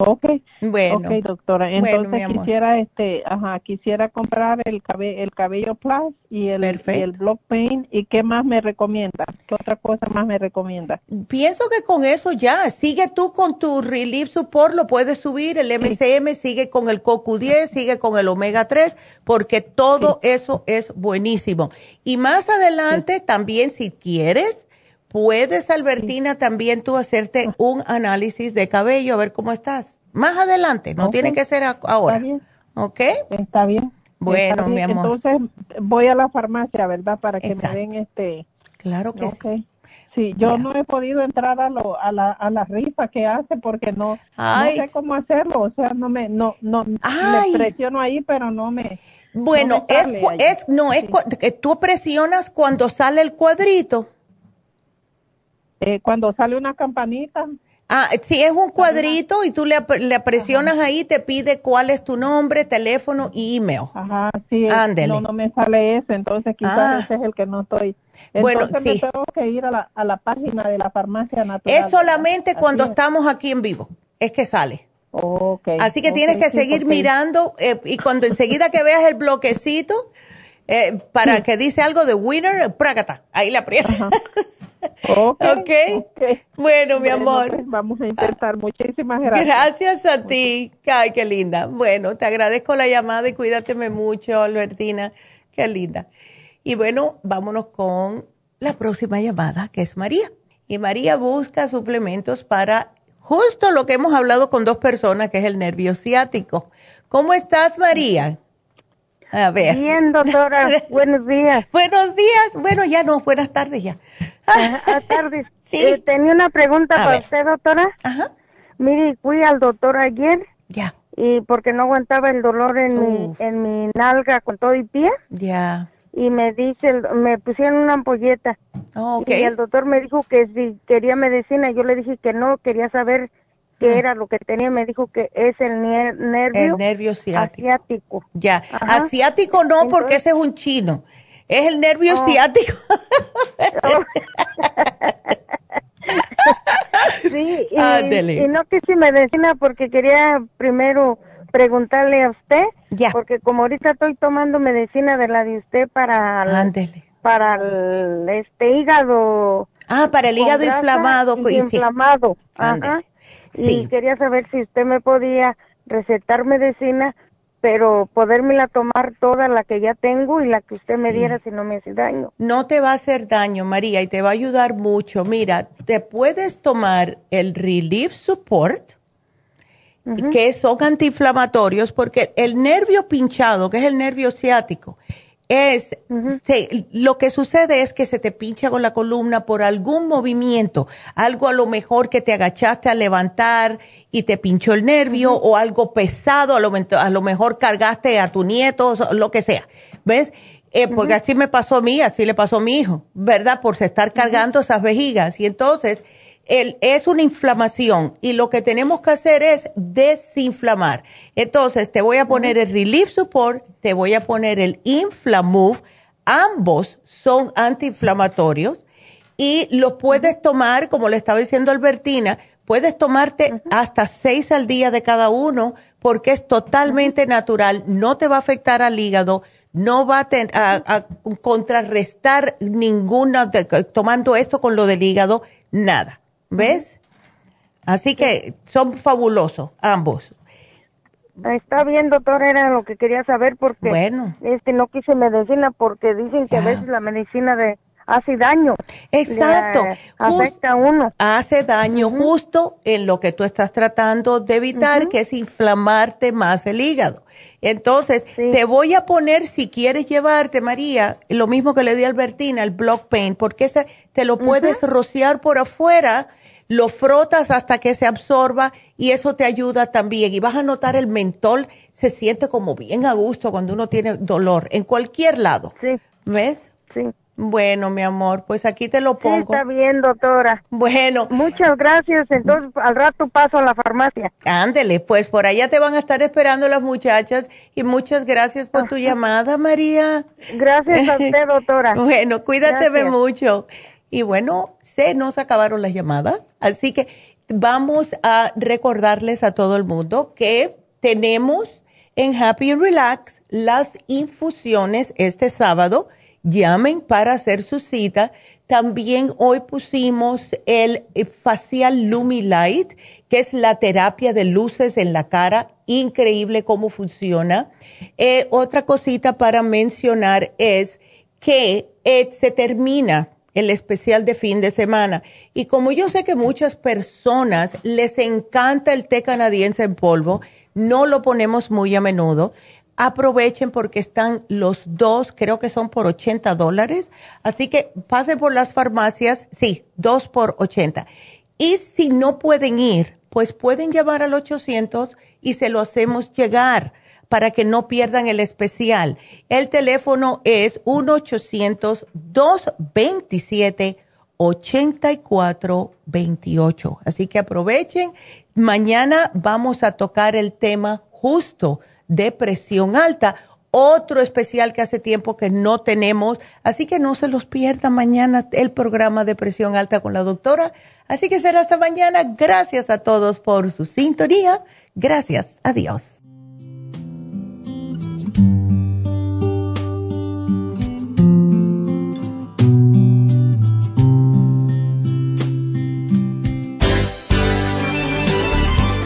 Ok, bueno, okay, doctora. Entonces quisiera, este, ajá, quisiera comprar el cabello, el cabello plus y el, el block pain. ¿Y qué más me recomienda? ¿Qué otra cosa más me recomienda? Pienso que con eso ya. Sigue tú con tu Relief Support, lo puedes subir. El MCM sigue con el CoQ10, sigue con el Omega 3, porque todo eso es buenísimo. Y más adelante, también si quieres, puedes, Albertina, también tú hacerte un análisis de cabello, a ver cómo estás. Más adelante, no tiene que ser ahora. Está bien. ¿Ok? Está bien. Bueno, mi amor. Entonces voy a la farmacia, ¿verdad? Para que me den este. Claro que sí. Sí, yo no he podido entrar a, lo, a, la, a la rifa que hace porque no, no sé cómo hacerlo. O sea, no me, no, no, me presiono ahí, pero no me. Bueno, es, es, no, es que tú presionas cuando sale el cuadrito. Eh, cuando sale una campanita. Ah, si es un cuadrito y tú le, le presionas ahí, te pide cuál es tu nombre, teléfono y email. Ajá, sí. No, no me sale ese, entonces quizás ah. ese es el que no estoy. bueno, sí. tengo que ir a la, a la página de la farmacia natural. Es solamente cuando estamos aquí en vivo, es que sale. Okay, Así que tienes que seguir mirando eh, y cuando enseguida que veas el bloquecito, eh, para que dice algo de winner, prácata, ahí le aprietas. Okay, Bueno, mi amor. Pues vamos a intentar. Muchísimas gracias. Gracias a ti. Ay, qué linda. Bueno, te agradezco la llamada y cuídateme mucho, Albertina. Qué linda. Y bueno, vámonos con la próxima llamada, que es María. Y María busca suplementos para justo lo que hemos hablado con dos personas, que es el nervio ciático. ¿Cómo estás, María? A ver. Bien, doctora. Buenos días. Buenos días. Bueno, ya no, buenas tardes ya. Tardes. sí. Eh, tenía una pregunta para usted, doctora. Ajá. Mire, fui al doctor ayer. Ya. Y porque no aguantaba el dolor en, mi, en mi nalga con todo y pie. Ya. Y me dice, me pusieron una ampolleta. Oh, y el doctor me dijo que si quería medicina, yo le dije que no, quería saber qué era lo que tenía, me dijo que es el nervio, el nervio ciático. Ya, asiático no, porque ese es un chino. Es el nervio oh. ciático. sí, y, no quise medicina porque quería primero preguntarle a usted, ya. porque como ahorita estoy tomando medicina de la de usted para para el este hígado. Ah, para el hígado inflamado. Inflamado. Ajá. Y quería saber si usted me podía recetar medicina, pero podérmela tomar toda la que ya tengo y la que usted me diera si no me hace daño. No te va a hacer daño, María, y te va a ayudar mucho. Mira, te puedes tomar el Relief Support, que son antiinflamatorios, porque el nervio pinchado, que es el nervio ciático, es, lo que sucede es que se te pincha con la columna por algún movimiento, algo a lo mejor que te agachaste a levantar y te pinchó el nervio o algo pesado, a lo, a lo, mejor cargaste a tu nieto, lo que sea, ¿ves? Eh, porque así me pasó a mí, así le pasó a mi hijo, ¿verdad? Por estar cargando esas vejigas. Y entonces, es una inflamación y lo que tenemos que hacer es desinflamar. Entonces, te voy a poner el Relief Support, te voy a poner el Inflamove, ambos son antiinflamatorios y lo puedes tomar, como le estaba diciendo Albertina, puedes tomarte hasta seis al día de cada uno porque es totalmente natural, no te va a afectar al hígado, no va a, contrarrestar ninguna, tomando esto con lo del hígado, nada. ¿Ves? Así que son fabulosos ambos. Está bien, doctor, era lo que quería saber porque bueno. este no quise medicina porque dicen que a veces la medicina de hace daño. Exacto. afecta a uno. Hace daño justo en lo que tú estás tratando de evitar, que es inflamarte más el hígado. Entonces, te voy a poner, si quieres llevarte, María, lo mismo que le di a Albertina, el block paint, porque ese te lo puedes rociar por afuera, lo frotas hasta que se absorba y eso te ayuda también. Y vas a notar el mentol, se siente como bien a gusto cuando uno tiene dolor, en cualquier lado. Sí. ¿Ves? Sí. Bueno, mi amor, pues aquí te lo pongo. está bien, doctora. Bueno. Muchas gracias. Entonces, al rato paso a la farmacia. Ándele, pues por allá te van a estar esperando las muchachas y muchas gracias por tu llamada, María. Gracias a usted, doctora. bueno, cuídate mucho. Y bueno, se nos acabaron las llamadas, así que vamos a recordarles a todo el mundo que tenemos en Happy and Relax las infusiones este sábado llamen para hacer su cita. También hoy pusimos el facial Lumilight, que es la terapia de luces en la cara. Increíble cómo funciona. Eh, otra cosita para mencionar es que eh, se termina el especial de fin de semana. Y como yo sé que muchas personas les encanta el té canadiense en polvo, no lo ponemos muy a menudo aprovechen porque están los dos, creo que son por 80 dólares. Así que pasen por las farmacias, sí, dos por 80. Y si no pueden ir, pues pueden llamar al 800 y se lo hacemos llegar para que no pierdan el especial. El teléfono es 1-800-227-8428. Así que aprovechen. Mañana vamos a tocar el tema justo de presión alta. Otro especial que hace tiempo que no tenemos, así que no se los pierda mañana el programa de presión alta con la doctora. Así que será hasta mañana. Gracias a todos por su sintonía. Gracias. Adiós.